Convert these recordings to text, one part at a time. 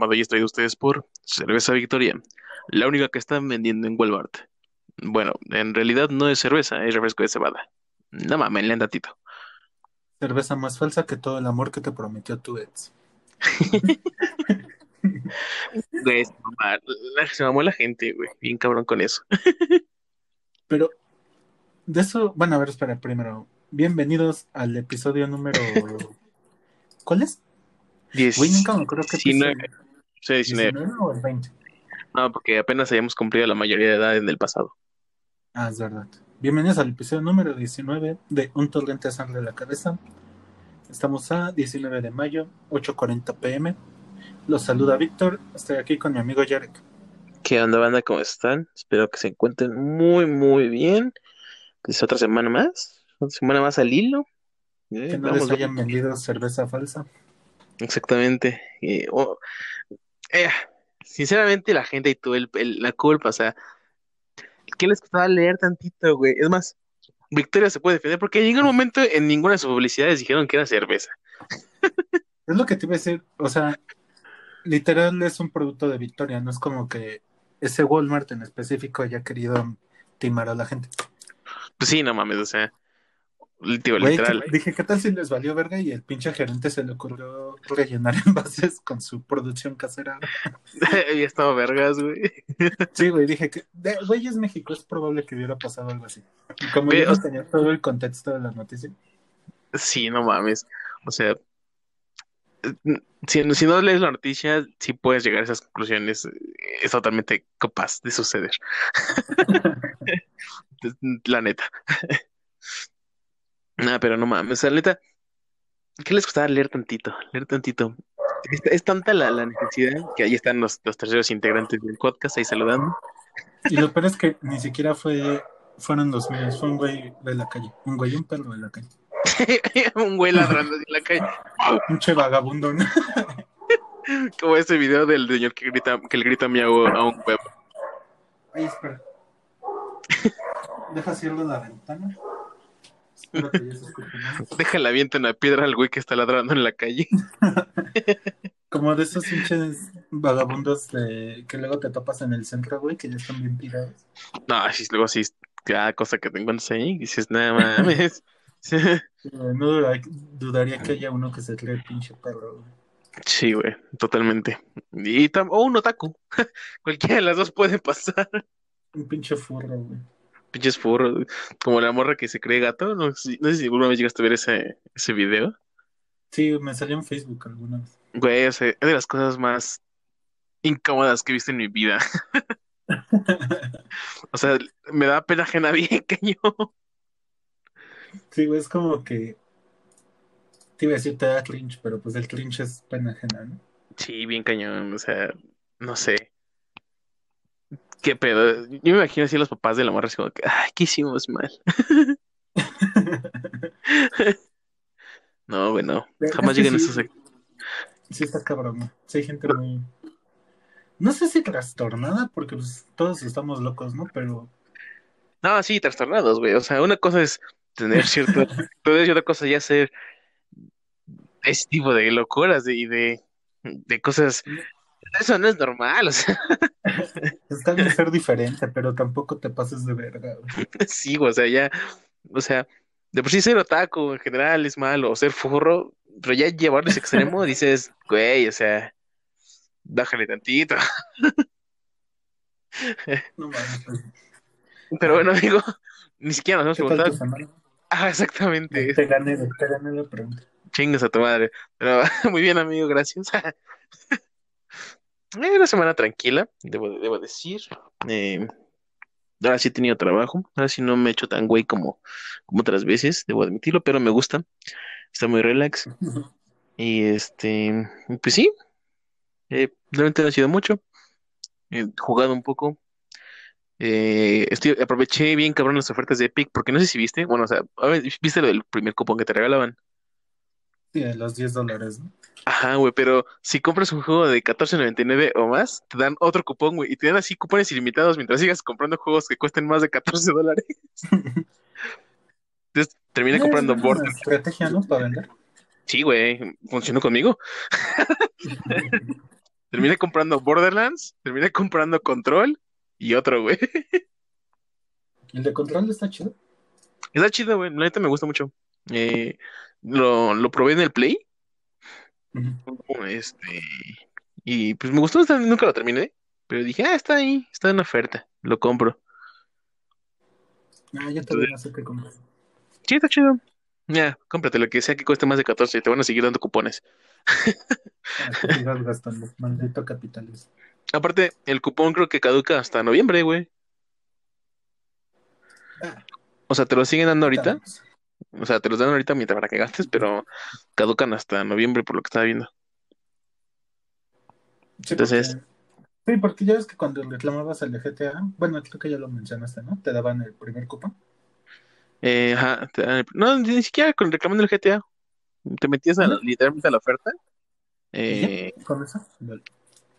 programa de hoy es traído a ustedes por Cerveza Victoria, la única que están vendiendo en Walmart. Bueno, en realidad no es cerveza, es refresco de cebada. No mames, leen tantito. Cerveza más falsa que todo el amor que te prometió tu ex. Güey, se se mamó la gente, güey. Bien cabrón con eso. Pero de eso, bueno, a ver, espera, primero. Bienvenidos al episodio número. ¿Cuál es? Güey, nunca me acuerdo qué episodio. 19. Sí, 19. 19 o el 20. No, porque apenas habíamos cumplido la mayoría de edad en el pasado. Ah, es verdad. Bienvenidos al episodio número 19 de Un torrente sangre de la cabeza. Estamos a 19 de mayo, 8.40 pm. Los saluda Víctor. Estoy aquí con mi amigo Yarek. ¿Qué onda, banda? ¿Cómo están? Espero que se encuentren muy, muy bien. Es otra semana más. Otra semana más al hilo. Eh, Que no vamos, les hayan vendido cerveza falsa. Exactamente. Eh, oh, eh, sinceramente, la gente y tú, el, el- la culpa, o sea, ¿qué les costaba leer tantito, güey? Es más, Victoria se puede defender porque en ningún momento en ninguna de sus publicidades dijeron que era cerveza. Es lo que te iba a decir. O sea, literal es un producto de Victoria. No es como que ese Walmart en específico haya querido timar a la gente. Pues sí, no mames, o sea, tío, literal. que- dije, ¿qué tal si les valió verga? Y el pinche gerente se le ocurrió rellenar envases con su producción casera. Había estado vergas, güey. Sí, güey, dije que, güey, es México, es probable que hubiera pasado algo así. Y como yo no tenía todo el contexto de la noticia, Sí, no mames. O sea, si, si no lees la noticia, sí puedes llegar a esas conclusiones. Es totalmente capaz de suceder. La neta. Nada, pero no mames. O sea, neta, ¿Qué les costaba leer tantito? Leer tantito. Es, es tanta la, la necesidad que ahí están los, los terceros integrantes del podcast ahí saludando. Y lo peor es que ni siquiera fue, fueron los míos, fue un güey de la calle, un güey, un perro de la calle. Un güey ladrando en la calle. Un che vagabundo, ¿no? Como ese video del señor que grita, que le grita miau a un huevo. Ay, espera. Deja cierro la ventana. Espero que ya se escuche más. Déjale avienta una piedra al güey que está ladrando en la calle. Como de esos pinches vagabundos de, que luego te topas en el centro, güey, que ya están bien tirados. No, sí, luego sí, cada cosa que te encuentras ahí, dices, nada mames. No dudaría que haya uno que se cree pinche perro, güey. Sí, güey, totalmente. Y o un otaku. Cualquiera de las dos puede pasar. Un pinche furro, güey. Pinches furros. Como la morra que se cree gato. No sé, si- no sé si alguna vez llegaste a ver ese, ese video. Sí, me salió en Facebook alguna vez. Güey, o sea, es de las cosas más incómodas que he visto en mi vida. O sea, me da pena ajena bien cañón. Sí, güey, es como que. Te iba a decir te da cringe, pero pues el cringe es pena ajena, ¿no? Sí, bien cañón. O sea, no sé. ¿Qué pedo? Yo me imagino así los papás de la morra así como que, ay, ¿qué hicimos mal? No, bueno, jamás que llegan a sí, esos... Sí, está cabrón, ¿no? Sí, hay gente muy. No sé si trastornada, porque pues todos estamos locos, ¿no? Pero. No, sí, trastornados, güey. O sea, una cosa es tener cierto poder y otra cosa ya ser ese tipo de locuras y de, de cosas. Eso no es normal, o sea, Está bien ser diferente, pero tampoco te pases de verga, güey. sí, o sea, ya, o sea, de por sí ser otaku en general es malo, o ser furro, pero ya llevarlo a ese extremo dices, güey, o sea, bájale tantito. No mames, pues. Pero bueno, amigo, ni siquiera nos ¿Qué hemos preguntado. Ah, exactamente. Te gané, te gané la pregunta. Chingas a tu madre. Pero muy bien, amigo, gracias. Eh, Una semana tranquila, debo, debo decir. Eh, ahora sí he tenido trabajo. Ahora sí no me he hecho tan güey como, como otras veces, debo admitirlo, pero me gusta. Está muy relax. Y este, pues sí, eh, realmente no ha sido mucho. He jugado un poco. Eh, estoy, aproveché bien cabrón las ofertas de Epic, porque no sé si viste, bueno, o sea, viste lo del primer cupón que te regalaban. Sí, los 10 dólares, ¿no? Ajá, güey, pero si compras un juego de $14.99 o más, te dan otro cupón, güey, y te dan así cupones ilimitados mientras sigas comprando juegos que cuesten más de 14 dólares. Entonces, terminé Es comprando una Borderlands. estrategia, ¿no? Para vender. Sí, güey, funcionó conmigo. Terminé comprando Borderlands, terminé comprando Control y otro, güey. El de control está chido. Está chido, güey, la neta me gusta mucho. Eh, lo, lo probé en el Play, este, y pues me gustó, nunca lo terminé, pero dije, ah, está ahí, está en oferta, lo compro. Ah, yo no sé qué comprar. Sí, está chido. Ya, cómprate lo que sea que cueste más de 14 y te van a seguir dando cupones. Ah, que gastando. Maldito capitalismo. Aparte, el cupón creo que caduca hasta noviembre, güey. Ah, O sea, te lo siguen dando ahorita. estamos. O sea, te los dan ahorita mientras para que gastes, pero caducan hasta noviembre por lo que estaba viendo. Sí, Entonces- porque- Sí, porque ya ves que cuando reclamabas el de GTA, bueno, creo que ya lo mencionaste, ¿no? Te daban el primer cupón. Eh, ajá, te dan el- no, ni siquiera con reclamando el GTA. Te metías a- literalmente a la oferta. ¿Y Eh? ¿Con eso? Vale.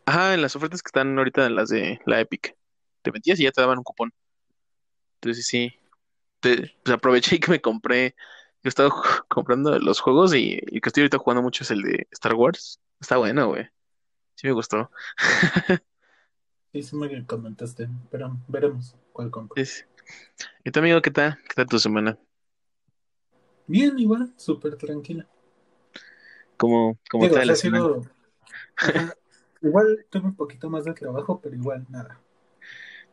ajá, en las ofertas que están ahorita en las de la Epic. Te metías y ya te daban un cupón. Entonces sí, te- pues aproveché y que me compré. Yo estaba ju- comprando los juegos y el que estoy ahorita jugando mucho es el de Star Wars. Está bueno, güey. Sí me gustó. Sí, sí me comentaste, pero veremos cuál compro. Es- ¿Y tu amigo qué tal? ¿Qué tal tu semana? Bien, igual, súper tranquila. ¿Cómo, cómo Digo, está o la semana? sido- Ajá. Igual tuve un poquito más de trabajo, pero igual nada.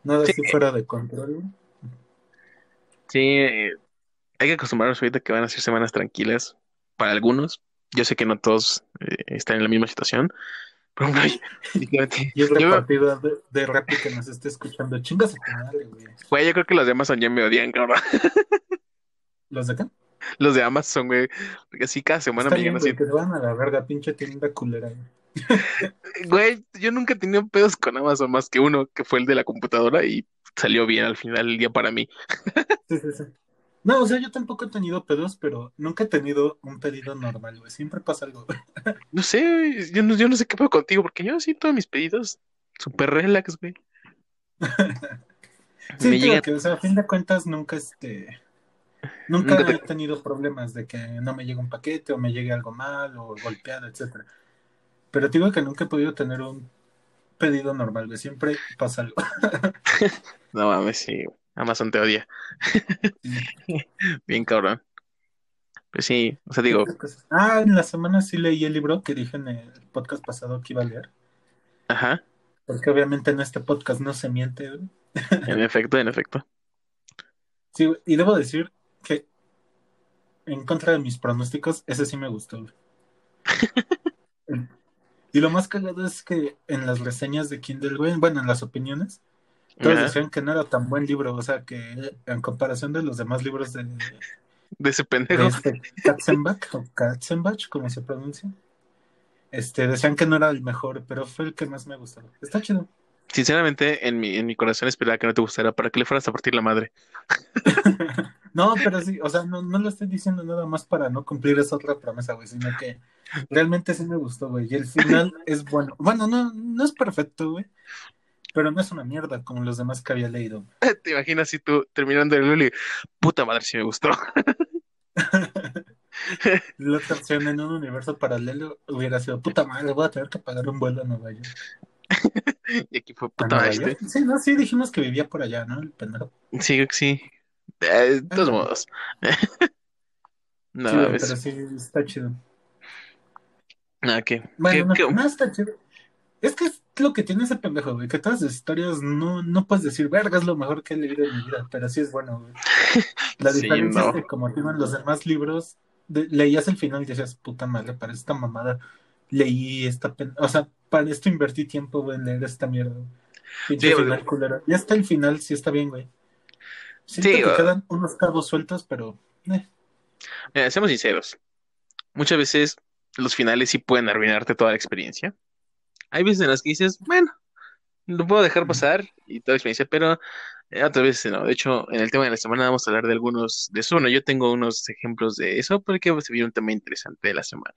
Nada Sí. así fuera de control. Sí, eh, hay que acostumbrarnos ahorita que van a ser semanas tranquilas para algunos. Yo sé que no todos eh, están en la misma situación. Yo, me- repartido de, de que nos esté escuchando. Chingas güey. güey, yo creo que los demás ya me odian, cabrón. ¿Los de acá? Los de Amazon, güey. Porque así cada semana Está me bien, llegan güey, así. que se van a la verga, pinche tienda culera. güey. Güey, yo nunca he tenido pedos con Amazon más que uno, que fue el de la computadora y salió bien al final del día para mí. Sí, sí, sí. No, o sea, yo tampoco he tenido pedos, pero nunca he tenido un pedido normal, güey. Siempre pasa algo. No sé, yo no, yo no sé qué puedo contigo, porque yo sí todos mis pedidos súper relax, güey. Sí, Me llega- que, o sea, a fin de cuentas, nunca este. Nunca Nunca te- he tenido problemas de que no me llegue un paquete o me llegue algo mal o golpeado, etcétera. Pero te digo que nunca he podido tener un pedido normal, güey. Siempre pasa algo. No mames, sí, Amazon te odia. Bien cabrón. Pues sí, o sea, digo, Ah, en la semana sí leí el libro que dije en el podcast pasado que iba a leer. ajá, Porque obviamente en este podcast no se miente, güey. en efecto, en efecto. Sí, y debo decir que en contra de mis pronósticos, ese sí me gustó. güey. Y lo más cagado es que en las reseñas de Kindle, güey, bueno, en las opiniones, todos Ajá, decían que no era tan buen libro, o sea, que en comparación de los demás libros de, de ese de este Katzenbach, o Katzenbach, como se pronuncia, este, decían que no era el mejor, pero fue el que más me gustó. Está chido. Sinceramente, en mi, en mi corazón esperaba que no te gustara para que le fueras a partir la madre. No, pero sí, o sea, no, no lo estoy diciendo nada más para no cumplir esa otra promesa, güey, sino que realmente sí me gustó, güey, y el final es bueno. Bueno, no, no es perfecto, güey, pero no es una mierda como los demás que había leído. ¿Te imaginas si tú terminando el y puta madre si me gustó? La opción en un universo paralelo hubiera sido, puta madre, voy a tener que pagar un vuelo a Nueva York. Y aquí fue ¿A puta. York? Sí, no, sí, dijimos que vivía por allá, ¿no? El pendejo. Sí, creo que sí. Eh, de todos Ah. modos. No, Sí, pero sí, está chido. ah, ¿qué? Bueno, ¿Qué- no, qué- no está chido. Es que es lo que tiene ese pendejo, güey, que todas las historias no, no puedes decir, verga, es lo mejor que he leído en mi vida, pero sí es bueno, güey. La Sí, diferencia no. es que como tienen los demás libros, de- leías el final y decías, puta madre, para esta mamada leí esta pen... O sea, para esto invertí tiempo, en leer esta mierda. Pinche Sí, final culero. Y hasta el final sí está bien, güey. Siento Sí, que güey. quedan unos cabos sueltos, pero... eh, Mira, seamos sinceros. Muchas veces los finales sí pueden arruinarte toda la experiencia. Hay veces en las que dices, bueno, lo puedo dejar pasar y toda la experiencia, pero eh, otras veces no. De hecho, en el tema de la semana vamos a hablar de algunos de eso. Bueno, yo tengo unos ejemplos de eso porque se vio un tema interesante de la semana.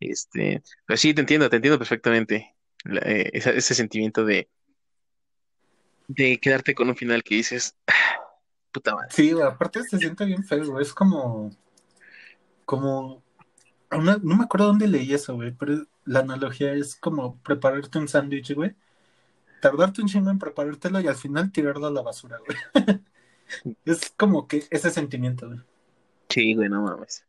Este, pero sí, te entiendo, te entiendo perfectamente. La- eh, esa- ese sentimiento de, de quedarte con un final que dices, "Ah, puta madre. Sí, aparte se siente bien feo, güey. Es como... Como... una- no me acuerdo dónde leí eso, güey, pero la analogía es como prepararte un sándwich, güey. Tardarte un chingo en preparártelo y al final tirarlo a la basura, güey. Es como que ese sentimiento, güey. Sí, güey, no mames.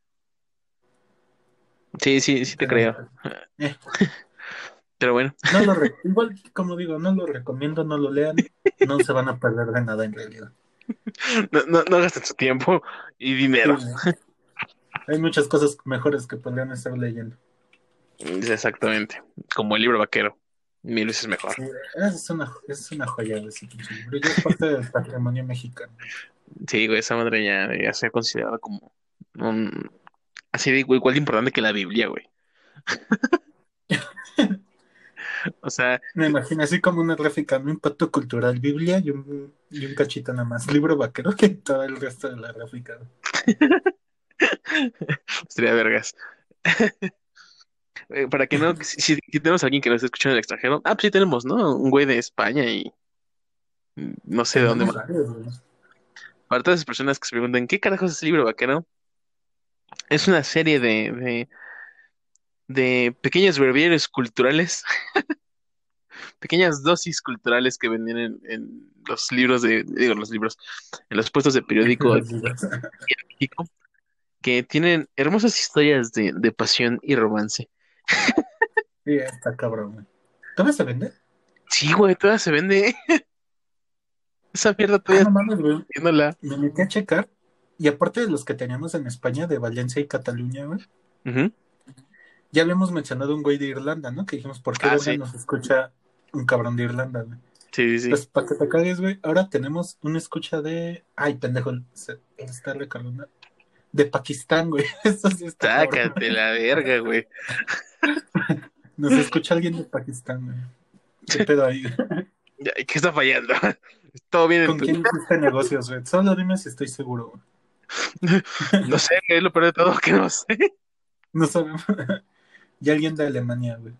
Sí, sí, sí te creo. Eh, Pero bueno, no lo re- Igual, como digo, no lo recomiendo, no lo lean. No se van a perder de nada en realidad. no, no, no gasten su tiempo y dinero. Sí. Hay muchas cosas mejores que podrían estar leyendo. Exactamente. Como el libro vaquero. Mil veces mejor. Sí, es una, es una joya de ese libro. Ya es parte del patrimonio mexicano. Sí, güey, esa madre ya, ya se ha considerado como un... Así de igual de importante que la Biblia, güey. O sea, Me imagino así como una gráfica, un impacto cultural, Biblia y un, y un cachito nada más. Libro vaquero que todo el resto de la gráfica. estaría vergas. Eh, Para que no, si, tenemos a alguien que nos está escuchando en el extranjero, ah, pues sí tenemos, ¿no? Un güey de España y no sé de dónde más. Para todas esas personas que se preguntan, ¿qué carajos es el libro vaquero? Es una serie de, de, de pequeños breviarios culturales, pequeñas dosis culturales que venden en, en los libros de, digo, los libros, en los puestos de periódico en México, que tienen hermosas historias de, de pasión y romance. Sí, está cabrón. ¿Todavía se vende? Sí, güey, todavía se vende. Esa mierda Ah, todavía no mames, güey. viéndola. Me metí a checar. Y aparte de los que teníamos en España, de Valencia y Cataluña, güey, ya habíamos mencionado un güey de Irlanda, ¿no? Que dijimos, ¿por qué Ah, sí. nos escucha un cabrón de Irlanda, güey? Sí, sí, sí. Pues para que te cagues, güey, ahora tenemos una escucha de. Ay, pendejo, se está recargando. de Pakistán, güey. Eso sí está cabrón. Sácate la verga, güey. Nos escucha alguien de Pakistán, güey. ¿Qué pedo ahí? ¿Qué está fallando? ¿Todo bien en ¿Con quién hiciste negocios, güey? Solo dime si estoy seguro, güey. No sé, es lo peor de todo que no sé. No sabemos. y alguien de Alemania, güey.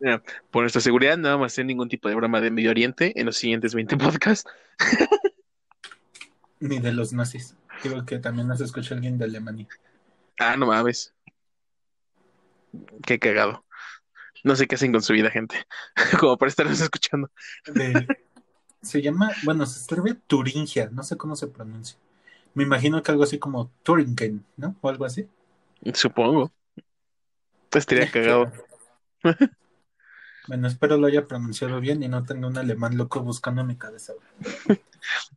Mira, por nuestra seguridad no vamos a hacer ningún tipo de broma de Medio Oriente en los siguientes 20 podcasts. Ni de los nazis. Digo que también nos escucha alguien de Alemania. Ah, no mames. Qué cagado. No sé qué hacen con su vida, gente. Como para estarnos escuchando. De- Se llama, bueno, se escribe Turingia, no sé cómo se pronuncia. Me imagino que algo así como Turingen, ¿no? O algo así. Supongo. Pues estaría cagado. Bueno, espero lo haya pronunciado bien y no tenga un alemán loco buscando mi cabeza.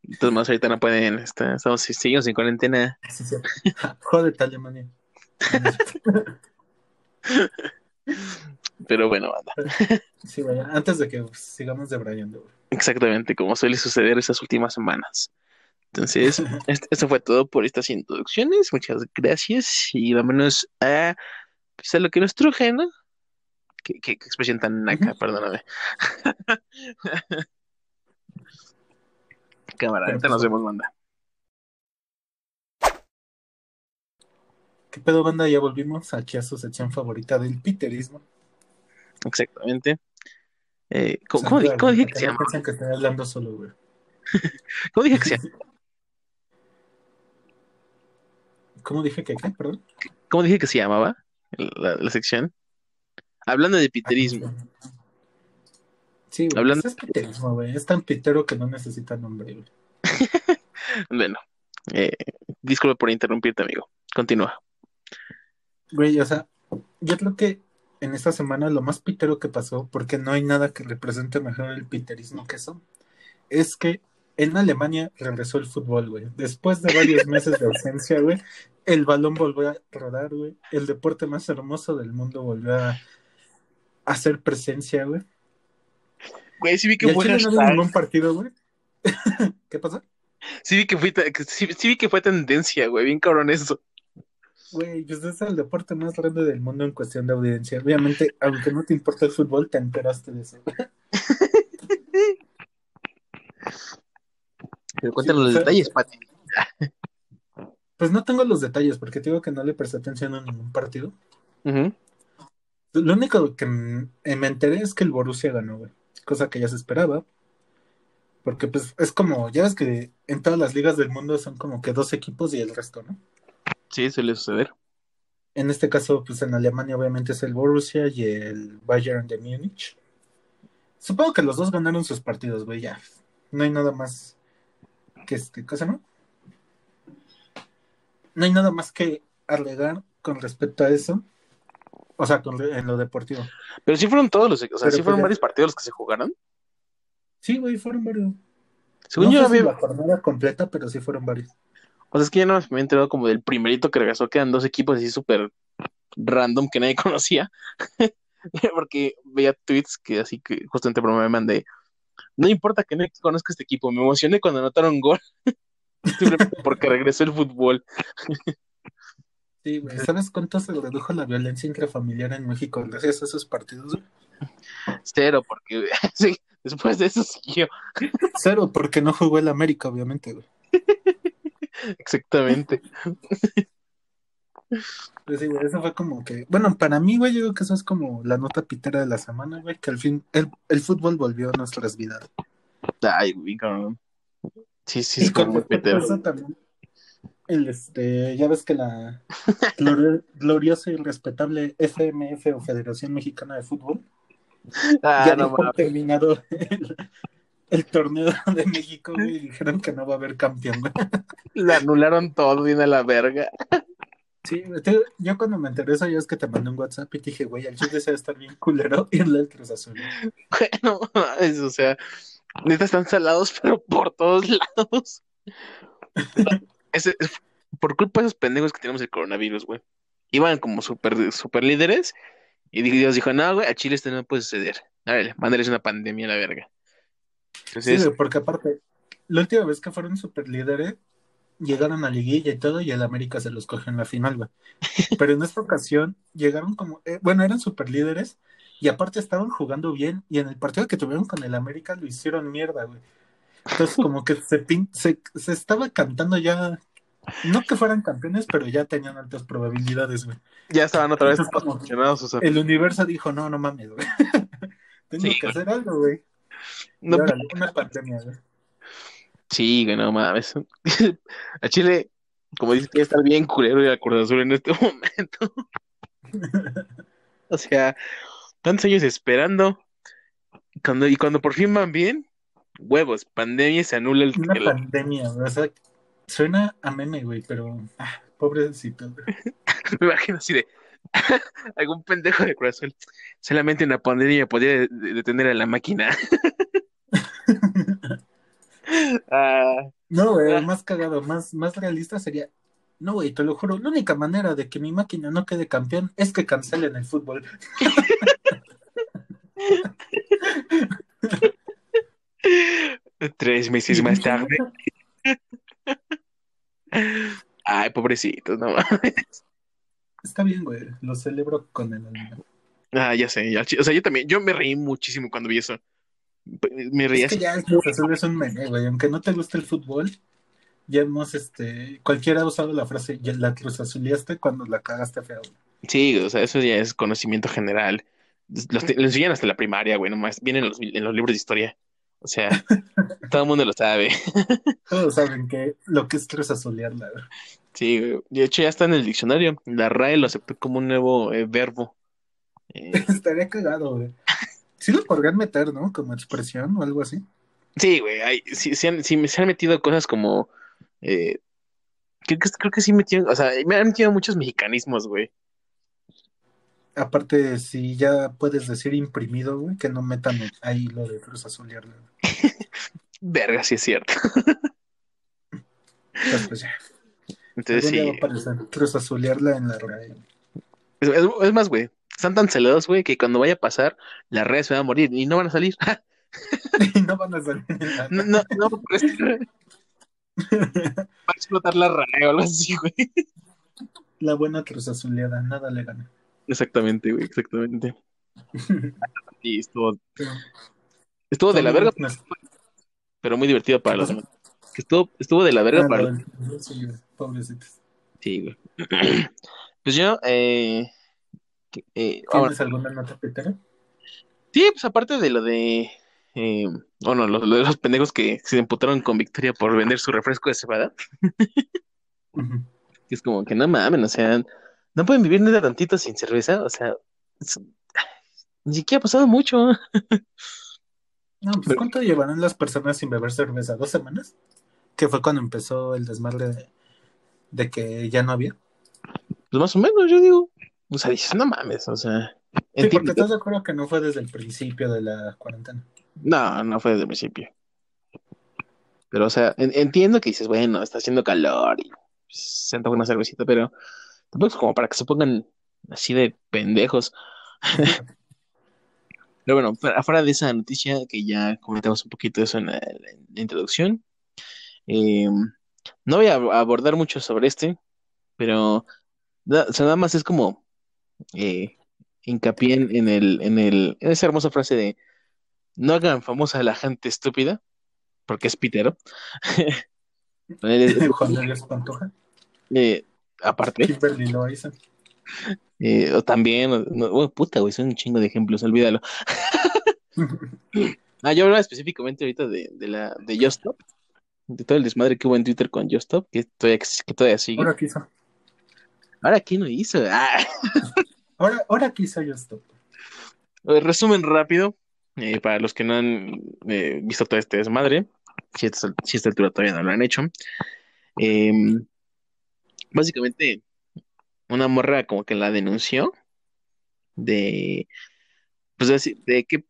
Entonces, más ahorita no pueden. está- estamos, seguimos en cuarentena. Sí, sí. Jódete, Alemania. Pero bueno, banda. Sí, vaya, antes de que sigamos debrayando, güey. Exactamente como suele suceder estas últimas semanas. Entonces, est- esto fue todo por estas introducciones. Muchas gracias. Y vámonos a, pues, a lo que nos truje, ¿no? Qué, qué- qué expresión tan naca, perdóname. Cámara, ahorita nos vemos, banda. ¿Qué pedo, banda? Ya volvimos aquí a su sección favorita del piterismo. Exactamente. Eh, ¿cómo, O sea, cómo claro, cómo dije que se llama? que hablando solo, güey. ¿Cómo dije que se llama? ¿Cómo dije que qué? Perdón. ¿Cómo dije que se llamaba la, la sección? Hablando de piterismo. Sí, güey. Hablando- Es piterismo, güey. Es tan pitero que no necesita nombre, güey. Bueno, eh, disculpa por interrumpirte, amigo. Continúa. Güey, o sea, yo creo que en esta semana lo más pitero que pasó, porque no hay nada que represente mejor el piterismo que eso, es que en Alemania regresó el fútbol, güey. Después de varios meses de ausencia, güey, el balón volvió a rodar, güey. El deporte más hermoso del mundo volvió a hacer presencia, güey. Güey, sí vi que fue no ningún partido, güey. ¿Qué pasó? Sí vi que fue, ta- que- sí, sí vi que fue tendencia, güey. Bien cabrón eso. Güey, pues es el deporte más grande del mundo en cuestión de audiencia. Obviamente, aunque no te importa el fútbol, te enteraste de eso. Pero cuéntanos Sí, los o sea- detalles, Pati. Pues no tengo los detalles, porque te digo que no le presté atención a ningún partido. Lo único que eh, me enteré es que el Borussia ganó, güey. Cosa que ya se esperaba. Porque pues es como, ya ves que en todas las ligas del mundo son como que dos equipos y el resto, ¿no? Sí, suele suceder. En este caso, pues en Alemania obviamente es el Borussia y el Bayern de Múnich. Supongo que los dos ganaron sus partidos, güey, ya. No hay nada más que este, ¿qué se llama? No hay nada más que alegar con respecto a eso. O sea, con, en lo deportivo. Pero sí fueron todos los, o sea, Pero sí pues fueron ya- varios partidos los que se jugaron. Sí, güey, fueron varios. Según no yo sé si había, la jornada completa, pero sí fueron varios. o sea, es que ya no me había enterado como del primerito que regresó, que eran dos equipos así súper random que nadie conocía. Porque veía tweets que así que justamente por me mandé. No importa que no conozca este equipo, me emocioné cuando anotaron gol. Simplemente porque regresó el fútbol. Sí, güey. ¿Sabes cuánto se redujo la violencia intrafamiliar en México gracias a esos partidos? Cero, porque sí, después de eso siguió. Cero, porque no jugó el América, obviamente, güey. Exactamente. Pues sí, güey, eso fue como que. Bueno, para mí, güey, yo creo que eso es como la nota pitera de la semana, güey, que al fin el, el fútbol volvió a nuestras vidas. Ay, güey, cabrón. Sí, sí, Y es como también, el, este, ya ves que la glori- gloriosa y respetable FMF o Federación Mexicana de Fútbol Ah, ya no terminado el, el torneo de México, y dijeron que no va a haber campeón. Le anularon todo, viene a la verga. Sí, güey, te- yo cuando me enteré eso, yo es que te mandé un WhatsApp y te dije, güey, al chile se va a estar bien culero irle al Cruz Azul. Bueno, mames, o sea, neta están salados, pero por todos lados. Ese- es- por culpa de esos pendejos que tenemos el coronavirus, güey. Iban como super, super líderes y Dios dijo, no, güey, a Chile esto no puede suceder. A ver, mándales una pandemia a la verga. Sí, güey, porque aparte, la última vez que fueron super líderes, llegaron a liguilla y todo, y el América se los cogió en la final, güey. Pero en esta ocasión llegaron como, eh, bueno, eran super líderes, y aparte estaban jugando bien, y en el partido que tuvieron con el América lo hicieron mierda, güey. Entonces como que se, pin- se, se estaba cantando ya, no que fueran campeones, pero ya tenían altas probabilidades, güey. Ya estaban otra vez o sea, El universo dijo, no, no mames, güey. Tengo Sí, que güey. hacer algo, güey. no, Y órale, una pandemia, güey. sí, güey, no mames. A Chile, como dices, que estar bien culero ir a Cruz Azul en este momento. O sea, tantos años esperando. Cuando, y cuando por fin van bien, huevos, pandemia se anula el, Una el- pandemia. O sea, suena a meme, güey, pero ah, pobrecito. güey. me imagino así de algún pendejo de Azul. Solamente una pandemia podría de- de- detener a la máquina. Ah, No, güey, Ah. más cagado, más, más realista sería. No, güey, te lo juro, la única manera de que mi máquina no quede campeón es que cancelen el fútbol. Tres meses más tarde. Ay, pobrecitos, no mames. Está bien, güey, lo celebro con el alma. Ah, ya sé, ya, o sea, yo también, yo me reí muchísimo cuando vi eso. Me reí Es que ya Cruz Azul es un meme, güey. Aunque no te guste el fútbol, ya hemos, este, cualquiera ha usado la frase, ya la Cruz Azuliaste cuando la cagaste feo. Sí, o sea, eso ya es conocimiento general. Los, te- lo enseñan hasta la primaria, güey, nomás. Vienen en los, en los libros de historia. O sea, todo el mundo lo sabe. Todos saben que lo que es Cruz Azulearla, güey. Sí, güey. de hecho ya está en el diccionario. La RAE lo aceptó como un nuevo eh, verbo. Eh, Estaría cagado, güey. Sí lo podrían meter, ¿no? Como expresión o algo así. sí, güey, hay- sí, sí han, sí se han metido cosas como... eh, creo, que, creo que sí metieron, o sea, me han metido muchos mexicanismos, güey. Aparte, si ya puedes decir imprimido, güey, que no metan ahí lo de Cruz güey. Verga, sí es cierto. Entonces, pues ya. Entonces sí. va a aparecer Cruz Azulearla en la RAE. Es, es- es más, güey. Están tan celosos, güey, que cuando vaya a pasar, las redes se van a morir y no van a salir. y no van a salir la No, no, no, por eso- va a explotar la RAE o algo así, güey. La buena Cruz Azuleada, nada le gana. Exactamente, güey, exactamente. Y estuvo, estuvo de la verga, pero muy divertido para ¿Qué los demás. Que estuvo, estuvo de la verga ah, para los pobrecitos. Sí, güey. Pues yo, eh, eh, ahora- ¿Tienes alguna nota petera? sí, pues aparte de lo de, eh, oh no, lo, lo de los pendejos que se emputaron con Victoria por vender su refresco de cebada, Ujú. que es como que no mamen, o sea, no pueden vivir nada tantito sin cerveza, o sea, es- ni siquiera ha pasado mucho. No, pues Pero- ¿cuánto llevarán las personas sin beber cerveza? ¿Dos semanas? Que fue cuando empezó el desmadre de, de que ya no había. Pues más o menos, yo digo, o sea, dices, no mames, o sea, Sí, porque estás de acuerdo que no fue desde el principio de la cuarentena. No, no fue desde el principio. Pero, o sea, en- entiendo que dices, bueno, está haciendo calor y pues, se antoja una cervecita, pero tampoco es como para que se pongan así de pendejos. Pero bueno, fuera afuera de esa noticia que ya comentamos un poquito eso en la, en la introducción, eh, no voy a abordar mucho sobre este, pero da- o sea, nada más es como eh, hincapié en, en el, en el, en esa hermosa frase de no hagan famosa a la gente estúpida, porque es pitero. Juan Pantoja. eh, aparte, Kimberly Loaiza. eh, o también, no, oh, puta, güey, son un chingo de ejemplos, olvídalo. Ah, yo hablaba específicamente ahorita de, de la de Just Stop, de todo el desmadre que hubo en Twitter con Just Stop, que todavía, que todavía sigue. Ahora quiso. Ahora, ¿quién lo hizo? Ah, Ahora, ahora quiso stop. eh, resumen rápido, eh, para los que no han eh, visto todo este desmadre, si a esta, si esta altura todavía no lo han hecho. Eh, básicamente, una morra como que la denunció de, pues de, de que,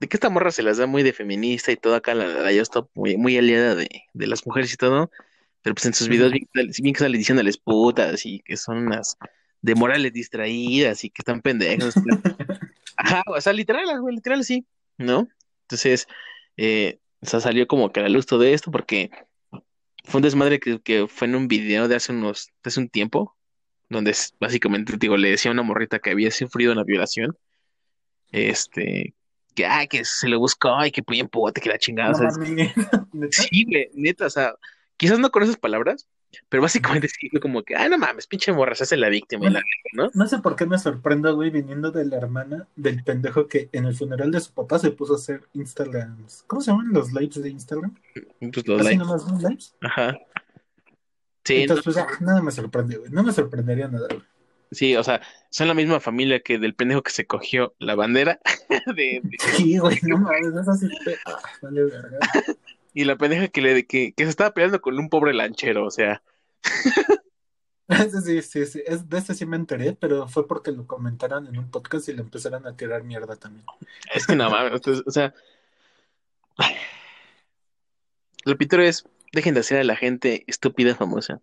de que esta morra se las da muy de feminista y todo acá, la, la Just Stop muy, muy aliada de, de las mujeres y todo, pero pues en sus videos bien, bien que sale diciéndoles putas y que son unas de morales distraídas y que están pendejas. Ajá, o sea, literal, güey, literal sí, ¿no? Entonces, eh, o sea, salió como que a la luz todo esto porque Fue un desmadre que, que fue en un video de hace unos, de hace un tiempo, donde básicamente, digo, le decía a una morrita que había sufrido una violación, este, que, ay, que se lo buscó, ay, que bien pote, que la chingada, No o neta, o sea, quizás no con esas palabras, pero básicamente sí como que, ah, no mames, pinche morra, se hace la víctima, y la neta, ¿no? No sé por qué me sorprendo, güey, viniendo de la hermana del pendejo que en el funeral de su papá se puso a hacer Instagrams. ¿Cómo se llaman los lives de Instagram? Pues los Así likes, nomás, ¿no? Lives. ajá. Sí, no, Entonces, pues ya, nada me sorprende, güey. No me sorprendería nada, güey. sí, o sea, son la misma familia que del pendejo que se cogió la bandera de, de- Sí, güey, no mames, eso sí. fue- Ah, vale, verga. Y la pendeja que le que, que se estaba peleando con un pobre lanchero, o sea, sí, sí, sí. Es, de ese sí me enteré, pero fue porque lo comentaron en un podcast y le empezaron a tirar mierda también. es que no mames, entonces, o sea, lo pitero es, dejen de hacer a la gente estúpida famosa.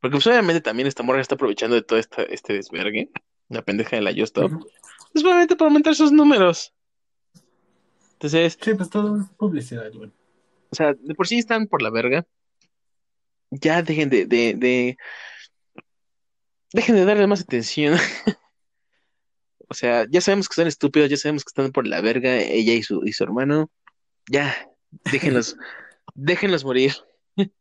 Porque pues obviamente también esta morra está aprovechando de todo esta, este desvergue, la pendeja de la Just Stop. Es obviamente para aumentar sus números. Entonces, Sí, pues todo es publicidad, güey. O sea, de por sí están por la verga. Ya dejen de, de, de, dejen de darle más atención. O sea, ya sabemos que están estúpidos, ya sabemos que están por la verga, ella y su, y su hermano. Ya, déjenlos, déjenlos morir.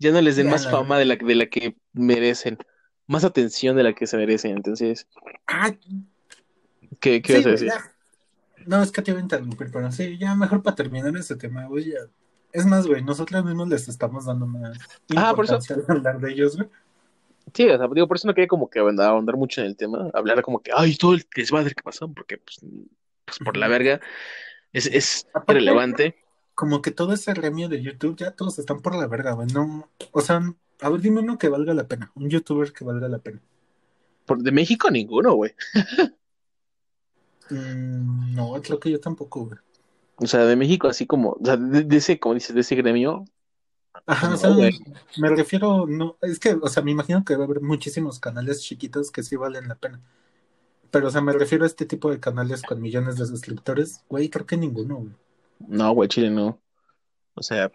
Ya no les den Ya, más la fama de la, de la que merecen, más atención de la que se merecen. Entonces, Ah, ¿qué, qué sí, vas a güey, decir? ya. No, es que te iba a interrumpir, pero sí, ya mejor para terminar ese tema, güey, ya. Es más, güey, nosotros mismos les estamos dando más Ah, por eso- hablar de ellos, güey. Sí, o sea, digo, por eso no quería como que ahondar, mucho en el tema, hablar como que, ay, todo el desmadre que pasó, porque pues, pues por la verga es, es Aparte- irrelevante. Como que todo ese gremio de YouTube, ya todos están por la verga, güey. No, o sea, a ver, dime uno que valga la pena, un youtuber que valga la pena. Por, de México ninguno, güey. Mm, no, creo que yo tampoco, güey. O sea, de México así como, o sea, de, de ese, como dices, de ese gremio, Ajá, No, o sea, güey. me refiero, no, es que, o sea, me imagino que va a haber muchísimos canales chiquitos que sí valen la pena. Pero, o sea, me refiero a este tipo de canales con millones de suscriptores, güey, creo que ninguno, güey. no, güey, Chile no. O sea,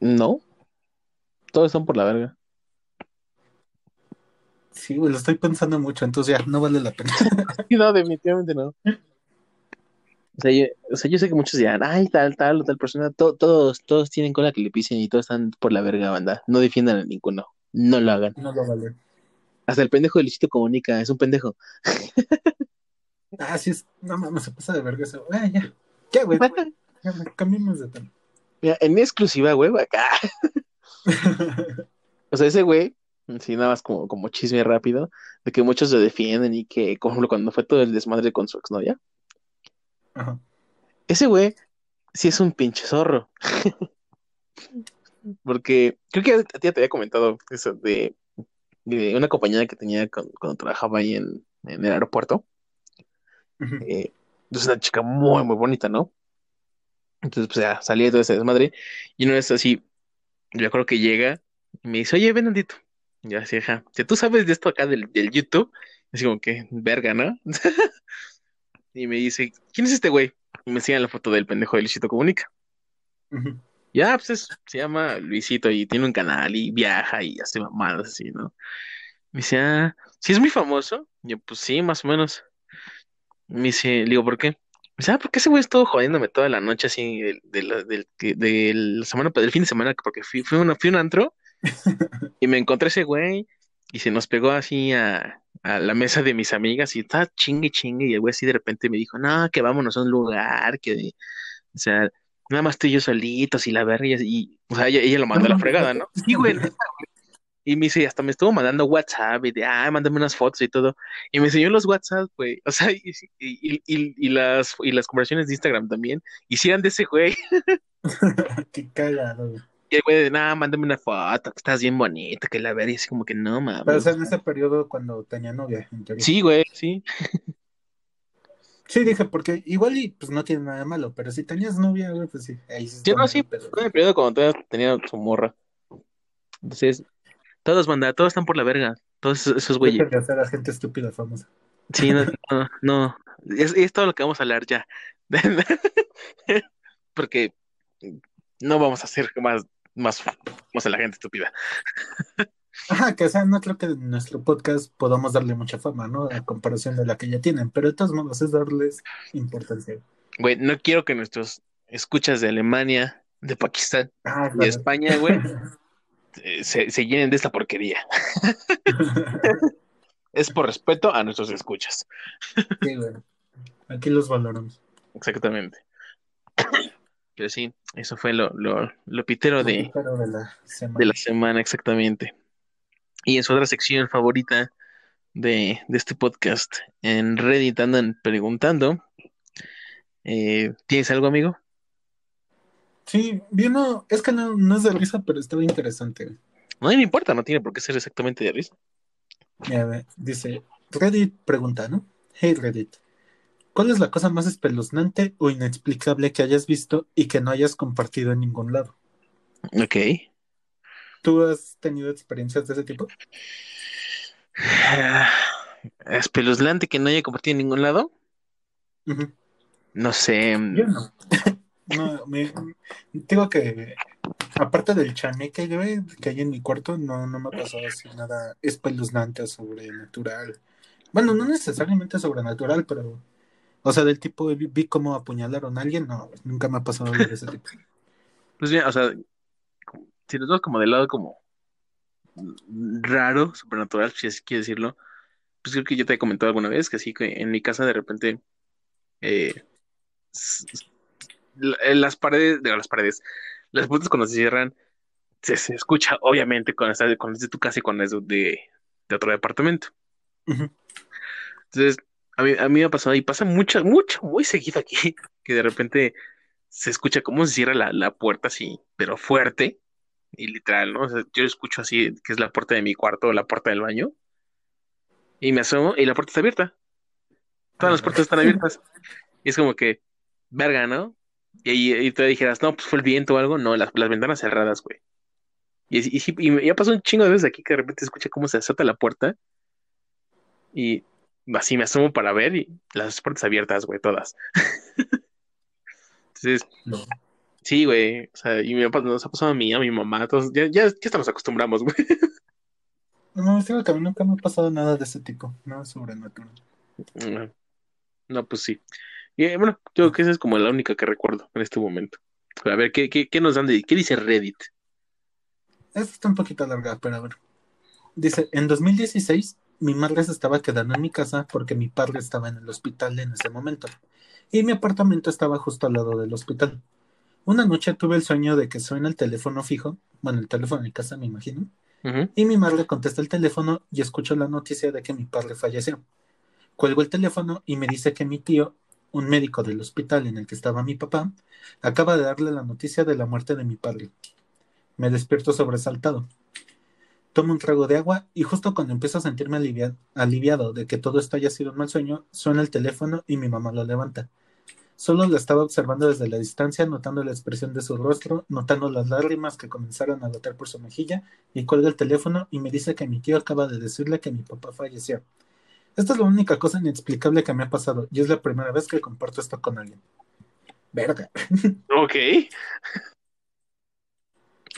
no. Todos están por la verga. Sí, güey, lo estoy pensando mucho, entonces ya, no vale la pena. No, definitivamente no. O sea, yo, o sea, yo sé que muchos dirán, ay, tal, tal o tal persona, to- todos, todos tienen cola que le pisen y todos están por la verga, banda. No defiendan a ninguno. No lo hagan. No lo vale. Hasta el pendejo de Luisito Comunica, es un pendejo. Ah, sí, es, no mames, se pasa de verga eso. Ah, ya, ya, güey, ya, cambiemos de tema. Mira, en exclusiva, güey, acá. O sea, ese güey, sí, nada más como, como chisme rápido, de que muchos se defienden y que, por ejemplo, cuando fue todo el desmadre con su exnovia, Ajá. ese güey sí es un pinche zorro. Porque creo que a ti ya te había comentado eso de, de una compañera que tenía con- cuando trabajaba ahí en, en el aeropuerto. Ujú. Eh, es una chica muy, muy bonita, ¿no? Entonces, pues ya salía de todo ese desmadre. Y una vez así, yo creo que llega y me dice, oye, ven tantito. Y yo así, si tú sabes de esto acá del, del YouTube, así como que, verga, ¿no? Y me dice, ¿quién es este güey? Y me enseña la foto del pendejo de Luisito Comunica. Ujú. Ya, pues es- se llama Luisito y tiene un canal y viaja y hace mamadas así, ¿no? Me dice, ah, ¿sí es muy famoso? Y yo, pues sí, más o menos. Me dice, le digo, ¿por qué? Me dice, ah, porque ese güey estuvo jodiéndome toda la noche así de, de la, de semana, del fin de semana, porque fui, fui, a una, fui un antro y me encontré ese güey y se nos pegó así a, a la mesa de mis amigas y estaba chingue chingue y el güey así de repente me dijo, no, que vámonos a un lugar, que, o sea, nada más tú y yo solitos y la verga y, y, o sea, ella, ella lo mandó a la fregada, ¿no? Sí, güey. Y me dice, hasta me estuvo mandando WhatsApp y de, ah, mándame unas fotos y todo. Y me enseñó los WhatsApp, güey. O sea, y, y, y, y las, y las conversaciones de Instagram también. Hicieran de ese güey. Qué cagado, güey. Y el güey de, nada, mándame una foto, que estás bien bonita, que la verga. Y así como que no, mames. Pero, o sea, en ese periodo cuando tenía novia, en teoría. Sí, güey, sí. Sí, dije, porque igual y pues no tiene nada de malo, pero si tenías novia, güey, pues sí. Ahí sí Sí, está no, sí, pedo. fue en el periodo cuando tenía su morra. Entonces, todos, banda, todos están por la verga. Todos esos, güeyes. A gente estúpida famosa. Sí, no, no, no. Es, es todo lo que vamos a hablar ya. Porque no vamos a hacer más más, más a la gente estúpida. Ajá, que o sea, no creo que en nuestro podcast podamos darle mucha fama, ¿no? A comparación de la que ya tienen, pero de todos modos es darles importancia. Güey, no quiero que nuestros escuchas de Alemania, de Pakistán Ah, y de claro. España, güey, eh, se, se llenen de esta porquería. Es por respeto a nuestros escuchas. Sí, güey. Aquí los valoramos. Exactamente. Pero sí, eso fue lo, lo, lo pitero de, de la semana. de la semana, exactamente. Y en su otra sección favorita de, de este podcast, en Reddit andan preguntando, eh, ¿tienes algo, amigo? Sí, bien, no, es que no, no es de risa, pero estaba interesante. No me importa, no tiene por qué ser exactamente de risa. Dice, Reddit pregunta, ¿no? Hey Reddit, ¿cuál es la cosa más espeluznante o inexplicable que hayas visto y que no hayas compartido en ningún lado? Ok. ¿Tú has tenido experiencias de ese tipo? Espeluznante que no haya compartido en ningún lado. No sé. mm, Yo no. No, me digo que aparte del chaneque que hay en mi cuarto, no, no me ha pasado así nada espeluznante o sobrenatural. Bueno, no necesariamente sobrenatural, pero o sea, del tipo vi, vi cómo apuñalaron a alguien, no, nunca me ha pasado algo de ese tipo. Pues bien, o sea, si nos vamos como del lado como raro, supernatural, si así quiere decirlo, pues creo que yo te he comentado alguna vez que así que en mi casa de repente eh, en las paredes, de las paredes, las puertas cuando se cierran, se, se escucha obviamente cuando estás cuando es de tu casa y cuando es de, de otro departamento. Entonces, a mí, a mí me ha pasado y pasa mucho, mucho, muy seguido aquí, que de repente se escucha cómo se cierra la, la puerta así, pero fuerte y literal, ¿no? O sea, yo escucho así, que es la puerta de mi cuarto o la puerta del baño, y me asomo y la puerta está abierta. Todas las puertas están abiertas. Y es como que, verga, ¿no? Y ahí y tú dijeras, no, pues fue el viento o algo. No, las, las ventanas cerradas, güey. Y, y, y ya pasó un chingo de veces aquí que de repente escucha cómo se azota la puerta. Y así me asomo para ver y las puertas abiertas, güey, todas. Entonces, No. sí, güey. O sea, y me ha pas- nos ha pasado a mí, a mi mamá. Todos, ya, ya, nos acostumbramos, güey. No, digo que a mí nunca me ha pasado nada de ese tipo, nada sobrenatural. No, no, pues sí. Y eh, bueno, yo creo que esa es como la única que recuerdo en este momento. A ver, ¿qué, qué, qué nos dan de, qué dice Reddit? Esta está un poquito larga, pero a ver. Dice, en 2016 mi madre se estaba quedando en mi casa porque mi padre estaba en el hospital en ese momento y mi apartamento estaba justo al lado del hospital. Una noche tuve el sueño de que suena el teléfono fijo, bueno, el teléfono en casa me imagino, y mi madre contesta el teléfono y escucho la noticia de que mi padre falleció. Cuelgo el teléfono y me dice que mi tío, un médico del hospital en el que estaba mi papá, acaba de darle la noticia de la muerte de mi padre. Me despierto sobresaltado. Tomo un trago de agua y justo cuando empiezo a sentirme alivia- aliviado de que todo esto haya sido un mal sueño, suena el teléfono y mi mamá lo levanta. Solo la estaba observando desde la distancia, notando la expresión de su rostro, notando las lágrimas que comenzaron a gotear por su mejilla, y cuelga el teléfono y me dice que mi tío acaba de decirle que mi papá falleció. Esta es la única cosa inexplicable que me ha pasado, y es la primera vez que comparto esto con alguien. Verga. Ok.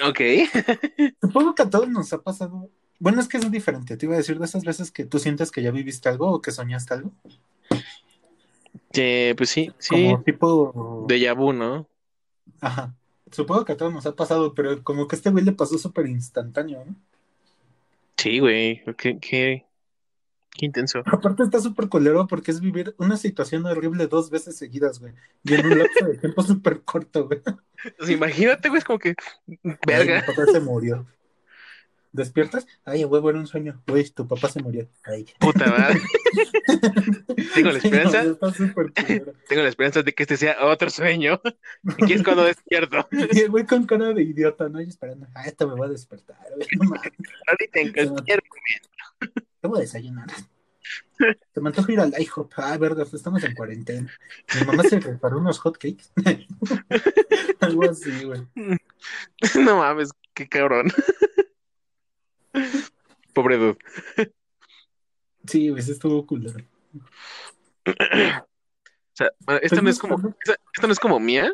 Ok. Supongo que a todos nos ha pasado. Bueno, es que es diferente. Te iba a decir de esas veces que tú sientes que ya viviste algo o que soñaste algo. Eh, pues sí, sí. Como tipo. Déjà vu, ¿no? Ajá. Supongo que a todos nos ha pasado, pero como que a este güey le pasó súper instantáneo, ¿no? Sí, güey. Qué, qué, qué intenso. Aparte está súper colero porque es vivir una situación horrible dos veces seguidas, güey. Y en un lapso de tiempo súper corto, güey. Pues imagínate, güey, es como que, Ay, mi verga. papá se murió. ¿Despiertas? Ay, huevo, era un sueño. Güey, tu papá se murió. Ay. Puta madre. Tengo la Sí, no, esperanza, súper culero. tengo la esperanza de que este sea otro sueño. Aquí es cuando despierto. Y el güey con cara de idiota, ¿no? Y esperando. Ah, esta me va a despertar, güey. No. Ahorita en cualquier ¿Qué voy a desayunar? Se me antoja ir al IHOP. Ah, verga, estamos en cuarentena. Mi mamá se preparó unos hotcakes. Algo así, güey. No mames, qué cabrón. Pobre dude. Sí, sí estuvo culero. O sea, esta Pues no es como, esta, esta no es como mía,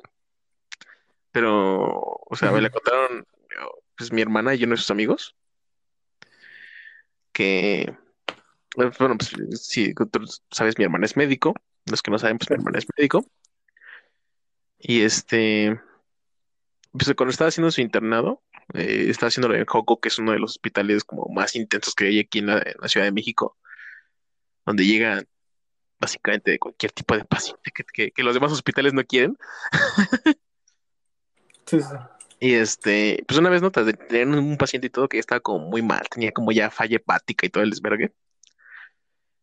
pero, o sea, me la contaron pues mi hermana y uno de sus amigos, que, bueno, pues sí, tú sabes, mi hermana es médico, los que no saben, pues mi hermana es médico, y este, pues cuando estaba haciendo su internado, eh, estaba haciéndolo en Joco, que es uno de los hospitales como más intensos que hay aquí en la, en la Ciudad de México, donde llegan básicamente de cualquier tipo de paciente que, que- que los demás hospitales no quieren. Sí, sí. Y este, pues una vez notas de tener un paciente y todo que estaba como muy mal, tenía como ya falla hepática y todo el desvergue.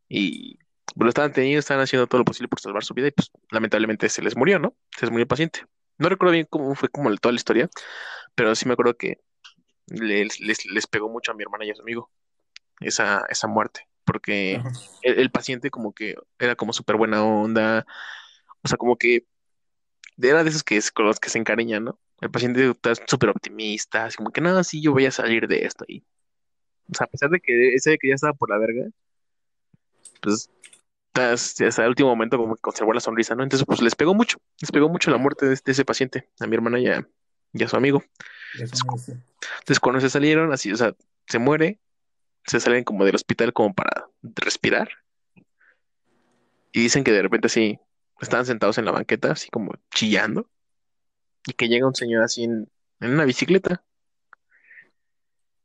Y pues, lo estaban teniendo, estaban haciendo todo lo posible por salvar su vida y pues lamentablemente se les murió, ¿no? Se les murió el paciente. No recuerdo bien cómo fue como toda la historia, pero sí me acuerdo que les, les, les pegó mucho a mi hermana y a su amigo esa, esa muerte, porque el, el paciente como que era como súper buena onda, o sea, como que era de esos que es con los que se encariñan, ¿no? El paciente está súper optimista, así como que no, sí, yo voy a salir de esto. Y, o sea, a pesar de que ese que ya estaba por la verga, pues hasta, hasta el último momento como que conservó la sonrisa, ¿no? Entonces, pues les pegó mucho, les pegó mucho la muerte de, de ese paciente, a mi hermana y a, y a su amigo. Cuando se salieron, así, o sea, se muere, se salen como del hospital como para respirar. Y dicen que de repente así, estaban sentados en la banqueta, así como chillando. Y que llega un señor así en, en una bicicleta.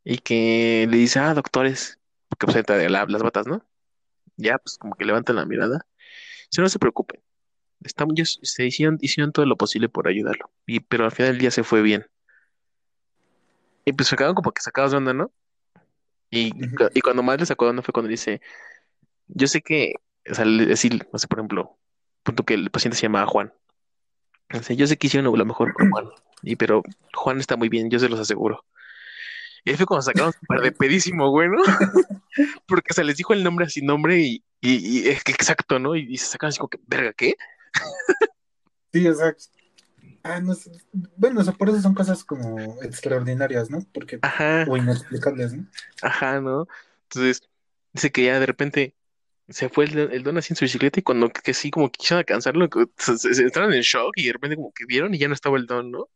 Y que le dice, ah, doctores, porque pues entra de la- las batas, ¿no? Ya, pues como que levantan la mirada. Si no se preocupen, estamos, ellos se hicieron, hicieron todo lo posible por ayudarlo. Y, pero al final del día se fue bien. Y pues se quedaron como que sacados de onda, ¿no? Y, y cuando más les sacó de onda fue cuando dice, yo sé que, o sea, decir, no sé, por ejemplo, punto que el paciente se llamaba Juan. Dice, yo sé que hicieron lo mejor por Juan, y pero Juan está muy bien, yo se los aseguro. Y ahí fue cuando sacaron súper de pedísimo, güey, ¿no? Porque se les dijo el nombre así, nombre y, y, y es que exacto, ¿no? Y, y se sacaron así como que, verga, ¿qué? Sí, exacto. Ah, no sé. Bueno, o sea, por eso son cosas como extraordinarias, ¿no? Porque, Ajá, o inexplicables, ¿no? ajá, ¿no? Entonces, dice que ya de repente se fue el, el don así en su bicicleta y cuando que sí, como quisieron alcanzarlo, se, se- se entraron en shock y de repente como que vieron y ya no estaba el don, ¿no?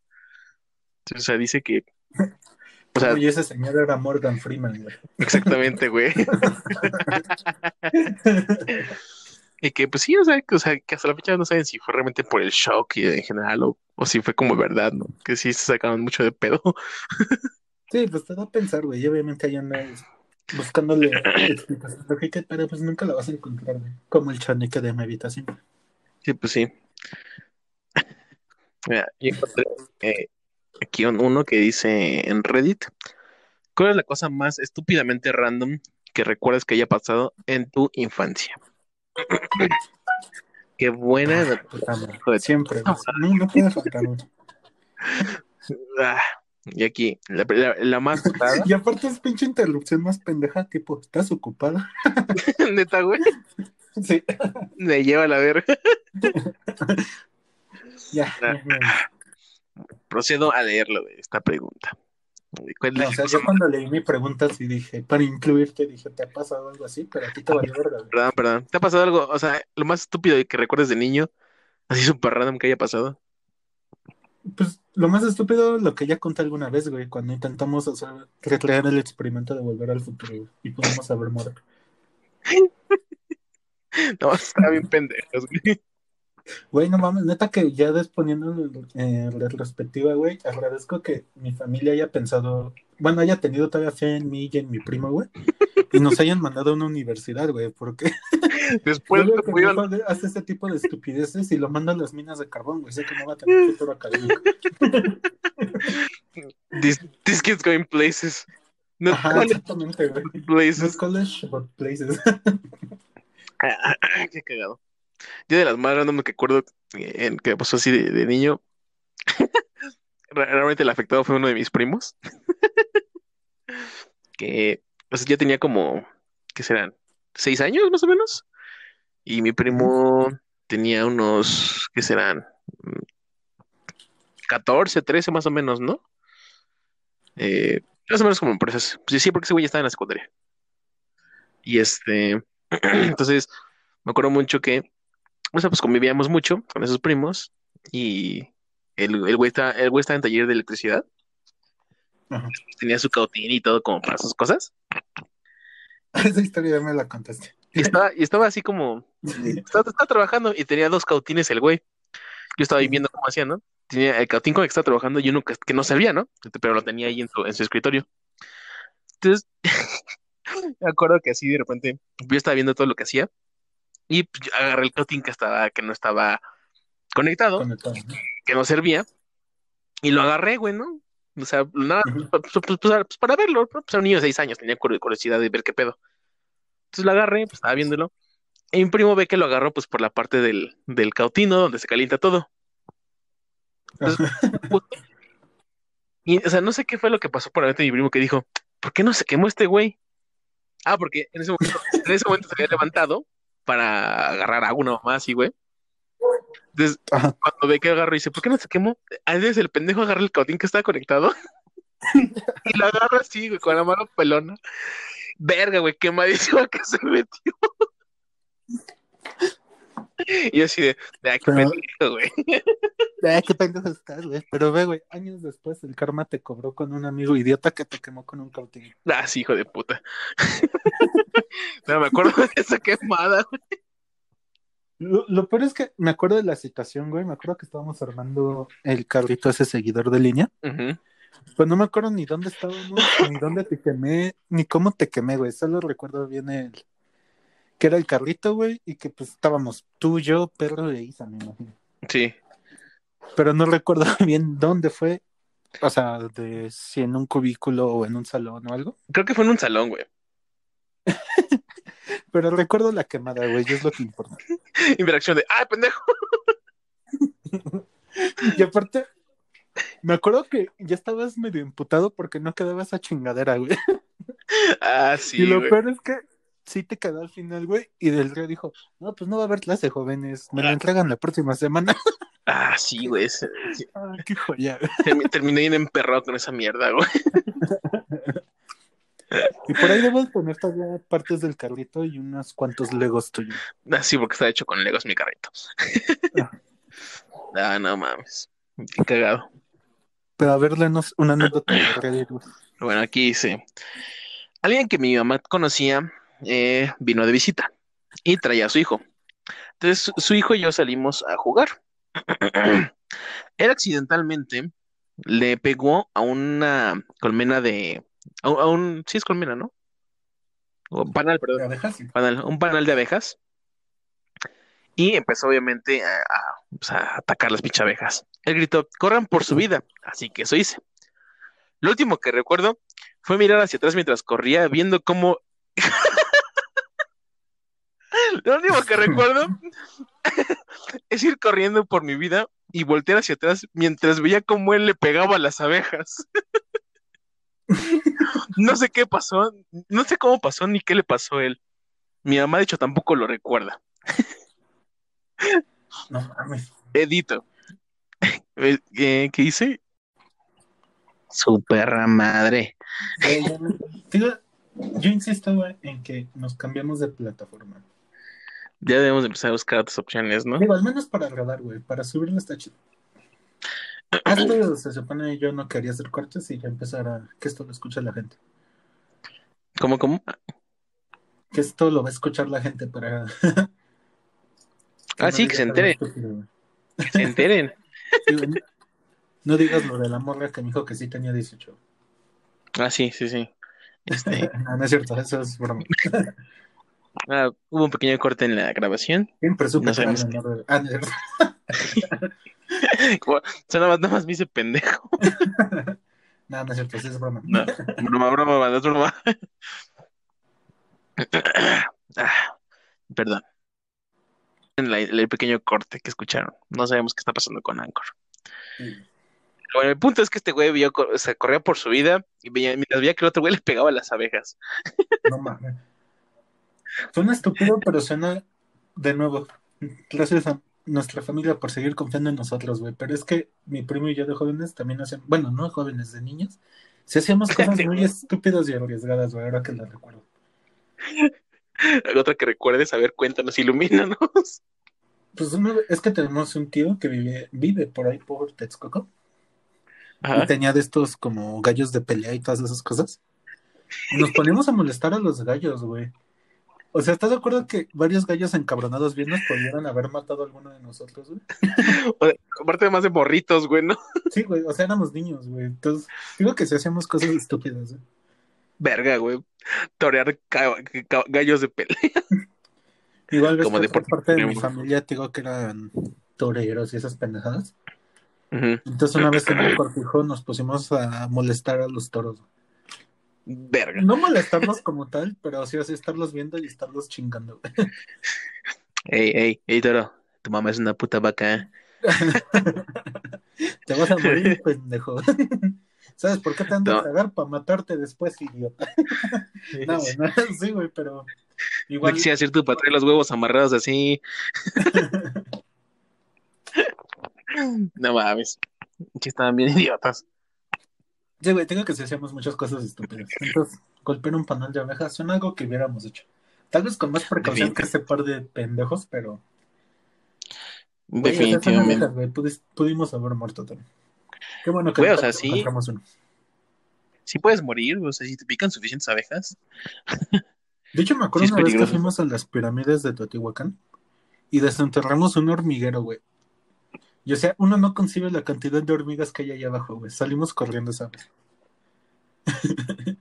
Entonces, o sea, dice que, o sea, Oye, ese señor era Morgan Freeman, güey. exactamente, güey. Y que pues sí, o sea, que, o sea, que hasta la fecha no saben si fue realmente por el shock y en general o, o si fue como verdad, ¿no? Que sí se sacaron mucho de pedo. Sí, pues te da a pensar, güey. Y obviamente ahí andas buscándole explicación lógica, pero pues nunca la vas a encontrar, güey. Como el chaneque de mi habitación. Sí, pues sí. Mira, yo encontré eh, aquí un- uno que dice en Reddit, ¿cuál es la cosa más estúpidamente random que recuerdas que haya pasado en tu infancia? Qué buena. Siempre, güey. No, no puede faltar, güey. Ah, y aquí, la, la- la más Y aparte es pinche interrupción más pendeja, tipo, ¿estás ocupada? neta, güey, Sí, me lleva a la verga. ya. Ah. ya, ya. Procedo a leerlo de esta pregunta. ¿Cuál es No, la o sea, yo cuando leí mi pregunta sí dije, para incluirte, dije, ¿te ha pasado algo así? Pero a ti te valió verga. Perdón, perdón. ¿Te ha pasado algo? O sea, lo más estúpido que recuerdes de niño, así súper random que haya pasado. Pues lo más estúpido, lo que ya conté alguna vez, güey, cuando intentamos hacer, recrear el experimento de volver al futuro, güey, y pudimos haber muerto. No, está bien pendejos, güey. Güey, no mames, neta que ya desponiendo en retrospectiva, güey, agradezco que mi familia haya pensado, bueno, haya tenido todavía fe en mí y en mi primo, güey, y nos hayan mandado a una universidad, güey, porque Después yo que pudieron- hace este tipo de estupideces y lo manda a las minas de carbón, güey, sé que no va a tener futuro académico. This, this kid's going places. No Ajá, college exactamente, güey. Places. college, but places. Qué cagado. Yo de las más random que acuerdo eh, en que pasó así de, de niño, re- realmente el afectado fue uno de mis primos. que o sea, ya tenía como, ¿qué serán? ¿Seis años más o menos? Y mi primo tenía unos, ¿qué serán? Mm, 14, 13 más o menos, ¿no? Eh, más o menos como por esas. Pues sí, porque ese güey ya estaba en la secundaria. Y este, entonces, me acuerdo mucho que, o sea, pues convivíamos mucho con esos primos y el, el güey está, el güey estaba en taller de electricidad Ajá. tenía su cautín y todo como para sus cosas. Esa historia ya me la contaste. Y estaba, y estaba así como, estaba, estaba trabajando y tenía dos cautines el güey. Yo estaba ahí viendo cómo hacía, ¿no? Tenía el cautín con el que estaba trabajando y uno que, que no servía, ¿no? Pero lo tenía ahí en su, en su escritorio. Entonces, me acuerdo que así de repente yo estaba viendo todo lo que hacía y pues, agarré el cautín que estaba, que no estaba conectado, que no servía, y lo agarré, güey, ¿no? O sea, nada, pues, pues, pues, pues, para verlo. Pues era un niño de seis años, tenía cur- curiosidad de ver qué pedo. Entonces lo agarré, pues estaba viéndolo. Y mi primo ve que lo agarró pues por la parte del, del cautino donde se calienta todo. Entonces, y, o sea, no sé qué fue lo que pasó por la mente de mi primo que dijo, ¿por qué no se quemó este güey? Ah, porque en ese momento, en ese momento se había levantado para agarrar agua una mamá así, güey. Entonces, Ajá. cuando ve que agarró, dice, ¿por qué no se quemó? A veces el pendejo agarra el cautín que estaba conectado y lo agarra así, güey, con la mano pelona. Verga, güey, quemadísimo que se metió. Y yo así de, ah, qué pendejo, güey. Ah, qué pendejo estás, güey. Pero ve, güey, años después el karma te cobró con un amigo idiota que te quemó con un cautín. Ah, sí, hijo de puta. No, me acuerdo de esa quemada, güey. Lo, lo peor es que me acuerdo de la situación, güey. Me acuerdo que estábamos armando el carrito ese seguidor de línea. Pues no me acuerdo ni dónde estábamos, ni dónde te quemé, ni cómo te quemé, güey. Solo recuerdo bien el que era el carrito, güey, y que pues estábamos tú, yo, perro e Isa, me imagino. Sí. Pero no recuerdo bien dónde fue. O sea, de si en un cubículo o en un salón o algo. Creo que fue en un salón, güey. Pero recuerdo la quemada, güey, es lo que importa. Interacción de, ¡ah, pendejo! Y aparte, me acuerdo que ya estabas medio imputado porque no quedaba esa chingadera, güey. Ah, sí, y lo güey. peor es que sí te quedó al final, güey. Y del río dijo, no, pues no va a haber clase, jóvenes. Me lo Ah. entregan la próxima semana. Ah, sí, güey. sí. Ah, qué joya. Termi- Terminé bien emperrado con esa mierda, güey. Y por ahí debo poner todavía partes del carrito y unos cuantos legos tuyos. Ah, sí, porque está hecho con Legos mi carrito. Ah, no mames. Qué cagado. Pero a ver, lenos una anécdota de Reddit, güey. Bueno, aquí dice, alguien que mi mamá conocía eh, vino de visita y traía a su hijo. Entonces su, hijo y yo salimos a jugar. Él accidentalmente le pegó a una colmena de... A, un- a un... Sí es colmena, ¿no? O panal, perdón. ¿La dejas? panal- un panal de abejas y empezó obviamente a, a, pues, a atacar las pinches abejas. Él gritó, corran por su vida, así que eso hice. Lo último que recuerdo fue mirar hacia atrás mientras corría, viendo cómo... Lo último que recuerdo es ir corriendo por mi vida y voltear hacia atrás mientras veía cómo él le pegaba a las abejas. No sé qué pasó, no sé cómo pasó ni qué le pasó a él. Mi mamá, de hecho, tampoco lo recuerda. No mames. Edito. Eh, eh, ¿Qué hice? Su perra madre. Eh, yo insisto, en que nos cambiamos de plataforma. Ya debemos de empezar a buscar otras opciones, ¿no? Digo, al menos para grabar, güey. Para subirlo está chido. Esto se supone yo no quería hacer cortes y ya empezar a... Que esto lo escucha la gente. ¿Cómo, cómo? Que esto lo va a escuchar la gente para... Ah, sí, que se entere. Estúpido, güey. Que se enteren. No- No digas lo de la morra que me dijo que sí tenía 18. Ah, sí, sí, sí. Este, No, no es cierto, eso es broma. Ah, hubo un pequeño corte en la grabación. Siempre supe No que sabemos de- Ah, no O sea, nada más, nada más me hice pendejo. No, no es cierto, sí es broma. No, broma, broma, banda, es broma. Ah, perdón. En la- el pequeño corte que escucharon. No sabemos qué está pasando con Anchor. Bueno, el punto es que este güey vio, o sea, corría por su vida y veía, mientras veía que el otro güey le pegaba las abejas. No mames. Suena estúpido, pero suena de nuevo. Gracias a nuestra familia por seguir confiando en nosotros, güey. Pero es que mi primo y yo de jóvenes también hacían, bueno, no jóvenes, de niños, sí hacíamos cosas muy estúpidas y arriesgadas, güey, ahora que las recuerdo. Otra que recuerdes, a ver, cuéntanos, ilumínanos. Pues una es que tenemos un tío que vive, vive por ahí por Texcoco. y Ajá. tenía de estos como gallos de pelea y todas esas cosas. Y nos poníamos a molestar a los gallos, güey. O sea, ¿estás de acuerdo que varios gallos encabronados bien nos pudieran haber matado a alguno de nosotros, güey? Aparte más de morritos, güey, ¿no? Sí, güey, o sea, éramos niños, güey. Entonces, digo que si hacíamos cosas estúpidas, güey. Verga, güey. Torear gallos de pelea. Igual ves Como que parte de mi familia, te digo que eran toreros y esas pendejadas. Entonces, una vez en un cortijo nos pusimos a molestar a los toros. Verga. No molestarlos como tal, pero sí así estarlos viendo y estarlos chingando. Ey, ey, ey, toro. Tu mamá es una puta vaca. Te vas a morir, pendejo. ¿Sabes por qué te han de No. cagar? Para matarte después, idiota. No, güey, no, sí, güey, pero No igual. quisiera hacer tu para traer los huevos amarrados así. No mames. Que estaban bien idiotas. Sí, güey, tengo que si hacíamos muchas cosas estúpidas. Entonces, golpear un panal de abejas son algo que hubiéramos hecho. Tal vez con más precaución que ese par de pendejos, pero. Güey, Definitivamente. abejas, güey, pudis- pudimos haber muerto también. Qué bueno que Güey, o nunca sea, sí. encontramos uno. Sí puedes morir, o sea, si te pican suficientes abejas. De hecho, me acuerdo Sí, una vez que fuimos a las pirámides de Teotihuacán y desenterramos un hormiguero, güey. Y o sea, uno no concibe la cantidad de hormigas que hay ahí abajo, güey. Salimos corriendo esa vez.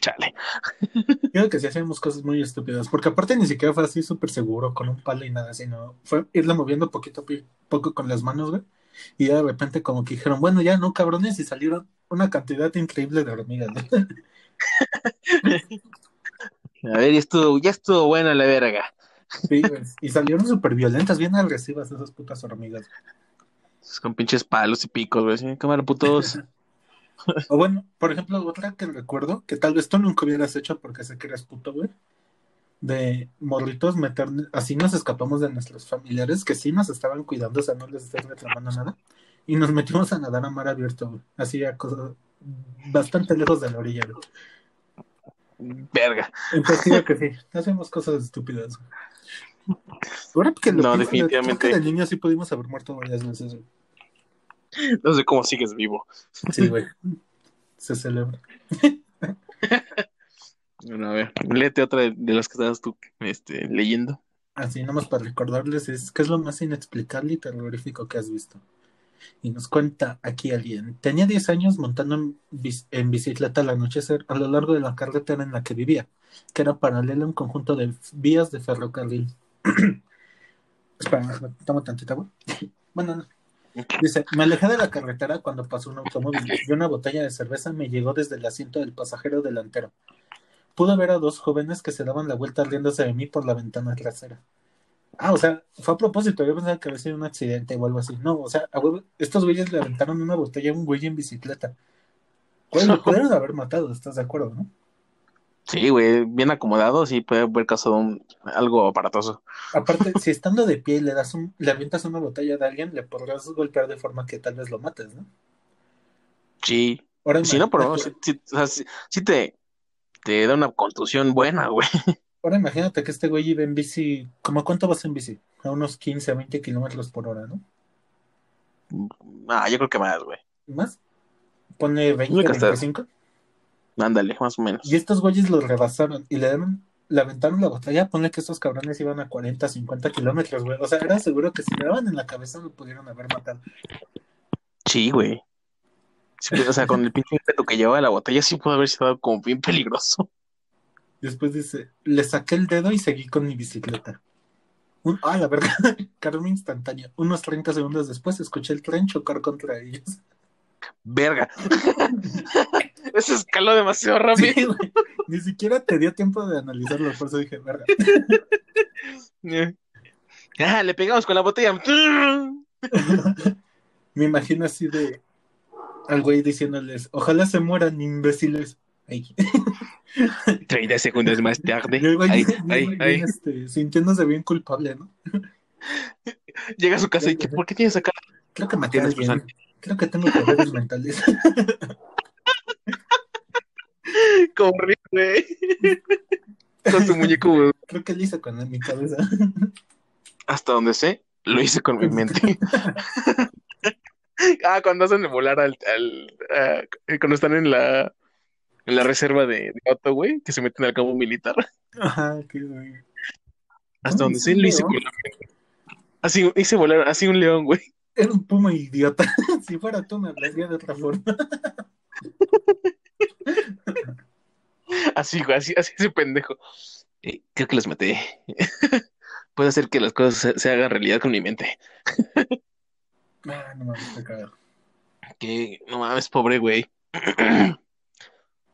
Chale. Creo que sí hacíamos cosas muy estúpidas, porque aparte ni siquiera fue así súper seguro con un palo y nada, sino fue irle moviendo poquito a poco con las manos, güey. Y ya de repente como que dijeron, bueno, ya no, cabrones, y salieron una cantidad increíble de hormigas, güey. A ver, ya estuvo, ya estuvo buena la verga. Sí, güey. Y salieron súper violentas, bien agresivas esas putas hormigas. Con pinches palos y picos, güey. así, Cámara, putos. O bueno, por ejemplo, otra que recuerdo, que tal vez tú nunca hubieras hecho porque sé que eres puto, güey. De morritos meter, así nos escapamos de nuestros familiares que sí nos estaban cuidando, o sea, no les estaban reclamando nada. Y nos metimos a nadar a mar abierto, güey. Así a cosas bastante lejos de la orilla, güey. Verga. Entonces digo que sí, hacemos cosas estúpidas, güey. Ahora que lo No, pienso, definitivamente. de sí pudimos haber muerto varias veces, güey. No sé cómo sigues vivo. Sí, güey. Se celebra. Bueno, a ver, léete otra de, de las que estabas tú este, leyendo. Así nomás para recordarles es qué es lo más inexplicable y terrorífico que has visto. Y nos cuenta aquí alguien. Tenía 10 años montando en bicicleta al anochecer a lo largo de la carretera en la que vivía, que era paralela a un conjunto de vías de ferrocarril. Espera, toma tantita, güey. Bueno, no. Dice, me alejé de la carretera cuando pasó un automóvil y una botella de cerveza me llegó desde el asiento del pasajero delantero. Pude ver a dos jóvenes que se daban la vuelta riéndose de mí por la ventana trasera. Ah, o sea, fue a propósito, yo pensaba que había sido un accidente o algo así. No, o sea, estos güeyes le aventaron una botella a un güey en bicicleta. Güey, lo pudieron haber matado, ¿estás de acuerdo, no? Sí, güey, bien acomodado, sí puede haber causado un, algo aparatoso. Aparte, si estando de pie y le das un, le avientas una botella de alguien, le podrás golpear de forma que tal vez lo mates, ¿no? Sí. Ahora Si no, por lo imagínate- menos sí, sí, o sea, te, te da una contusión buena, güey. Ahora imagínate que este güey iba en bici, ¿cómo cuánto vas en bici? A unos 15 a 20 kilómetros por hora, ¿no? Ah, yo creo que más, güey. ¿Más? Pone 20, Nunca estás. 25. Ándale, más o menos. Y estos güeyes los rebasaron y le dieron, le aventaron la botella. Ponle que estos cabrones iban a 40, 50 kilómetros, güey. O sea, era seguro que si le daban en la cabeza lo pudieron haber matado. Sí, güey. Sí, o sea, con el pinche ímpetu que llevaba la botella, sí pudo haber sido como bien peligroso. Después dice, le saqué el dedo y seguí con mi bicicleta. Un, ah, la verdad, karma instantáneo. Unos 30 segundos después escuché el tren chocar contra ellos. Verga. Eso escaló demasiado rápido. Sí. Ni siquiera te dio tiempo de analizarlo, por eso dije, verga. Ah, le pegamos con la botella. Me imagino así de al güey diciéndoles, ojalá se mueran imbéciles. Ay. 30 segundos más tarde. Y el güey Ay, bien- ay, bien, ay. este, sintiéndose bien culpable, ¿no? Llega a su casa y ¿qué- ¿por qué tienes acá? Creo que maté a. Creo que tengo poderes mentales. Como ríe, güey. Con tu muñeco, güey. Creo que lo hice con mi cabeza. Hasta donde sé, lo hice con mi mente. Ah, cuando hacen de volar al, al ah, cuando están en la en la reserva de, de Otto, güey, que se meten al campo militar. Ajá, qué güey. Hasta donde sí, sé, lo hice con la Así, hice volar, así un león, güey. Era un puma idiota. si fuera tú, me hablaría de otra forma. Así, güey, así, así ese pendejo. Eh, creo que los maté. Puede hacer que las cosas se, se hagan realidad con mi mente. Ah, no mames, te. Que no mames, pobre güey.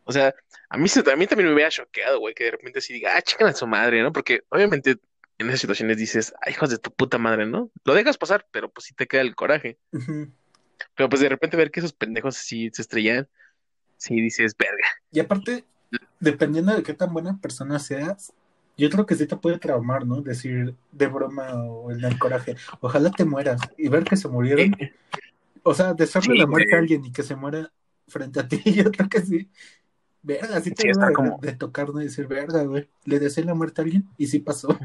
O sea, a mí, se- a mí también me hubiera choqueado, güey, que de repente así diga, ah, chican a su madre, ¿no? Porque obviamente en esas situaciones dices, ay, hijos de tu puta madre, ¿no? Lo dejas pasar, pero pues sí te queda el coraje. Pero pues de repente ver que esos pendejos así se estrellan, sí dices, verga. Y aparte, dependiendo de qué tan buena persona seas, yo creo que sí te puede traumar, ¿no? Decir de broma o en el coraje, ojalá te mueras y ver que se murieron. O sea, desearle Sí, la muerte a alguien y que se muera frente a ti, yo creo que sí. Verga, sí te de, como- de tocar, ¿no? Y decir, verga, güey, le deseé la muerte a alguien y sí pasó.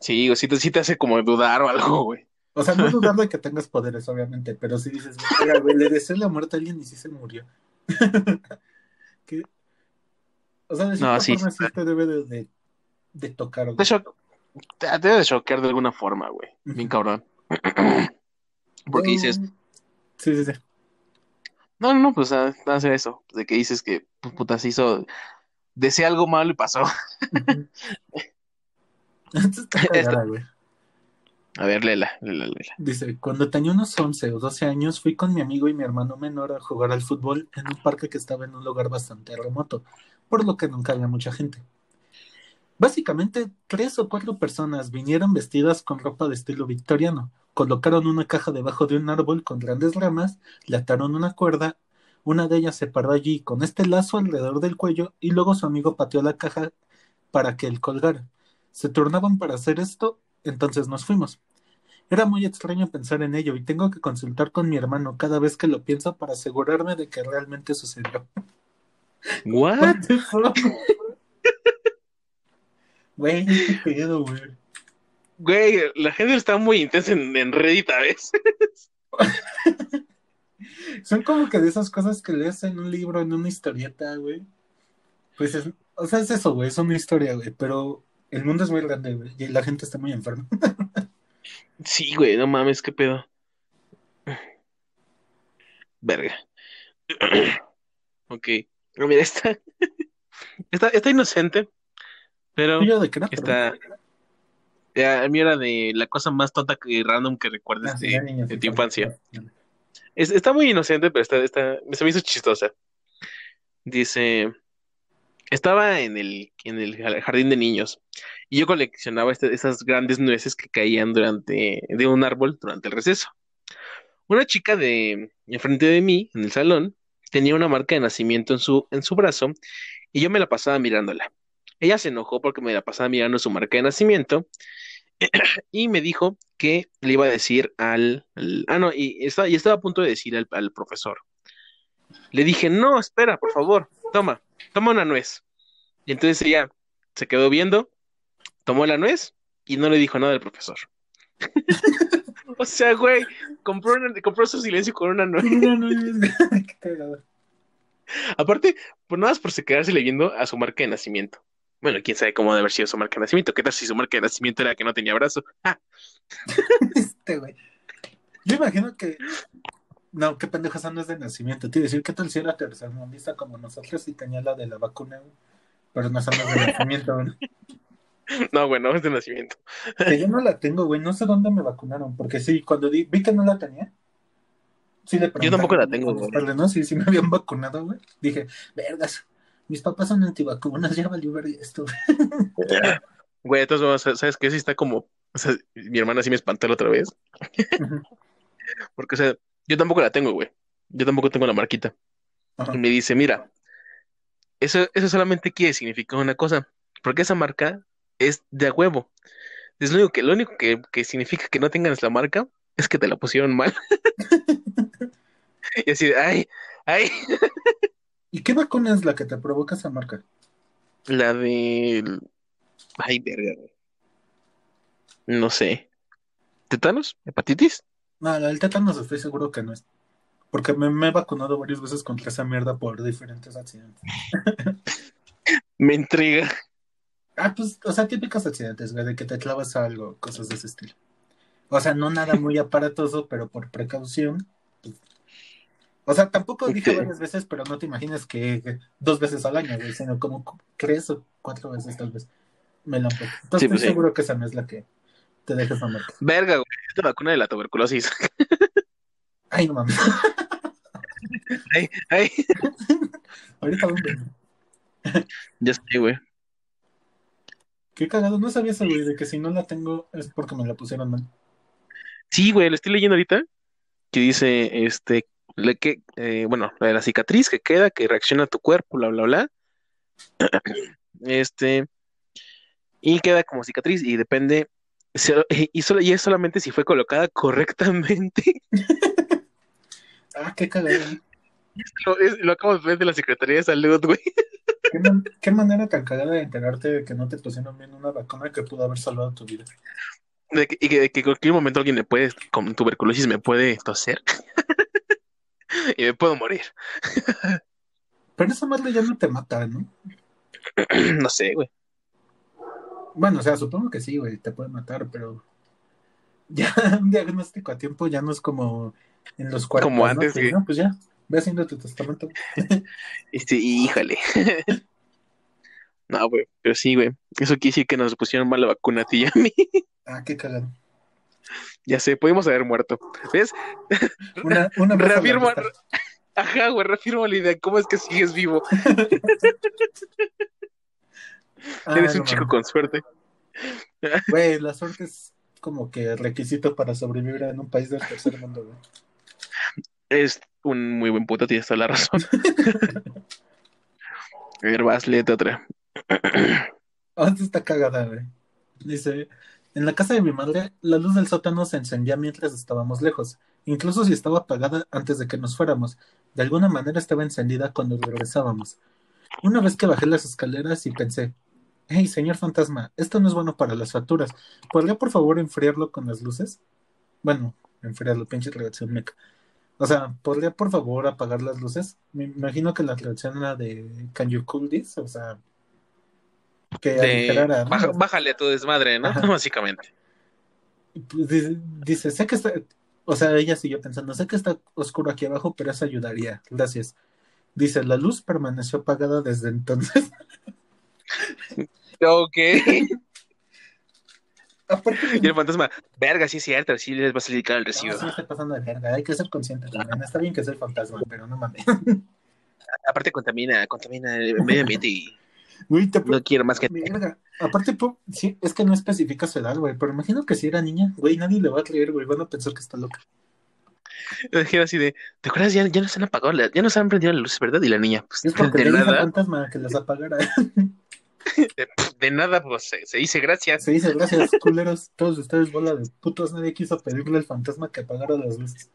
Sí, o sí te, sí te hace como dudar o algo, güey. O sea, no dudar de que tengas poderes, obviamente, pero sí dices, verga, güey, le deseé la muerte a alguien y sí se murió. ¿Qué? O sea, de No, sí, forma sí. te debe de, de, de tocar, güey. Te, te debe de choquear de alguna forma, güey. Bien cabrón. Porque dices, Sí, sí, sí. no, no, no, pues hacer eso. De que dices que, pues, puta, se hizo, deseé algo malo y pasó. Esto está cagada, güey. A ver, léela, léela, léela. Dice, cuando tenía unos 11 o 12 años fui con mi amigo y mi hermano menor a jugar al fútbol en un parque que estaba en un lugar bastante remoto, por lo que nunca había mucha gente. Básicamente, tres o cuatro personas vinieron vestidas con ropa de estilo victoriano, colocaron una caja debajo de un árbol con grandes ramas, le ataron una cuerda, una de ellas se paró allí con este lazo alrededor del cuello y luego su amigo pateó la caja para que él colgara. Se turnaban para hacer esto, entonces nos fuimos. Era muy extraño pensar en ello y tengo que consultar con mi hermano cada vez que lo pienso para asegurarme de que realmente sucedió. ¿What? Güey, qué pedo, güey. Güey, la gente está muy intensa en, en Reddit a veces. Son como que de esas cosas que lees en un libro, en una historieta, güey. Pues es, o sea, es eso, güey, es una historia, güey, pero el mundo es muy grande, güey, y la gente está muy enferma. Sí, güey, no mames, qué pedo. Verga. Ok. No, mira, está, está, está inocente, pero ¿Tuyo de qué está. Ya, a mí era de la cosa más tonta y random que recuerdes Ah, sí, de, sí, tu infancia. sí. Es- está muy inocente, pero está, está, se me hizo chistosa. Dice, estaba en el, en el jardín de niños y yo coleccionaba este- esas grandes nueces que caían durante, de un árbol durante el receso. Una chica de enfrente de mí, en el salón, tenía una marca de nacimiento en su, en su brazo y yo me la pasaba mirándola. Ella se enojó porque me la pasaba mirando su marca de nacimiento y me dijo que le iba a decir al, ah, no, y estaba, y estaba a punto de decir al, al profesor. Le dije, no, espera, por favor, toma, toma una nuez. Y entonces ella se quedó viendo, tomó la nuez y no le dijo nada al profesor. O sea, güey, compró, una- compró su silencio con una nuez. Qué cagado. Aparte, pues nada más por se quedarse leyendo a su marca de nacimiento. Bueno, quién sabe cómo debe haber sido su marca de nacimiento. ¿Qué tal si su marca de nacimiento era que no tenía brazo? Ah, Este, güey. Yo imagino que. No, qué pendejo esa no es de nacimiento. Te iba a decir, ¿qué tal si era tercermundista como nosotros y tenía la de la vacuna, güey? Pero no las de nacimiento, güey. no, bueno, es de nacimiento. Que yo no la tengo, güey. No sé dónde me vacunaron. Porque sí, cuando di- vi que no la tenía. Sí le. Yo tampoco la tengo, güey. ¿no? Sí, sí me habían vacunado, güey. Dije, vergas. Mis papás son antivacunas, ya valió ver esto. Güey, modos, ¿sabes qué? Sí está como. O sea, mi hermana sí me espantó la otra vez. Porque, o sea, yo tampoco la tengo, güey. Yo tampoco tengo la marquita. Ajá. Y me dice, mira, eso, eso solamente quiere significar una cosa. Porque esa marca es de a huevo. Es lo único que, lo único que, que significa que no tengas la marca es que te la pusieron mal. Y así ay, ay, ¿Y qué vacuna es la que te provoca esa marca? la de. Ay, verga, güey. No sé. ¿Tetanos? ¿Hepatitis? No, del tétanos estoy seguro que no es. Porque me, me he vacunado varias veces contra esa mierda por diferentes accidentes. Me intriga. Ah, pues, o sea, típicos accidentes, güey, de que te clavas a algo, cosas de ese estilo. O sea, no nada muy aparatoso, pero por precaución. pues. O sea, tampoco dije varias veces, pero no te imaginas que dos veces al año, güey, sino como tres o cuatro veces tal vez. Me la. Entonces Sí, pues estoy sí. seguro que esa no es la que te deja esa marca. Verga, güey. Esta vacuna de la tuberculosis. Ay, no mames. ay, ay. Ahorita dónde. Ya sé, güey. Qué cagado, no sabía eso, güey, de que si no la tengo es porque me la pusieron mal. Sí, güey, lo estoy leyendo ahorita. Que dice, este, le que, eh, bueno, la de la cicatriz que queda, que reacciona a tu cuerpo, bla, bla, bla. Este, y queda como cicatriz y depende, se- y, solo, y es solamente si fue colocada correctamente. Ah, qué cagado. Lo, lo acabo de ver de la Secretaría de Salud, güey. ¿Qué, man- qué manera tan cagada de enterarte de que no te pusieron bien una vacuna que pudo haber salvado tu vida. De que, y que, que en cualquier momento alguien me puede, con tuberculosis, me puede toser. y me puedo morir. Pero esa madre ya no te mata, ¿no? no sé, güey. Bueno, o sea, supongo que sí, güey, te puede matar, pero ya un diagnóstico a tiempo ya no es como en los 40. Como ¿no? antes, Que, güey. no, pues ya, ve haciendo tu testamento. Este, híjole. No, güey, pero sí, güey. Eso quiere decir que nos pusieron mal la vacuna a ti y a mí. Ah, qué cagado. Ya sé, pudimos haber muerto. ¿Ves? Una, una Reafirmo, ajá, güey, reafirmo la idea. ¿Cómo es que sigues vivo? Ah, Eres no un chico con suerte. Güey, la suerte es como que requisito para sobrevivir en un país del tercer mundo, güey. Es un muy buen puto, tienes toda la razón. A ver, vas, léete otra. Ah, esta está cagada, güey. Dice, en la casa de mi madre, la luz del sótano se encendía mientras estábamos lejos, incluso si estaba apagada antes de que nos fuéramos. De alguna manera estaba encendida cuando regresábamos. Una vez que bajé las escaleras y pensé, hey, señor fantasma, esto no es bueno para las facturas. ¿Podría por favor enfriarlo con las luces? Bueno, enfriarlo, pinche reacción meca. O sea, ¿podría por favor apagar las luces? Me imagino que la traducción era de Can you cool this? O sea, que De, baja- bájale a tu desmadre, ¿no? Ajá. Básicamente. Pues, Dice, dice, sé que está, o sea, ella siguió pensando, sé que está oscuro aquí abajo, pero eso ayudaría, gracias. Dice, la luz permaneció apagada desde entonces. Ok. Aparte, Y el fantasma, verga, sí es cierto, sí les va a salir caro el recibo. no, sí está pasando de verga, hay que ser consciente también. Está bien que soy fantasma, pero no mames. Aparte contamina, contamina el medio ambiente y Güey, te- no quiero más que... verga. Aparte, po- sí, es que no especifica su edad, güey, pero imagino que si era niña, güey, nadie le va a creer, güey, van a pensar que está loca. Dijera así de, ¿te acuerdas? Ya, ya nos han apagado, la- ya nos han prendido las luces, ¿verdad? Y la niña, pues, Es porque de le nada, fantasma que las apagara. De, de nada, pues se, se dice gracias. Se dice, gracias, culeros, todos ustedes bola de putos, nadie quiso pedirle al fantasma que apagara las luces.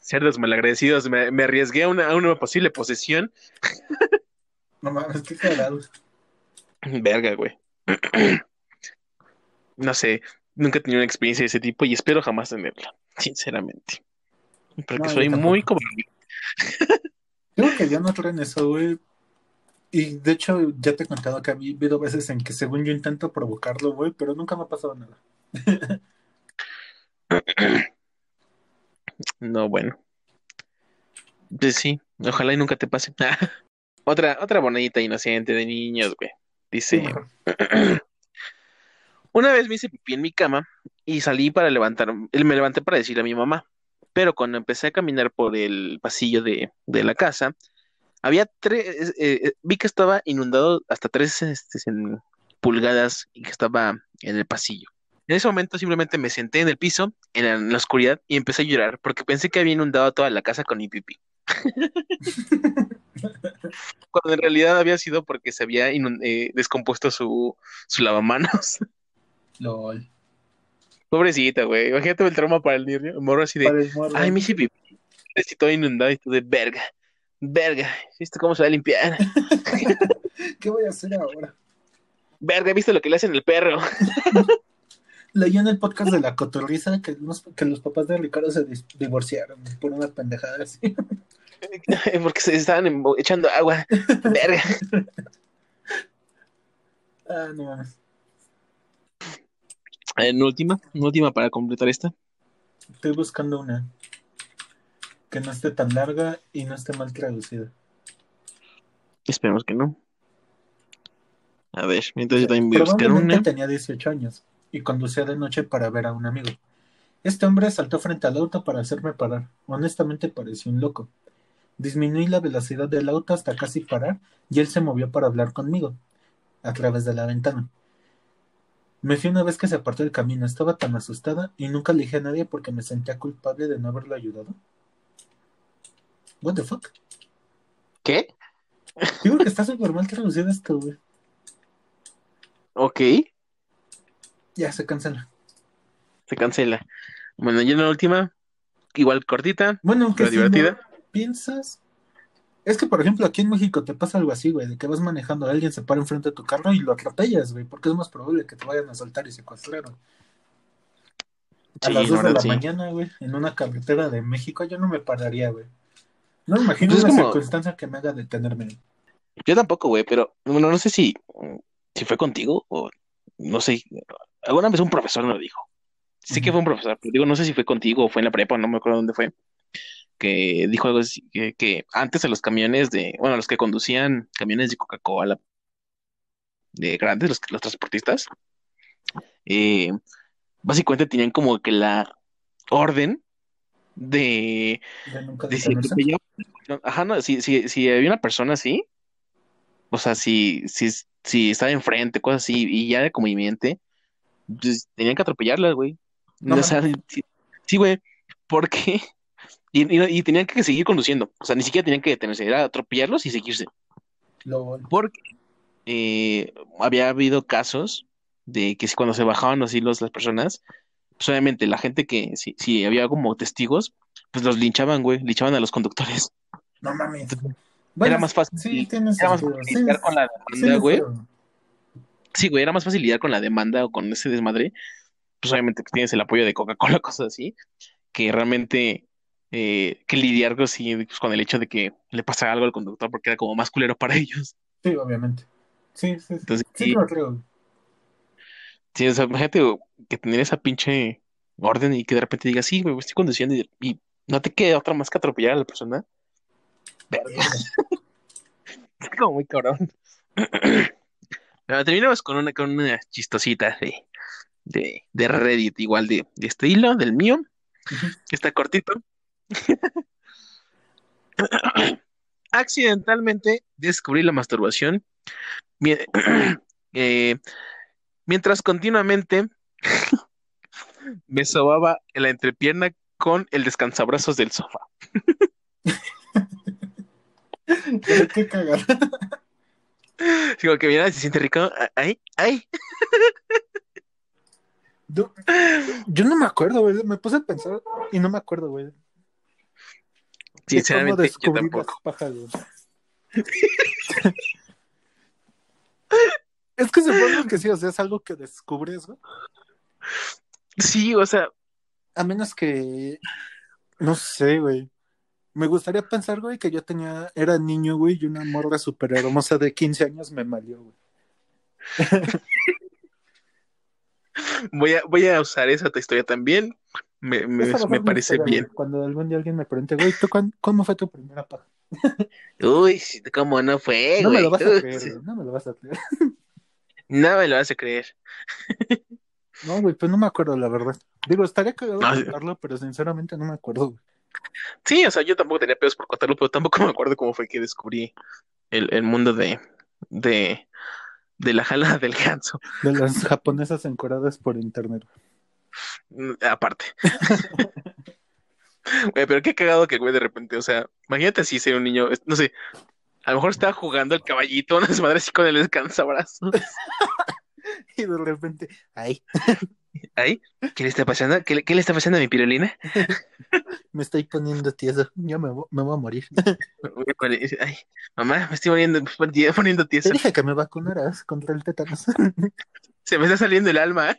Cerdos malagradecidos, me, me arriesgué a una, a una posible posesión. No mames, qué cagado. Verga, güey. No sé, nunca he tenido una experiencia de ese tipo y espero jamás tenerla, sinceramente. Porque No, soy muy como... Creo que yo no creo en eso, güey. Y de hecho, ya te he contado que ha habido veces en que según yo intento provocarlo, güey, pero nunca me ha pasado nada. No, bueno. Pues sí, ojalá y nunca te pase. Otra, otra bonita inocente de niños, güey. Dice, una vez me hice pipí en mi cama y salí para levantar, me levanté para decirle a mi mamá, pero cuando empecé a caminar por el pasillo de, de la casa, había tres, eh, eh, vi que estaba inundado hasta tres este, en pulgadas y que estaba en el pasillo. En ese momento simplemente me senté en el piso, en la, en la oscuridad, y empecé a llorar porque pensé que había inundado toda la casa con mi pipí. Cuando en realidad había sido porque se había eh, descompuesto su, su lavamanos. LOL. Pobrecita, güey. Imagínate el trauma para el niño. Morro así de, el morro. ay, hice pipí. Todo inundado y tú de verga. Verga. ¿Viste cómo se va a limpiar? ¿Qué voy a hacer ahora? Verga, ¿viste lo que le hacen al perro? Leí en el podcast de la cotorriza que los, que los papás de Ricardo se divorciaron por una pendejada así. Porque se estaban embo- echando agua. Verga. Ah, no mames. En última, una última para completar esta. Estoy buscando una que no esté tan larga y no esté mal traducida. Esperemos que no. A ver, mientras yo también voy a buscar una. tenía 18 años y conducía de noche para ver a un amigo. Este hombre saltó frente al auto para hacerme parar. Honestamente pareció un loco. Disminuí la velocidad del auto hasta casi parar y él se movió para hablar conmigo a través de la ventana. Me fui una vez que se apartó del camino. Estaba tan asustada y nunca le dije a nadie porque me sentía culpable de no haberlo ayudado. What the fuck? ¿Qué? Digo que está súper mal traducido esto, güey. Ok, Ya se cancela. se cancela. Bueno, y en la última, igual cortita, Bueno, si lo divertida. piensas. Es que, por ejemplo, aquí en México te pasa algo así, güey, de que vas manejando a alguien, se para enfrente de tu carro y lo atropellas, güey, porque es más probable que te vayan a asaltar y secuestrar. güey. A Sí, las la 2 de la sí. mañana, güey, en una carretera de México, yo no me pararía, güey. No me imagino Pues es una como- circunstancia que me haga detenerme. Yo tampoco, güey, pero bueno, no sé si, si fue contigo o no sé. Alguna vez un profesor me lo dijo. Sí que fue un profesor, pero digo, no sé si fue contigo o fue en la prepa, no me acuerdo dónde fue. Que dijo algo así, que, que antes a los camiones de, bueno, los que conducían camiones de Coca-Cola, de grandes, los, los transportistas, eh, básicamente tenían como que la orden de De si atropellaba- ajá, no, si, si, si había una persona así, o sea, si, si, si estaba enfrente, cosas así, y ya de como inminente, pues tenían que atropellarla, güey. No O sea, sí, sí, güey, porque, y, y, y tenían que seguir conduciendo, o sea, ni siquiera tenían que detenerse, era atropellarlos y seguirse, Lo- porque eh, había habido casos de que cuando se bajaban así los, las personas, pues obviamente la gente que, si, si había como testigos, pues los linchaban, güey, linchaban a los conductores. No mames. Era Bueno, más fácil. Sí, tienes Era más fácil Sí, lidiar con la sí, demanda, güey. Sí, güey, era más fácil lidiar con la demanda o con ese desmadre. Pues obviamente pues, tienes el apoyo de Coca-Cola, cosas así, que realmente eh, que lidiar con, sí, pues, con el hecho de que le pasara algo al conductor porque era como más culero para ellos. Sí, obviamente. Sí, sí, sí. Entonces, Sí, sí, lo creo. Sí, o sea, imagínate que tener esa pinche orden y que de repente digas, sí, güey, estoy conduciendo y, y no te queda otra más que atropellar a la persona. Verga, es como muy cabrón. Pero terminamos con una, con una chistosita de, de, de Reddit, igual de, de este hilo, del mío, que está cortito. Accidentalmente descubrí la masturbación eh, mientras continuamente me sobaba en la entrepierna con el descansabrazos del sofá. Qué cagada. Digo que mira, se siente rico. Ay, ay. Yo, yo no me acuerdo, güey. Me puse a pensar y no me acuerdo, güey. Sinceramente, yo descubrí las tampoco. pajas, güey. es que supongo que sí, o sea, es algo que descubres, güey. Sí, o sea, A menos que. No sé, güey. Me gustaría pensar, güey, que yo tenía. Era niño, güey, y una morra súper hermosa de 15 años me malió, güey. voy a, voy a usar esa historia también. Me, me, parece historia, bien. güey. Cuando algún día alguien me pregunte, güey, ¿tú cuán- ¿cómo fue tu primera paja? Uy, ¿cómo no fue, No me güey? lo vas a creer, sí. güey. No me lo vas a creer. No me lo a creer. No, güey, pues no me acuerdo, la verdad. Digo, estaría cagado No, sí. contarlo, pero sinceramente no me acuerdo, güey. Sí, o sea, yo tampoco tenía pedos por contarlo, pero tampoco me acuerdo cómo fue que descubrí el, el mundo de, de, de la jalada del ganso. De las japonesas encoradas por internet. Mm, Aparte. Güey, pero qué cagado que, güey, de repente, o sea, imagínate si ser un niño, no sé, a lo mejor estaba jugando el caballito, una desmadre así con el descansabrazos. Y de repente, ay, Ay, ¿qué le está pasando? ¿Qué, le- qué le está pasando a mi pirulina? me estoy poniendo tieso. Ya me, me voy a morir. Ay, mamá, me estoy poniendo, poniendo Te tieso. dije que me vacunaras contra el tétanos. Se me está saliendo el alma. ¿eh?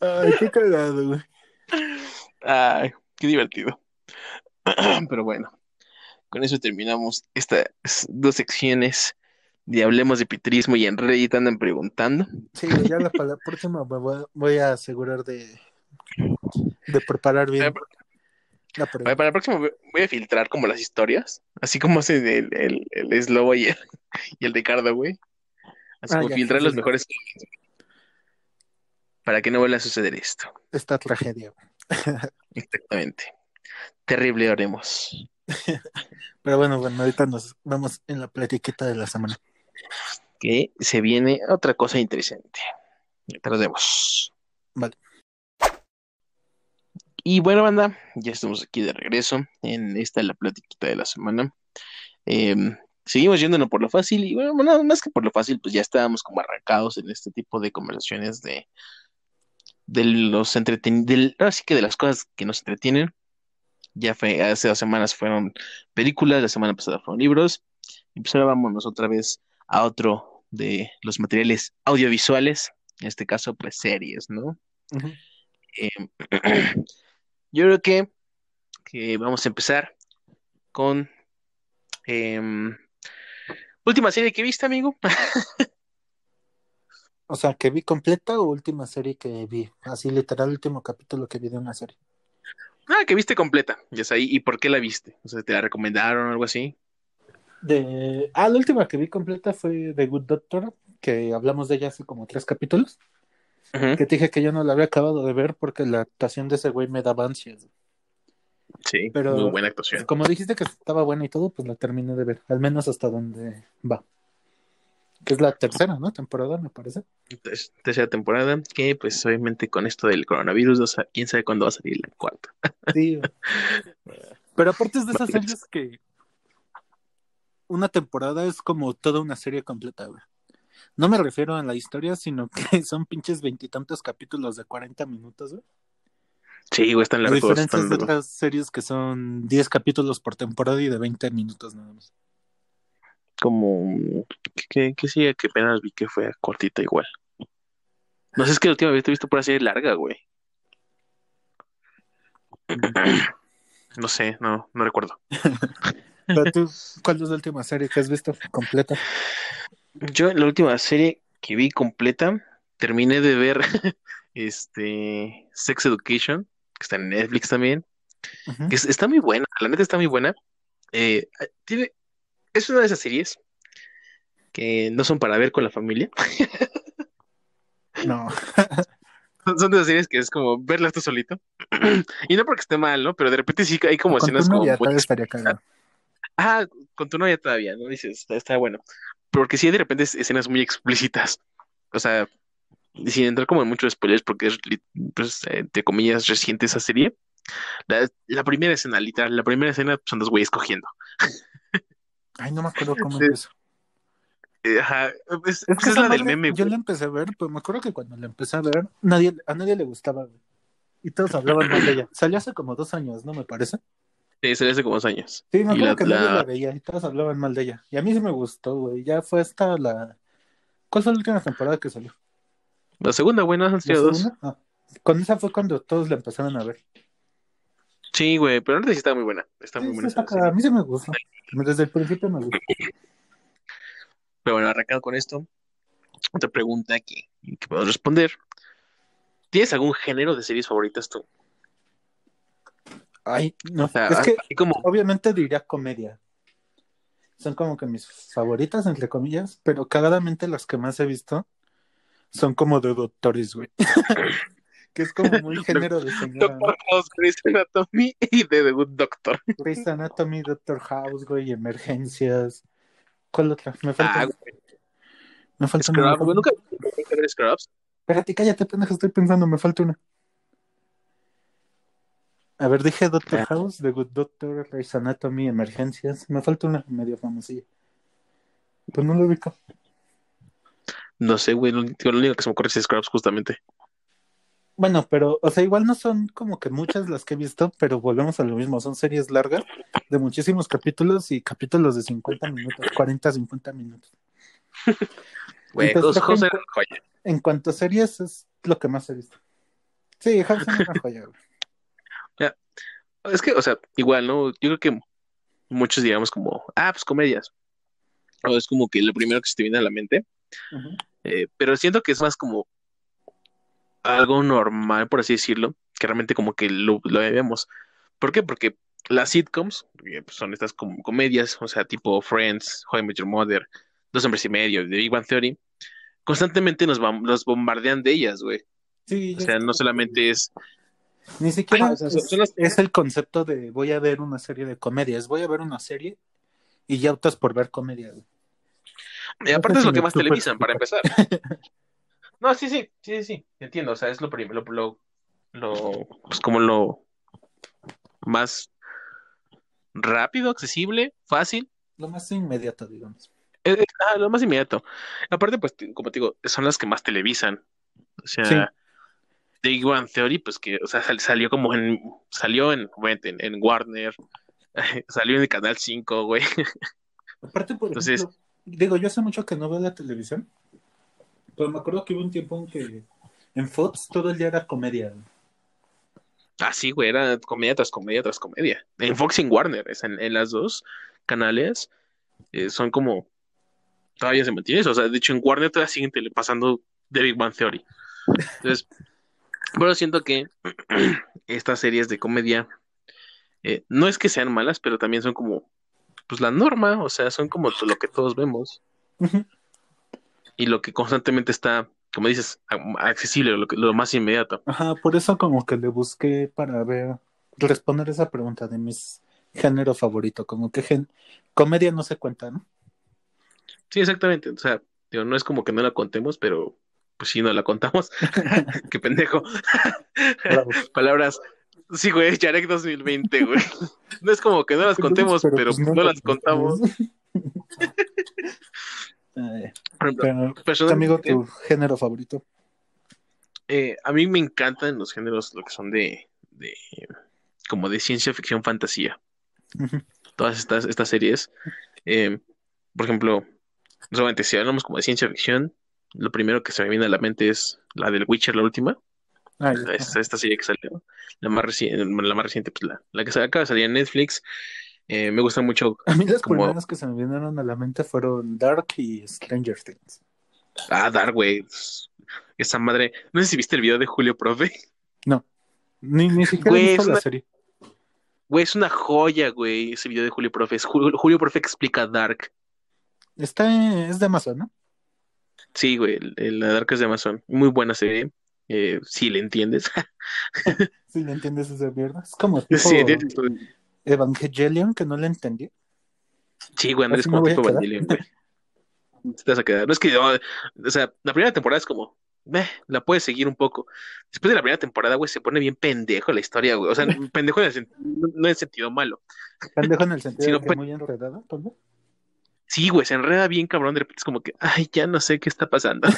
Ay, qué cagado, güey. Ay, qué divertido. Pero bueno, con eso terminamos estas dos secciones de Hablemos de Pitrismo y en Reddit andan preguntando. Sí, ya la, la próxima me voy, voy a asegurar de, de preparar bien la pregunta. Para, para la próxima voy a filtrar como las historias, así como hace el, el, el Slobo y el, y el Ricardo, güey. Así Ah, como ya, filtrar sí, los sí. mejores para que no vuelva a suceder esto. Esta tragedia. Exactamente. Terrible haremos. Pero bueno, bueno, ahorita nos vamos en la platiquita de la semana. Que se viene otra cosa interesante. Te los vemos. Vale. Y bueno, banda, ya estamos aquí de regreso en esta la platiquita de la semana. Em, seguimos yéndonos por lo fácil y bueno, bueno, más que por lo fácil, pues ya estábamos como arrancados en este tipo de conversaciones de, de los entreten del, ahora sí que de las cosas que nos entretienen. Ya fue, hace dos semanas fueron películas, la semana pasada fueron libros. Y pues ahora vámonos otra vez a otro de los materiales audiovisuales, en este caso, pues series, ¿no? Em, yo creo que, que vamos a empezar con em, última serie que viste, amigo. O sea, que vi completa o última serie que vi. Así literal, último capítulo que vi de una serie. Ah, que viste completa, ya es ahí. ¿Y por qué la viste? O sea, ¿te la recomendaron o algo así? De... Ah, la última que vi completa fue The Good Doctor, que hablamos de ella hace como tres capítulos. Que te dije que yo no la había acabado de ver porque la actuación de ese güey me daba ansias. Sí, Pero- muy buena actuación. Como dijiste que estaba buena y todo, pues la terminé de ver. Al menos hasta donde va. Que es la tercera, ¿no? Temporada, me parece. Entonces, tercera temporada, que pues obviamente con esto del coronavirus, quién sabe cuándo va a salir la cuarta. Sí. Pero aparte es de esas series que una temporada es como toda una serie completa, güey. No me refiero a la historia, sino que son pinches veintitantos capítulos de 40 minutos, güey. Sí, güey, están A largos, diferencia están de otras series que son 10 capítulos por temporada y de 20 minutos nada más. Como, que, que sí, que apenas vi que fue cortita igual. No sé, es que la última vez te he visto por serie larga, güey. No sé, no, no recuerdo. Pero tú, ¿cuál es la última serie que has visto completa? Yo la última serie que vi completa, terminé de ver este Sex Education, que está en Netflix también, que es- está muy buena, la neta está muy buena. Eh, tiene, es una de esas series que no son para ver con la familia. No. Son de esas series que es como verlas tú solito. Y no porque esté mal, ¿no? Pero de repente sí hay como Con escenas como novia estaría cagado. Ah, con tu novia todavía, ¿no? Dices, está, está bueno. Porque sí hay de repente es- escenas muy explícitas. O sea, sin entrar como en muchos spoilers, porque es, pues, entre comillas, reciente esa serie. La, la primera escena, literal, la primera escena son dos güeyes cogiendo. Ay, no me acuerdo cómo es eso. Eh, ajá, es, Es que es esa la del meme, yo la empecé a ver, pero me acuerdo que cuando la empecé a ver, nadie, a nadie le gustaba, güey. Y todos hablaban mal de ella. Salió hace como dos años, ¿no? Me parece. Sí, salió hace como dos años. Sí, me acuerdo la- que nadie la- la veía y todos hablaban mal de ella. Y a mí sí me gustó, güey. Ya fue hasta la... ¿Cuál fue la última temporada que salió? La segunda, güey, no han ¿La sido dos. Ah. Con esa fue cuando todos la empezaron a ver. Sí, güey, pero ahorita sí está muy buena. Está muy buena está- a mí sí me gustó. Desde el principio me gustó. Pero bueno, arrancado con esto, otra pregunta que, que puedo responder. ¿Tienes algún género de series favoritas tú? Ay, no. O sea, es que como obviamente diría comedia. Son como que mis favoritas, entre comillas, pero cagadamente las que más he visto son como de doctores, güey. que es como muy género de señora. ¿no? Doctor House, Grey's Anatomy y The Good Doctor. Grey's Anatomy, Doctor House, güey, emergencias. ¿Cuál otra? Me falta. Ah, güey, me falta una. Scrubs, güey, nunca vi Scrubs. Espérate, cállate, pendejo, estoy pensando, me falta una. A ver, dije Doctor Ah. House, The Good Doctor, Grey's Anatomy, Emergencias. Me falta una medio famosilla. Pues no lo ubico. No sé, güey, lo único que se me ocurre es Scrubs, justamente. Bueno, pero, o sea, igual no son como que muchas las que he visto, pero volvemos a lo mismo. Son series largas de muchísimos capítulos y capítulos de 50 minutos, 40, 50 minutos. Güey, Entonces, House, joya. En cuanto a series, es lo que más he visto. Sí, House es una joya, güey. Es que, o sea, igual, ¿no? Yo creo que muchos digamos como, ah, pues comedias. O es como que lo primero que se te viene a la mente. Eh, pero siento que es más como algo normal, por así decirlo, que realmente como que lo, lo vemos. ¿Por qué? Porque las sitcoms eh, pues, son estas comedias, o sea, tipo Friends, How I Met Your Mother, Dos Hombres y Medio, The Big Bang Theory, constantemente nos, nos bombardean de ellas, güey. Sí, O sea, no solamente es... Ni siquiera o sea, es, son las- es el concepto de voy a ver una serie de comedias, voy a ver una serie y ya optas por ver comedia. güey. Y aparte es lo que más televisan, para empezar. No, sí, sí, sí, sí, entiendo, o sea, es lo primero, lo, lo, pues como lo más rápido, accesible, fácil, Lo más inmediato, digamos. es, es- ah, lo más inmediato. Aparte, pues, como te digo, son las que más televisan. O sea, Sí. The Big Bang Theory, pues que, o sea, sal- salió como en, salió en, en, en Warner, salió en el Canal 5, güey. Aparte, por Entonces- ejemplo, digo, yo hace mucho que no veo la televisión, pero me acuerdo que hubo un tiempo en que en Fox todo el día era comedia. Ah, sí, güey, era comedia tras comedia tras comedia. En Fox y en Warner, es en, en las dos canales, eh, son como, todavía se mantiene eso. O sea, de hecho, en Warner todavía siguen pasando The Big Bang Theory. Entonces, pero siento que estas series de comedia, eh, no es que sean malas, pero también son como, pues la norma, o sea, son como lo que todos vemos. Ujú. Y lo que constantemente está, como dices, accesible, lo, que- lo más inmediato. Ajá, por eso como que le busqué para ver, responder esa pregunta de mis género favorito, como que gen- comedia no se cuenta, ¿no? Sí, exactamente. O sea, digo, no es como que no la contemos, pero pues sí, no la contamos. Qué pendejo. Palabras. Sí, güey, Yarek 2020, güey. No es como que no las contemos, pero, pues, no, las contamos. Eh, pero, personalmente, amigo, tu género favorito. eh, a mí me encantan los géneros, lo que son de, de como de ciencia ficción, fantasía. Todas estas, estas series. Eh, por ejemplo, solamente si hablamos como de ciencia ficción, lo primero que se me viene a la mente es la del Witcher, la última. Ah, esta, esta serie que salió, la más reciente, la más reciente, pues la, la que se acaba de salir en Netflix, eh, me gusta mucho. A mí las como- primeras que se me vinieron a la mente fueron Dark y Stranger Things. Ah, Dark, güey. Esa madre. No sé si viste el video de Julio Profe. Ni, ni siquiera visto la serie. Güey, es una joya, güey, ese video de Julio Profe. Es Julio, Julio Profe explica Dark. Está, es de Amazon, ¿no? Sí, güey, la Dark es de Amazon. Muy buena serie. Eh, si le entiendes. Si le entiendes esa mierda. Es como tipo sí. Evangelion, que no le entendí. Sí, güey, Así me como tipo. Evangelion, güey. Te vas a quedar. No es que, no, o sea, la primera temporada es como, eh, la puedes seguir un poco. Después de la primera temporada, güey, se pone bien pendejo la historia, güey. O sea, pendejo en el no en sentido malo. Pendejo en el sentido Sí, no de que puede- muy enredada, tal vez. Sí, güey, se enreda bien cabrón. De repente es como que, ay, ya no sé qué está pasando.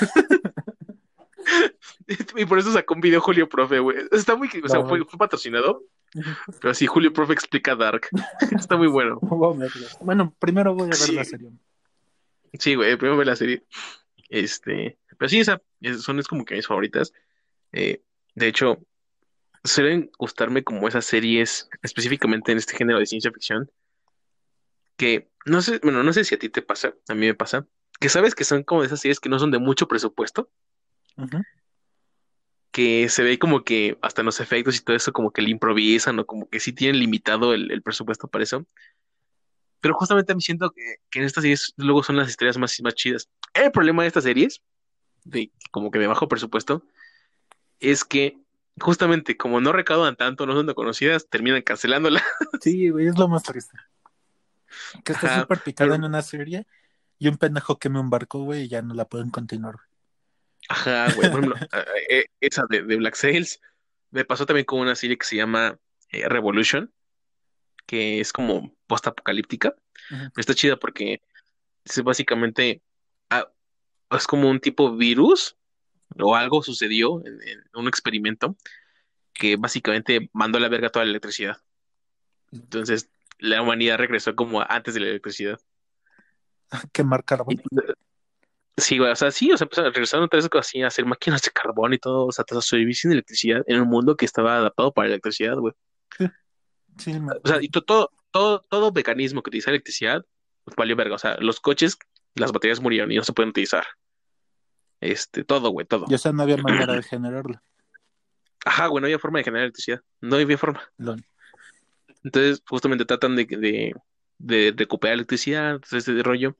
y por eso sacó un video Julio Profe, güey. Está muy, o sea, No. fue, fue patrocinado. Pero sí, Julio Profe explica Dark. Está muy bueno. Voy a. Bueno, primero voy a ver Sí. la serie. Sí, güey, primero ve la serie. Este, pero sí, esa es- son es como que mis favoritas. Eh, de hecho, suelen gustarme como esas series, específicamente en este género de ciencia ficción, que no sé, bueno, no sé si a ti te pasa, a mí me pasa, que sabes que son como esas series que no son de mucho presupuesto, Ujú. Que se ve como que hasta en los efectos y todo eso como que le improvisan o como que sí tienen limitado el, el presupuesto para eso. Pero justamente me siento que, que en estas series luego son las historias más, más chidas. El problema de estas series, de como que de bajo presupuesto, es que justamente como no recaudan tanto, no son tan conocidas, terminan cancelándola. Sí, güey, es lo más triste. Que estás Ajá, súper picada pero- en una serie y un pendejo queme un barco, güey, y ya no la pueden continuar. Ajá, güey. Por ejemplo, eh, eh, esa de, de Black Sails me pasó también con una serie que se llama eh, Revolution, que es como post-apocalíptica. Está chida porque es básicamente ah, es como un tipo virus o algo sucedió en, en un experimento que básicamente mandó a la verga toda la electricidad. Entonces, la humanidad regresó como antes de la electricidad. Quemar Y, carbón. pues, Sí, güey, o sea, sí, o sea, empezaron, regresaron otra vez así a hacer máquinas de carbón y todo, o sea, hasta sobrevivir sin electricidad en un mundo que estaba adaptado para electricidad, güey. Sí, me- O sea, y to- todo, todo, todo mecanismo que utiliza electricidad, pues valió verga. O sea, los coches, las baterías murieron y no se pueden utilizar. Este, todo, güey, todo. y o sea, no había manera de generarla. Ajá, güey, no había forma de generar electricidad. No había forma. Entonces, justamente tratan de, de, de recuperar electricidad, todo ese rollo.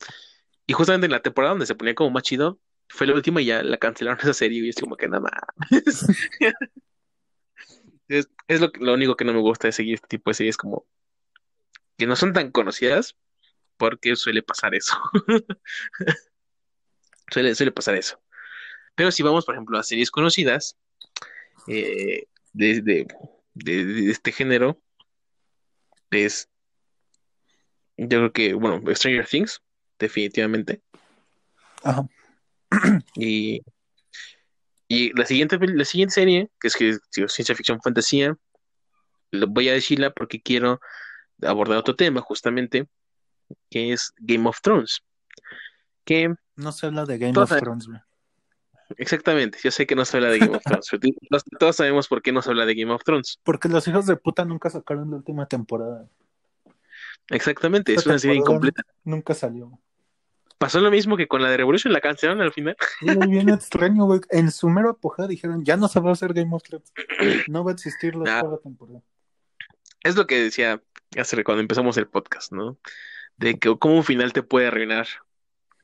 Y justamente en la temporada donde se ponía como más chido, fue la última y ya la cancelaron esa serie y es como que nada más. es, es lo, lo único que no me gusta de seguir este tipo de series como que no son tan conocidas porque suele pasar eso. Suele, suele pasar eso. Pero si vamos, por ejemplo, a series conocidas eh, de- de- de este género, es, yo creo que, bueno, Stranger Things, definitivamente. Ajá. Y, y la siguiente, la siguiente serie, que es que ciencia ficción fantasía, lo voy a decirla porque quiero abordar otro tema, justamente, que es Game of Thrones. Que No se habla de Game of Thrones. Exactamente, yo sé que no se habla de Game of Thrones, pero todos, sabemos por qué no se habla de Game of Thrones. Porque los hijos de puta nunca sacaron la última temporada. Exactamente, es una serie incompleta. Nunca salió. Pasó lo mismo que con la de Revolution, la cancelaron al final. Sí, güey, bien extraño, güey. En su mero apogeo dijeron, ya no se va a hacer Game of Thrones. No va a existir la Ah. octava temporada. Es lo que decía hace cuando empezamos el podcast, ¿no? De que cómo un final te puede arruinar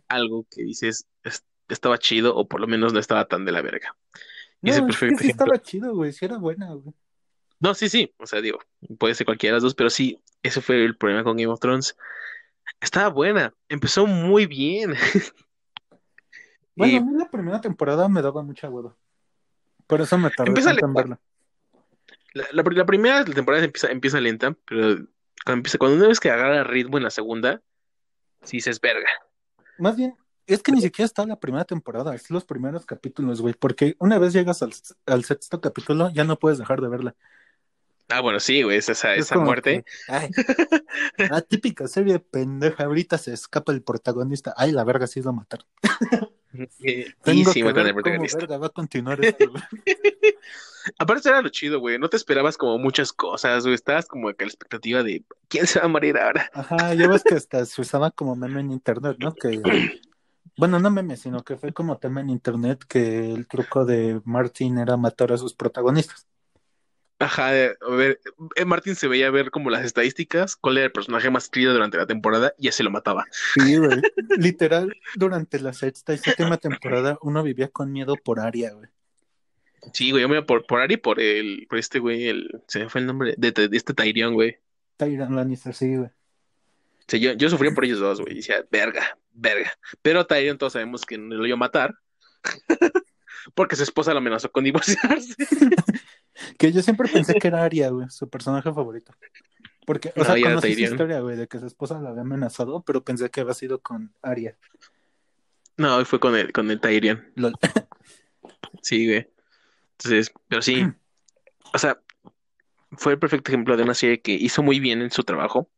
algo que dices "Es- estaba chido o por lo menos no estaba tan de la verga. No, ese es que sí estaba chido, güey. Sí era buena, güey. No, sí, sí, o sea, digo, puede ser cualquiera de las dos, pero sí, ese fue el problema con Game of Thrones. Estaba buena, empezó muy bien. Bueno, Y a mí la primera temporada me daba mucha hueva. Por eso me tardé Empieza tanto en verla. La, la, la primera temporada empieza, empieza lenta, pero cuando empieza, cuando una vez que agarra ritmo en la segunda, sí se es verga. Más bien, es que ni siquiera está la primera temporada, es los primeros capítulos, güey. Porque una vez llegas al, al sexto capítulo, ya no puedes dejar de verla. Ah, bueno, sí, güey, esa, esa, Es esa como muerte. que, ay, la típica serie pendeja. Ahorita se escapa el protagonista. Ay, la verga, sí lo mataron. eh, Y Tengo sí que ver cómo protagonista. verga va a continuar esto. Aparte era lo chido, güey. No te esperabas como muchas cosas, güey. Estabas como que a la expectativa de quién se va a morir ahora. Ajá, ya ves que hasta se usaba como meme en internet, ¿no? Que, bueno, no meme, sino que fue como tema en internet que el truco de Martin era matar a sus protagonistas. Ajá, a ver, eh, Martin se veía a ver como las estadísticas, cuál era el personaje más querido durante la temporada y ya se lo mataba. Sí, güey. Literal, durante la sexta y séptima temporada, uno vivía con miedo por Aria, güey. Sí, güey, yo me iba por, por Ari, por el, por este güey, el, se me fue el nombre, de, de- de este Tyrion, güey. Tyrion Lannister, sí, güey. O sea, yo, yo sufría por ellos dos, güey. y Decía, verga, verga. Pero Tyrion todos sabemos que no lo iba a matar. Porque su esposa lo amenazó con divorciarse. Que yo siempre pensé que era Aria, güey, su personaje favorito. Porque, o No, sea, conocí su historia, güey, de que su esposa la había amenazado, pero pensé que había sido con Aria. No, fue con el, con el Tyrion. Lol. Sí, güey. Entonces, pero sí. O sea, fue el perfecto ejemplo de una serie que hizo muy bien en su trabajo.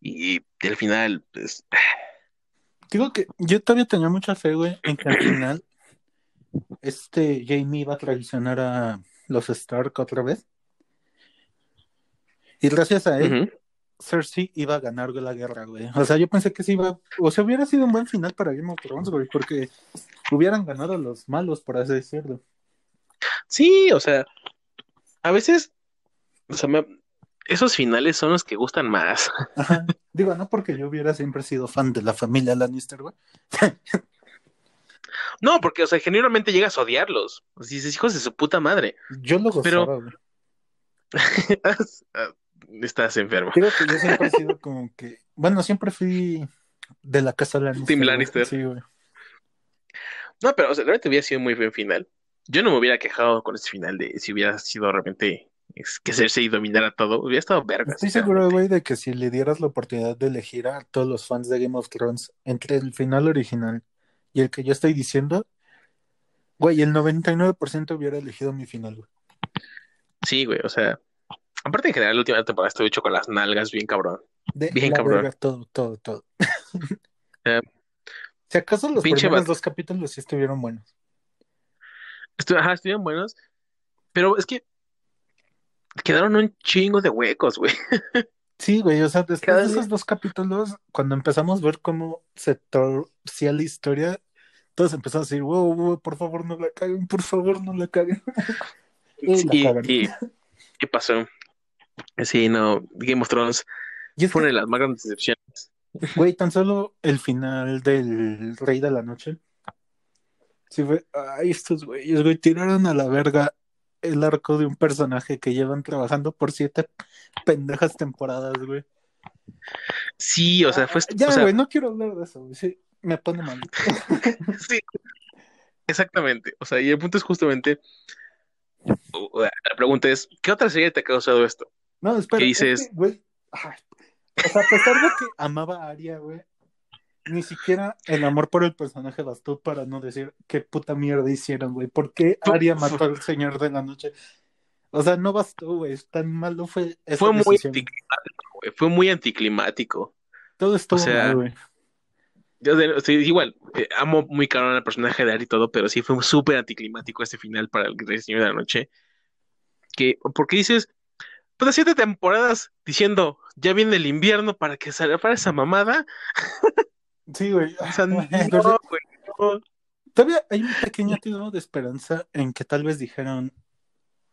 Y al final, pues, Digo que yo todavía tenía mucha fe, güey, en que al final este Jamie iba a traicionar a los Stark otra vez. Y gracias a él. Cersei iba a ganar la guerra, güey. O sea, yo pensé que sí iba, o sea, hubiera sido un buen final para Game of Thrones, güey, porque hubieran ganado los malos, por así decirlo. Sí, o sea, a veces, o sea, me- esos finales son los que gustan más. Ajá. Digo, no porque yo hubiera siempre sido fan de la familia Lannister, güey. No, porque, o sea, genuinamente llegas a odiarlos. O sea, dices, hijos de su puta madre. Yo lo Pero- gozaba, güey. Estás enfermo. Digo que yo siempre he sido como que, bueno, siempre fui de la casa Lannister. Team güey. Lannister. Sí, güey. No, pero, o sea, realmente hubiera sido muy buen final. Yo no me hubiera quejado con ese final de si hubiera sido realmente es, que Cersei dominara todo. Hubiera estado verga. Estoy seguro, güey, de que si le dieras la oportunidad de elegir a todos los fans de Game of Thrones entre el final original y el que yo estoy diciendo, güey, el 99% hubiera elegido mi final, güey. Sí, güey, o sea. Aparte, en general, la última temporada estuvo hecho con las nalgas bien cabrón. De Bien la cabrón. verga, todo, todo, todo. Si acaso los primeros dos capítulos sí estuvieron buenos. Estu- ajá, estuvieron buenos, pero es que quedaron un chingo de huecos, güey. Sí, güey, o sea, después Cada de día- esos dos capítulos, cuando empezamos a ver cómo se torcía la historia, todos empezaron a decir, wow, wow, por favor no la caguen, por favor no la caguen. Y la y pasó. Sí, no, Game of Thrones Y fue una de las más grandes decepciones. güey, tan solo el final del Rey de la Noche. Sí, fue, ay, estos güeyes, güey, tiraron a la verga el arco de un personaje que llevan trabajando por siete pendejas temporadas, güey. Sí, o sea, fue. Ah, Ya, o sea, güey, no quiero hablar de eso, güey. Sí, me pone mal. sí, exactamente. O sea, y el punto es justamente. La pregunta es: ¿qué otra serie te ha causado esto? No, espera. ¿Qué es dices? que, güey, ay, o sea, a pesar de que amaba a Arya, güey, ni siquiera el amor por el personaje bastó para no decir qué puta mierda hicieron, güey. ¿Por qué fu- mató al Señor de la Noche? O sea, no bastó, güey. Tan malo fue esa Fue muy güey. Fue muy anticlimático. Todo estuvo o sea, mal, güey. Yo de- sí, igual, eh, amo muy cabrón al personaje de Ari y todo, pero sí fue súper anticlimático este final para el Señor de la Noche. Que, porque dices, pues siete temporadas diciendo, ya viene el invierno para que salga para esa mamada. Sí, güey. O sea, no, Entonces, güey, no. Todavía hay un pequeño atisbo de esperanza en que tal vez dijeron,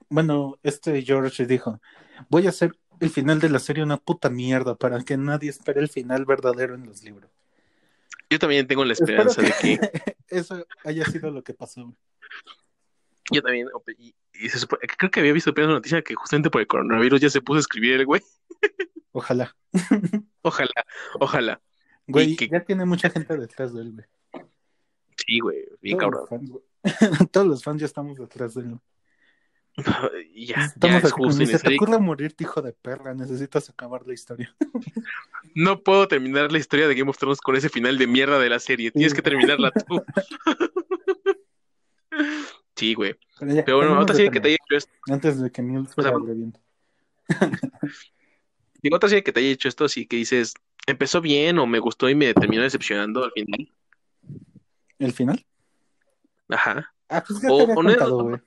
bueno, este George dijo, voy a hacer el final de la serie una puta mierda para que nadie espere el final verdadero en los libros. Yo también tengo la esperanza de que, eso haya sido lo que pasó. güey. yo también, y, y se supone- creo que había visto apenas una noticia que justamente por el coronavirus ya se puso a escribir el güey. Ojalá. Ojalá, ojalá. Güey, que- ya tiene mucha gente detrás de él, güey. Sí, güey, bien Todos cabrón. los fans, güey. Todos los fans ya estamos detrás de él. Ya, ya Estamos es aquí, justo se te ocurra morirte, hijo de perra. Necesitas acabar la historia. No puedo terminar la historia de Game of Thrones con ese final de mierda de la serie. Tienes que terminarla tú. Sí, güey. Pero, ya, Pero bueno, otra serie que te haya hecho esto, Antes de que se O sea, digo, otra serie que te haya hecho esto, sí que dices, empezó bien o me gustó y me terminó decepcionando al final. ¿El final? Ajá. Ah, pues ya O- te había o no- contado, güey. No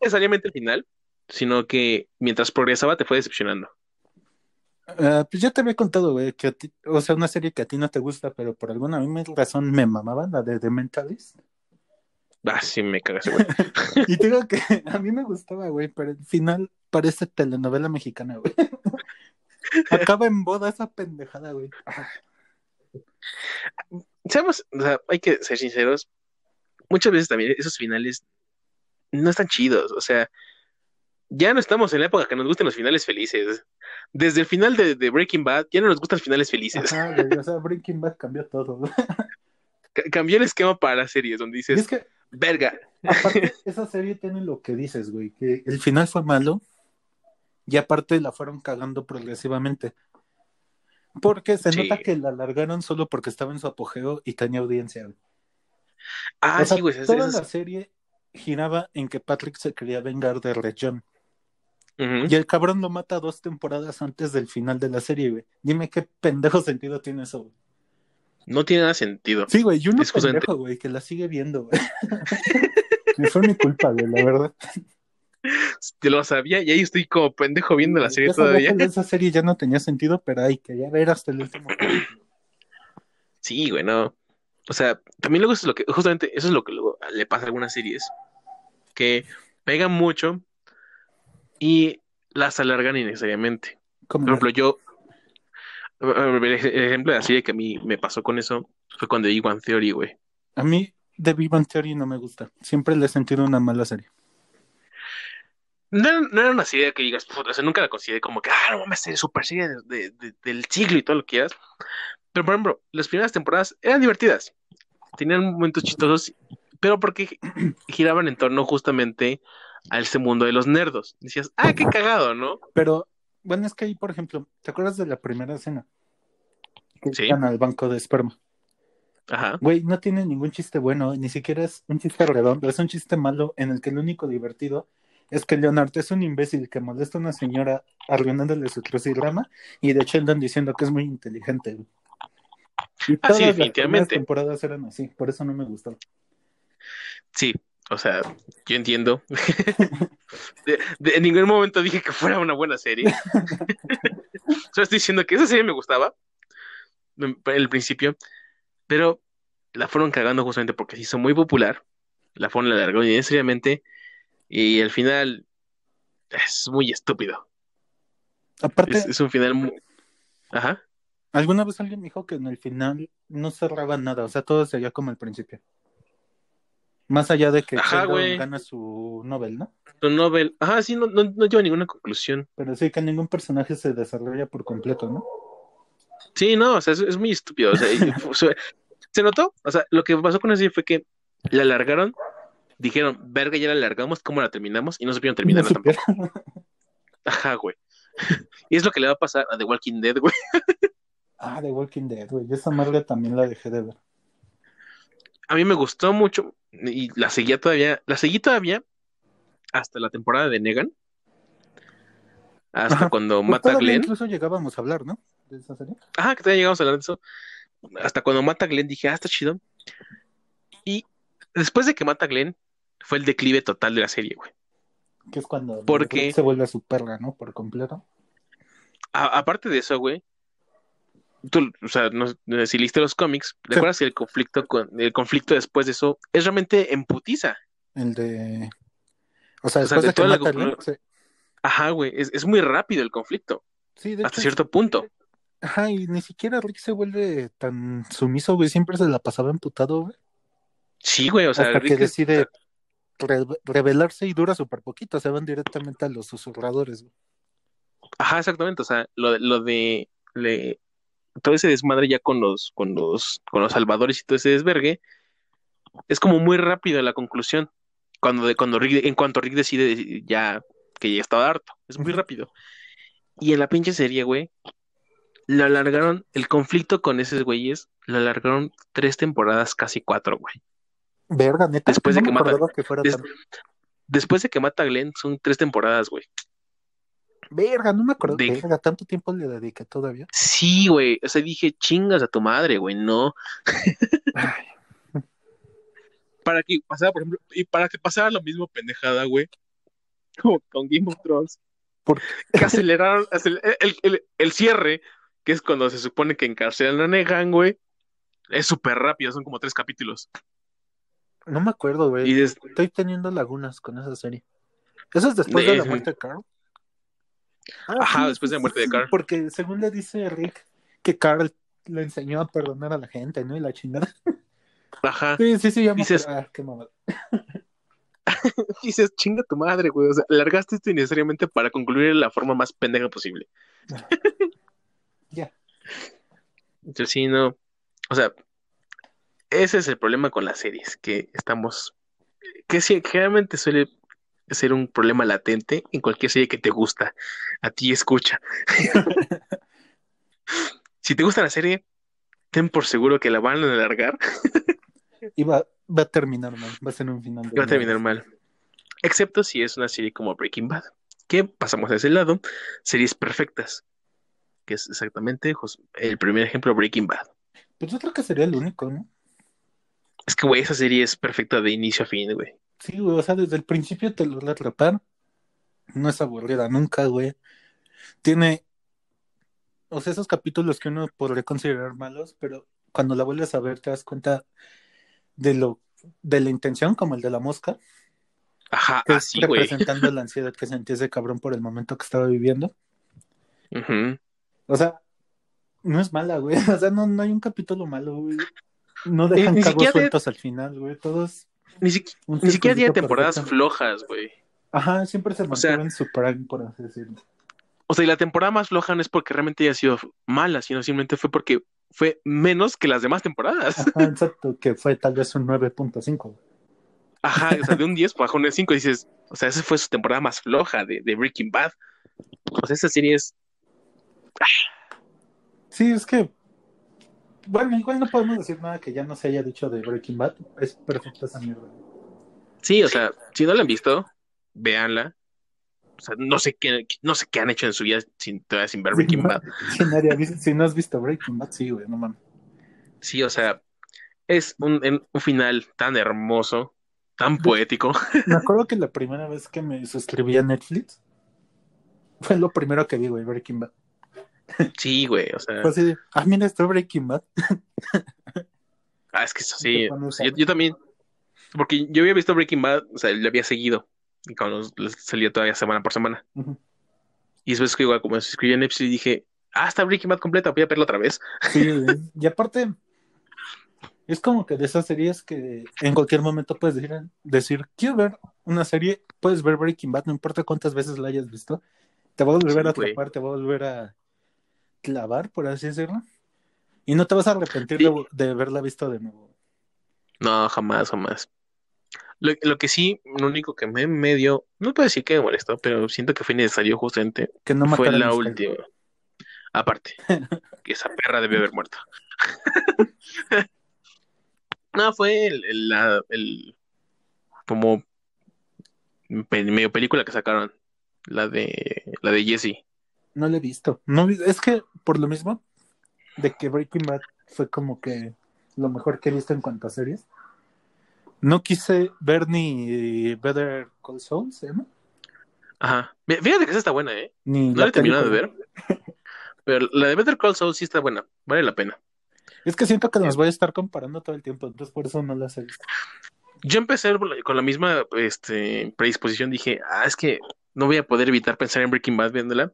necesariamente el final, sino que mientras progresaba te fue decepcionando. Ah, pues ya te había contado, güey, que a ti, o sea, una serie que a ti no te gusta, pero por alguna misma razón me mamaba, la de The Mentalist. Ah, sí, me cagas, güey. Y te digo que a mí me gustaba, güey, pero el final parece telenovela mexicana, güey. Acaba en boda esa pendejada, güey. Seamos, o sea, hay que ser sinceros. Muchas veces también esos finales no están chidos. O sea, ya no estamos en la época que nos gusten los finales felices. Desde el final de, de Breaking Bad ya no nos gustan los finales felices. Ajá, güey, o sea, Breaking Bad cambió todo, Cambió el esquema para las series donde Y es dices, que, verga, aparte, esa serie tiene lo que dices, güey, que el final fue malo y aparte la fueron cagando progresivamente. Porque se Sí. nota que la alargaron solo porque estaba en su apogeo y tenía audiencia, ah, O sea, sí, güey, toda esas- la serie giraba en que Patrick se quería vengar de Red John. Y el cabrón lo mata dos temporadas antes del final de la serie, güey. Dime qué pendejo sentido tiene eso, güey. no tiene nada sentido. Sí, güey, y uno Es justamente- pendejo, güey, que la sigue viendo, güey. Me fue mi culpa, güey, la verdad. Yo lo sabía y ahí estoy como pendejo viendo la serie Yo todavía. esa serie ya no tenía sentido, pero hay que ya ver hasta el último. Sí, güey, no. O sea, también luego eso es lo que, justamente, eso es lo que luego le pasa a algunas series, que pegan mucho y las alargan innecesariamente. Por ejemplo, yo, el ejemplo de la serie que a mí me pasó con eso fue cuando vi One Theory, güey. a mí The Big Bang Theory no me gusta. Siempre le he sentido una mala serie. No, era- no era una serie que digas, o sea, nunca la consideré como que, ah, no mames, serie super serie de- de- de- del siglo y todo lo que quieras. Pero, por ejemplo, las primeras temporadas eran divertidas. Tenían momentos chistosos, pero porque gi- giraban en torno justamente a este mundo de los nerdos. Decías, ah, qué cagado, ¿no? Pero, bueno, es que ahí, por ejemplo, ¿te acuerdas de la primera escena? Que Sí. al banco de esperma. Ajá. Güey, no tiene ningún chiste bueno, ni siquiera es un chiste redondo, es un chiste malo en el que el único divertido es que Leonardo es un imbécil que molesta a una señora arruinándole su crucigrama y de hecho andan diciendo que es muy inteligente. güey. Y Ah, todas sí, las primeras definitivamente. temporadas eran así, por eso no me gustó. Sí, o sea, yo entiendo. De, de- en ningún momento dije que fuera una buena serie. Solo estoy diciendo que esa serie me gustaba en el principio, pero la fueron cagando justamente porque se hizo muy popular. La fueron alargando innecesariamente y al final es muy estúpido. Aparte, Es, es un final muy... Ajá. alguna vez alguien me dijo que en el final no cerraba nada, o sea, todo seguía como al principio. Más allá de que Ajá, gana su Nobel, ¿no? Tu novel. Ajá, sí, no, no, no lleva a ninguna conclusión. Pero sí que ningún personaje se desarrolla por completo, ¿no? Sí, no, o sea, es, es muy estúpido. O sea, se, notó. O sea, lo que pasó con serie fue que la alargaron, dijeron, verga, ya la alargamos, ¿cómo la terminamos? Y no supieron terminarla No tampoco. supieron. Ajá, güey. Y es lo que le va a pasar a The Walking Dead, güey. Ah, The Walking Dead, güey. Esa madre también la dejé de ver. A mí me gustó mucho y la seguía todavía, la seguí todavía hasta la temporada de Negan. Hasta Ajá. cuando Pues mata a Glenn. incluso llegábamos a hablar, ¿no? De esa serie. Ajá, que todavía llegamos a hablar de eso. Hasta cuando mata a Glenn dije, ah, está chido. Y después de que mata a Glenn, fue el declive total de la serie, güey. Que es cuando ¿Por Rick qué? se vuelve a su perra, ¿no? Por completo. A- aparte de eso, güey, tú, o sea, no, si leíste los cómics, Sí. ¿recuerdas que el conflicto con, el conflicto después de eso es realmente emputiza? El de. O sea, O sea, después de de, toda la mata conclu- sí. Ajá, güey, es, es muy rápido el conflicto, Sí, de hasta hecho, cierto punto. Ajá, y ni siquiera Rick se vuelve tan sumiso, güey. Siempre se la pasaba emputado, güey. Sí, güey, o sea, hasta Rick que es- decide re- rebelarse y dura súper poquito. Se van directamente a los susurradores, güey. Ajá, exactamente, o sea, lo, de- lo de le- todo ese desmadre ya con los, con los, con los salvadores y todo ese desvergue, es como muy rápido la conclusión. Cuando, de, cuando Rick, en cuanto Rick decide ya que ya estaba harto, es muy rápido. Y en la pinche serie, güey, lo alargaron, el conflicto con esos güeyes, lo alargaron tres temporadas, casi cuatro, güey. Verga, neta. Después de que mata- que fuera des- tan- Después de que mata a Glenn, son tres temporadas, güey. Verga, no me acuerdo. de- Verga, tanto tiempo le dediqué todavía. Sí, güey, o sea, dije, chingas a tu madre, güey, no. Para que pasara, por ejemplo, y para que pasara lo mismo pendejada, güey, como con Game of Thrones, ¿Por que aceleraron acel- el, el- el cierre, que es cuando se supone que encarcelan a Negan, güey, es súper rápido, son como tres capítulos. no me acuerdo, güey. Estoy teniendo lagunas con esa serie. ¿Eso es después De- de la muerte de Carl? Ah, Ajá, después de la muerte de Carl. Porque según le dice Rick que Carl le enseñó a perdonar a la gente, ¿no? Y la chingada. ajá, Sí, sí, sí, ya me Dices-. Ah, qué mamada. dices, chinga tu madre, güey, o sea, largaste esto innecesariamente para concluir de la forma más pendeja posible. Ya. Entonces, sí, no, o sea, ese es el problema con las series, que estamos, que sí, generalmente suele ser un problema latente en cualquier serie que te gusta, a ti escucha. si te gusta la serie, ten por seguro que la van a alargar Y va, va a terminar mal. Va a ser un final. de va a terminar mal. Excepto si es una serie como Breaking Bad, que pasamos a ese lado, series perfectas, que es exactamente el primer ejemplo Breaking Bad. Pues yo creo que sería el único, ¿no? Es que, güey, esa serie es perfecta de inicio a fin, güey. Sí, güey. O sea, desde el principio te lo voy a atrapar. No es aburrida nunca, güey. Tiene. O sea, esos capítulos que uno podría considerar malos, pero cuando la vuelves a ver te das cuenta de lo de la intención, como el de la mosca, Ajá, que así, representando la ansiedad que sentía ese cabrón por el momento que estaba viviendo. Ujú. O sea, no es mala, güey. O sea, no, no hay un capítulo malo, güey. No dejan cabos de- sueltos al final, güey. Todos. Ni, un ni siquiera tiene temporadas flojas, güey. Ajá, siempre se O sea- en su prime, por así decirlo. O sea, y la temporada más floja no es porque realmente haya sido mala, sino simplemente fue porque fue menos que las demás temporadas. Ajá, exacto, que fue tal vez un 9.5. güey. Ajá, o sea, de un 10 bajó un 5 y dices, o sea, esa fue su temporada más floja de, de Breaking Bad. O sea, esa serie es, Sí, es que. Bueno, igual no podemos decir nada que ya no se haya dicho de Breaking Bad. Es perfecta esa mierda. sí, o sea, si no la han visto, véanla. O sea, no sé qué, no sé qué han hecho en su vida sin, todavía sin ver Breaking Sí, Bad. Si, nadie ha visto- si no has visto Breaking Bad, sí, güey, no mames. Sí, o sea, es un, un final tan hermoso, tan poético. Me acuerdo que la primera vez que me suscribí a Netflix fue lo primero que vi, güey, Breaking Bad. Sí, güey, o sea, Fue así de, ah, mira, está Breaking Bad. ah, es que eso sí, yo, también, porque yo había visto Breaking Bad, o sea, lo había seguido, y cuando salía todavía semana por semana. Y después que igual como me suscribí a Netflix dije, ah, está Breaking Bad completa, voy a verla otra vez. Sí. Y aparte, es como que de esas series que en cualquier momento puedes decir, decir, quiero ver una serie, puedes ver Breaking Bad, no importa cuántas veces la hayas visto, te va a volver Sí, a atrapar, te va a volver a clavar, por así decirlo. Y no te vas a arrepentir Sí. de, de haberla visto de nuevo. No, jamás, jamás. Lo, lo que sí, lo único que me medio, no puedo decir que me molestó, pero siento que fue innecesario justamente, Que no fue la última. Aparte, que esa perra debe haber muerto. No, fue el, el- la, el- como medio película que sacaron, la de la de Jesse. No la he visto. No, es que por lo mismo de que Breaking Bad fue como que lo mejor que he visto en cuanto a series. No quise ver ni Better Call Saul, ¿se llama? Ajá. Fíjate que esa está buena, ¿eh? Ni No la he terminado de ver. Pero la de Better Call Saul sí está buena, vale la pena. Es que siento que las voy a estar comparando todo el tiempo, entonces por eso no las he visto. Yo empecé con la misma este, predisposición, dije, ah, es que no voy a poder evitar pensar en Breaking Bad viéndola.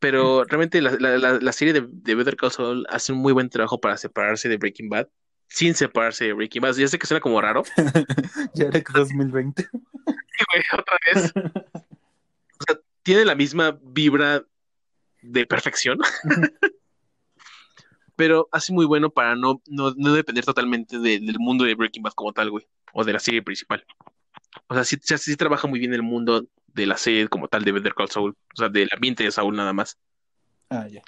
Pero realmente la, la- la- serie de, de Better Call Saul hace un muy buen trabajo para separarse de Breaking Bad, sin separarse de Breaking Bad. Ya sé que suena como raro, Ya era que 2020. güey, otra vez. O sea, tiene la misma vibra de perfección, pero hace muy bueno para no, no, no depender totalmente de- del mundo de Breaking Bad como tal, güey, o de la serie principal. O sea, sí, sí, sí trabaja muy bien el mundo de la serie como tal de Better Call Saul, o sea, del ambiente de Saul nada más. Ah, ya.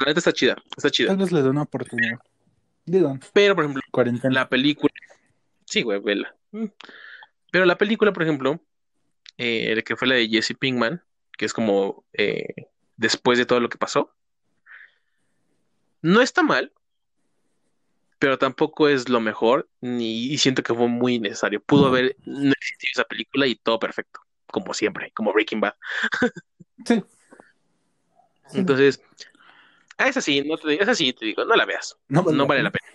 La neta está chida, está chida. Tal vez le dé una oportunidad. Digo, Pero, por ejemplo, cuarentena. la película, sí, güey, vela. Mm. Pero la película, por ejemplo, eh, que fue la de Jesse Pinkman, que es como eh, después de todo lo que pasó, no está mal, pero tampoco es lo mejor, ni y siento que fue muy necesario. Pudo haber no existido esa película y todo perfecto, como siempre, como Breaking Bad. Sí. Sí. Entonces, a esa sí, no te, esa sí te digo, no la veas, No vale no la vale la pena.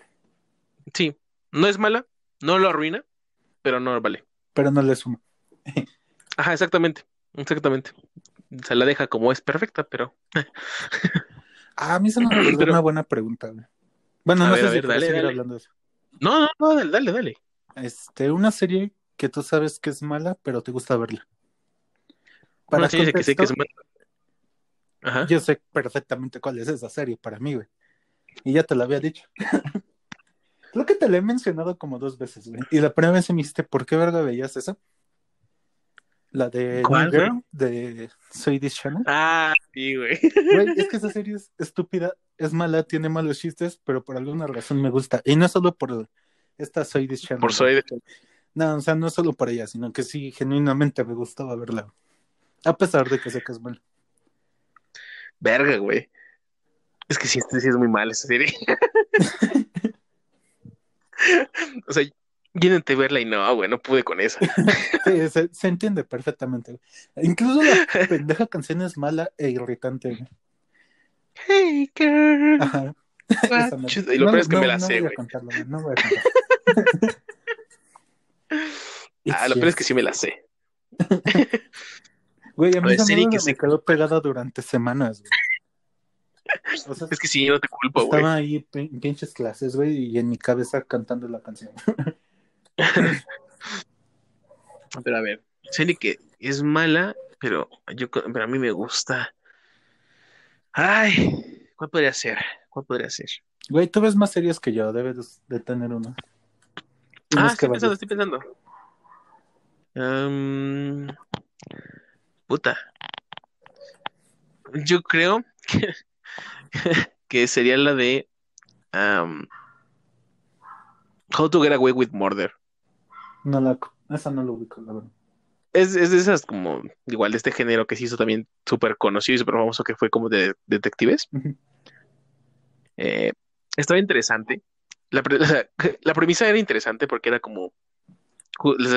Sí, no es mala, no lo arruina, pero no vale. Pero no le sumo. Ajá, exactamente, exactamente. Se la deja como es perfecta, pero Ah, a mí se me ocurrió Pero- una buena pregunta, güey. Bueno, A no ver, sé si ver, quieres dale, seguir dale. hablando de eso. no, no, no, dale, dale, dale. Este, una serie que tú sabes que es mala, pero te gusta verla. Una serie que sé que es contexto. Ajá. Yo sé perfectamente cuál es esa serie para mí, güey. Y ya te la había dicho. Creo que te la he mencionado como dos veces, güey. Y la primera vez me dijiste, ¿por qué verga veías esa? La de ¿Cuál, New Girl, de Soy This Channel. Ah, sí, güey. Güey, es que esa serie es estúpida, es mala, tiene malos chistes, pero por alguna razón me gusta. Y no solo por esta Soy This Channel. Por soy de... No, o sea, no solo por ella, sino que sí, genuinamente me gustaba verla. A pesar de que sé que es mala. Verga, güey. Es que sí, este sí es muy mal esa serie. o sea, yo intenté verla y no, güey, no pude con esa. Sí, se, se entiende perfectamente. güey. Incluso la pendeja canción es mala e irritante. güey. Hey, girl. Ajá. you- Y lo no, peor es que no, me la no sé, voy a güey. contarlo, güey, no voy a contar. Ah, lo peor es que sí me la sé. Güey, a mí esa que me se- quedó pegada durante semanas, güey. O sea, Es que sí, no te culpo, güey. estaba ahí en pinches clases, güey, y en mi cabeza cantando la canción. Pero a ver, serie que es mala, pero yo pero a mí me gusta. Ay, ¿cuál podría ser? ¿Cuál podría ser? Güey, tú ves más series que yo, debes de tener una. Ah, es que estoy pensando, estoy pensando. Puta. Yo creo que, que sería la de How to Get Away with Murder. No la, esa no lo ubico, la verdad. Es, es de esas como, igual de este género que se hizo también súper conocido y súper famoso que fue como de detectives. Eh, estaba interesante. La, pre- premisa era interesante porque era como,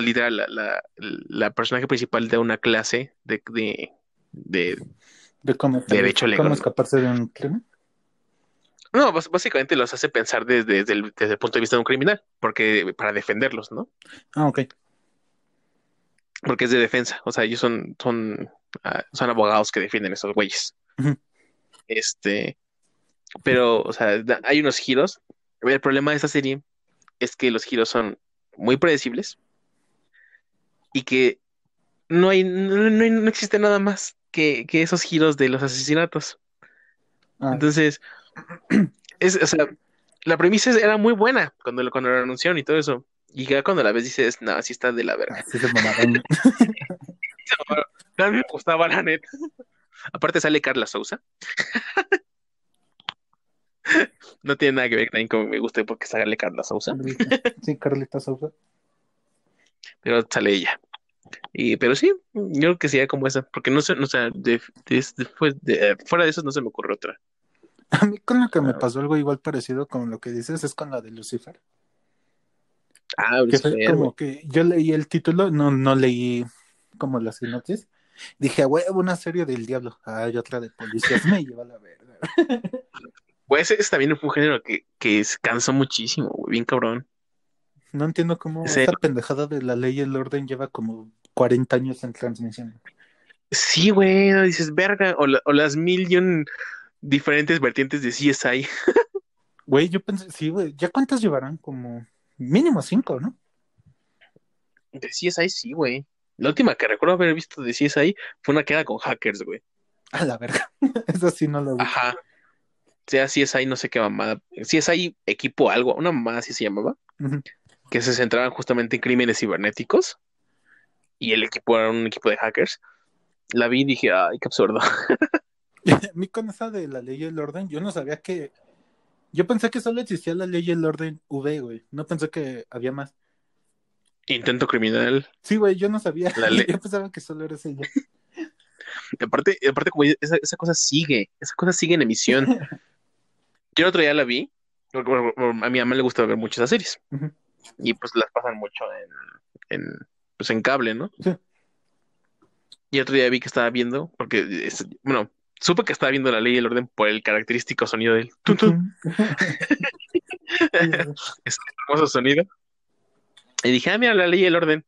literal, la, la, la personaje principal de una clase de, de, de De cómo, Derecho legal. cómo escaparse de un crimen. No, básicamente los hace pensar desde, desde el, desde el punto de vista de un criminal, porque para defenderlos, ¿no? Ah, ok. Porque es de defensa, o sea, ellos son, son, ah, son abogados que defienden a esos güeyes. Este, pero, o sea, da- hay unos giros. El problema de esta serie es que los giros son muy predecibles y que no hay, no, no, no existe nada más que, que esos giros de los asesinatos. Ah, Entonces, es, o sea, la premisa era muy buena cuando, lo- cuando la anunciaron y todo eso. Y ya cuando la ves dices, no, así está de la verga. sí se mamaron. A mí me gustaba la neta. Aparte sale Carla Souza. No tiene nada que ver también con me guste porque sale Carla Souza, Carlita. Sí, Carlita Sousa. pero sale ella. Y, pero sí, yo creo que sería como esa, porque no sé, no, o sea, de- de- después de- fuera de eso no se me ocurre otra. A mí con lo que me Ah. pasó algo igual parecido con lo que dices es con la de Lucifer. Ah, Que fue como que yo leí el título, no, no leí como la sinopsis. Dije, a huevo, una serie del diablo. Hay otra de policías, me lleva a la verga. Pues ese, también fue un género que, que cansó muchísimo, güey, bien cabrón. No entiendo cómo Sí. esta pendejada de la ley y el orden lleva como 40 años en transmisión. Sí, güey, no dices, verga, o, la- o las mil y un diferentes vertientes de CSI. Güey, yo pensé, sí, güey, ¿ya cuántas llevarán? Como mínimo cinco, ¿no? De CSI, sí, güey. La última que recuerdo haber visto de CSI fue una que era con hackers, güey. A la verga. Eso sí no lo vi. Ajá. O sea, CSI, no sé qué mamada. CSI equipo algo, una mamada así se llamaba, Ujú. Que se centraban justamente en crímenes cibernéticos. Y el equipo era un equipo de hackers. La vi y dije, ay, qué absurdo. A mí con esa de la ley y el orden, yo no sabía que... Yo pensé que solo existía la ley y el orden V, güey. No pensé que había más. Intento criminal. Sí, güey, yo no sabía. La ley- Yo pensaba que solo era. Y aparte, aparte como esa, esa cosa sigue, esa cosa sigue en emisión. Yo el otro día la vi, porque a mi mamá le gusta ver muchas series. Ujú. Y pues las pasan mucho en, en, pues en cable, ¿no? Sí. Y otro día vi que estaba viendo, porque, es- bueno, supe que estaba viendo la ley y el orden por el característico sonido del tun, tun, ese hermoso sonido. Y dije, ah, mira, la ley y el orden.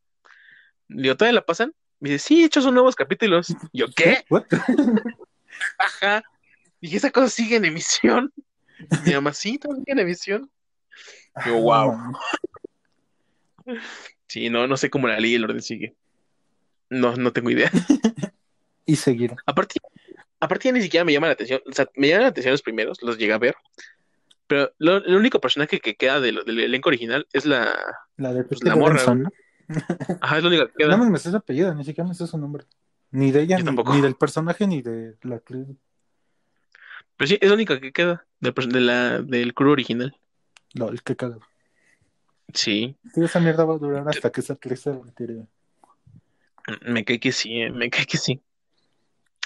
Digo, ¿todavía la pasan? Me dice, sí, hechos son nuevos capítulos. Y yo, ¿qué? Ajá. Dije, esa cosa sigue en emisión. Mi mamá, sí, todavía en emisión. Yo, wow. Sí, no, no sé cómo la ley y el orden sigue. No, no tengo idea. Y seguir. Aparte, aparte ya ni siquiera me llama la atención. O sea, me llaman la atención los primeros, los llegué a ver. Pero lo- el único personaje que queda de lo- del elenco original es la. La de Pues la morra, Benson, ¿no? Ajá, es la única que queda. No me sé su apellido, ni siquiera me sé su nombre. Ni de ella, ni, del personaje, ni de la actriz. Pero sí, es la única que queda del, de la, del crew original. Lol, qué cagado. Sí, Sí, esa mierda va a durar hasta que esa actriz se retire. me cae que sí, eh, me cae que sí.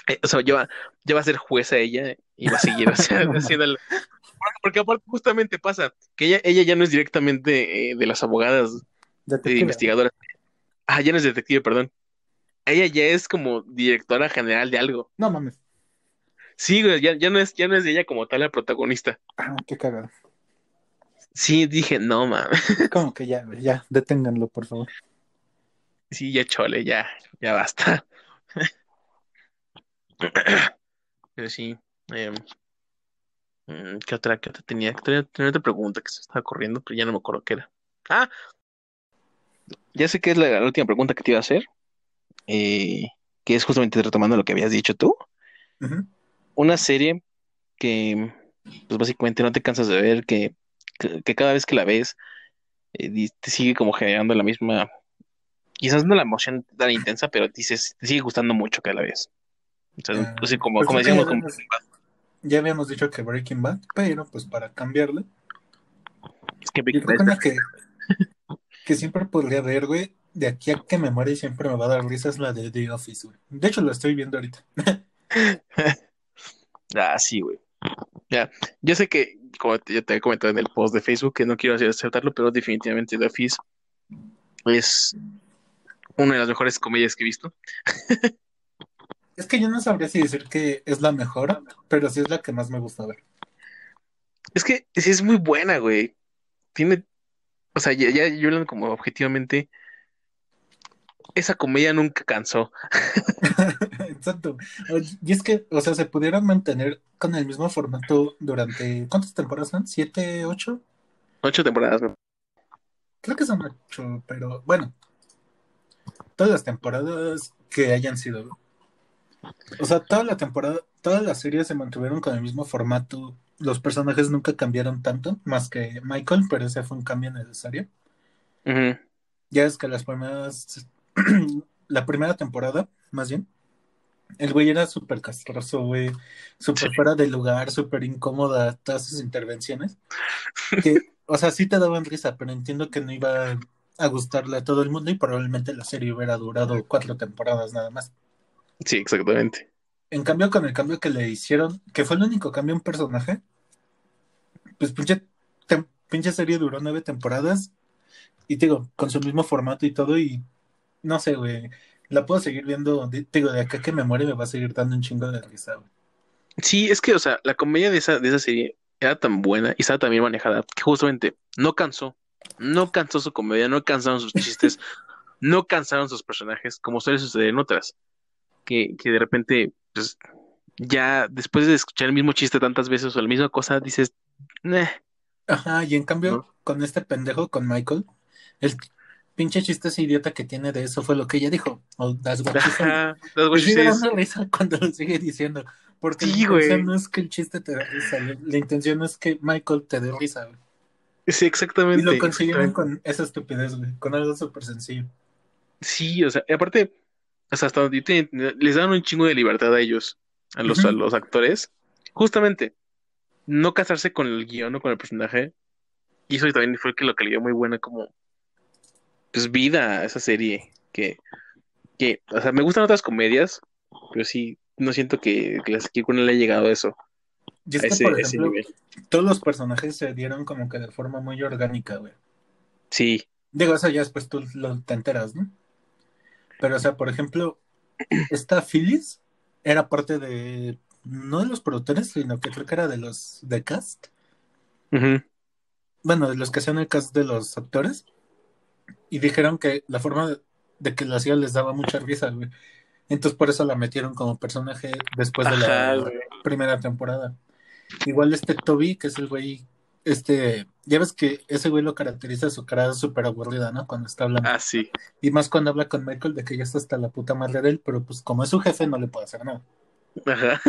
Eh, o sea, ya va, ya va a ser jueza ella y va a seguir o sea, haciendo el- Porque, aparte justamente pasa que ella, ella ya no es directamente eh, de las abogadas de investigadoras. Ah, ya no es detective, perdón. Ella ya es como directora general de algo. No mames. Sí, güey, ya, ya no es, ya no es ella como tal la protagonista. Ah, qué cagado. Sí, dije, no, mames. Como que ya, ya, deténganlo, por favor. Sí, ya chole, ya, ya basta. Pero sí, em, mm, ¿qué otra, qué otra tenía? Tenía, tenía otra pregunta que se estaba corriendo, pero ya no me acuerdo qué era. Ah, ya sé que es la, la última pregunta que te iba a hacer, eh, que es justamente retomando lo que habías dicho tú. Una serie que, pues básicamente no te cansas de ver, que, que, que cada vez que la ves, eh, te sigue como generando la misma, quizás no la emoción tan intensa, pero dices, te sigue gustando mucho cada vez. O sea, Ah, así como, pues como decíamos, ya como, habíamos- Ya habíamos dicho que Breaking Bad, pero pues para cambiarle. es que Yo creo que que, que siempre podría ver, güey, de aquí a que me muera y siempre me va a dar risa es la de The Office, güey. De hecho, lo estoy viendo ahorita. Ah, sí, güey. Ya, yo sé que como yo te he comentado en el post de Facebook, que no quiero aceptarlo, pero definitivamente The Office es una de las mejores comedias que he visto. Es que yo no sabría si decir que es la mejor, pero sí es la que más me gusta ver. Es que sí es muy buena, güey. Tiene, o sea, ya, ya yo como objetivamente, esa comedia nunca cansó. Exacto. Y es que, o sea, se pudieron mantener con el mismo formato durante, ¿cuántas temporadas son? ¿Siete, ocho? Ocho temporadas, ¿no? Creo que son ocho, pero bueno. Todas las temporadas que hayan sido. O sea, toda la temporada, todas las series se mantuvieron con el mismo formato. Los personajes nunca cambiaron tanto, más que Michael, pero ese fue un cambio necesario. Ya es que las primeras, la primera temporada, más bien, el güey era súper castroso, güey, súper Sí. fuera de lugar, súper incómoda, todas sus intervenciones. Que, o sea, sí te daban risa, pero entiendo que no iba a gustarle a todo el mundo y probablemente la serie hubiera durado cuatro temporadas nada más. Sí, exactamente. En cambio, con el cambio que le hicieron, que fue el único cambio en personaje, pues pinche, pinche serie duró nueve temporadas y te digo, con su mismo formato y todo y no sé, güey, la puedo seguir viendo, te digo, de acá que me muere me va a seguir dando un chingo de risa, güey. Sí, es que, o sea, la comedia de esa, de esa serie era tan buena y estaba tan bien manejada que justamente no cansó. No cansó su comedia, no cansaron sus chistes, no cansaron sus personajes, como suele suceder en otras. Que, que de repente, pues, ya después de escuchar el mismo chiste tantas veces o la misma cosa, dices, "Neh". Ajá, y en cambio, ¿No? con este pendejo, con Michael, el pinche chiste ese idiota que tiene de eso fue lo que ella dijo. O that's what. Ajá, that's what she sí me da says. una risa cuando lo sigue diciendo. Porque Sí, la güey. intención no es que el chiste te dé risa, la intención es que Michael te dé risa, güey. Sí, Y exactamente. lo consiguieron con esa estupidez, güey, con algo súper sencillo. Sí, o sea, y aparte, o sea, hasta donde te- les dan un chingo de libertad a ellos, a los, a los actores, justamente, no casarse con el guion o con el personaje, y eso también fue que lo que le dio muy buena como, pues, vida a esa serie, que, que, o sea, me gustan otras comedias, pero sí, no siento que, que las que le haya llegado a eso, Y es a que, ese, por ejemplo, todos los personajes se dieron como que de forma muy orgánica, güey. Sí, Digo, eso ya después tú lo, te enteras, ¿no? Pero, o sea, por ejemplo, esta Phyllis era parte de, no de los productores, sino que creo que era de los de cast. Bueno, de los que hacían el cast de los actores. Y dijeron que la forma de, que lo hacía les daba mucha risa, güey. Entonces por eso la metieron como personaje después de Ajá, la güey. primera temporada. Igual este Toby, que es el güey, este, ya ves que ese güey lo caracteriza su cara súper aburrida, ¿no? Cuando está hablando. Ah, sí, Y más cuando habla con Michael de que ya está hasta la puta madre de él, pero pues como es su jefe no le puede hacer nada. ajá,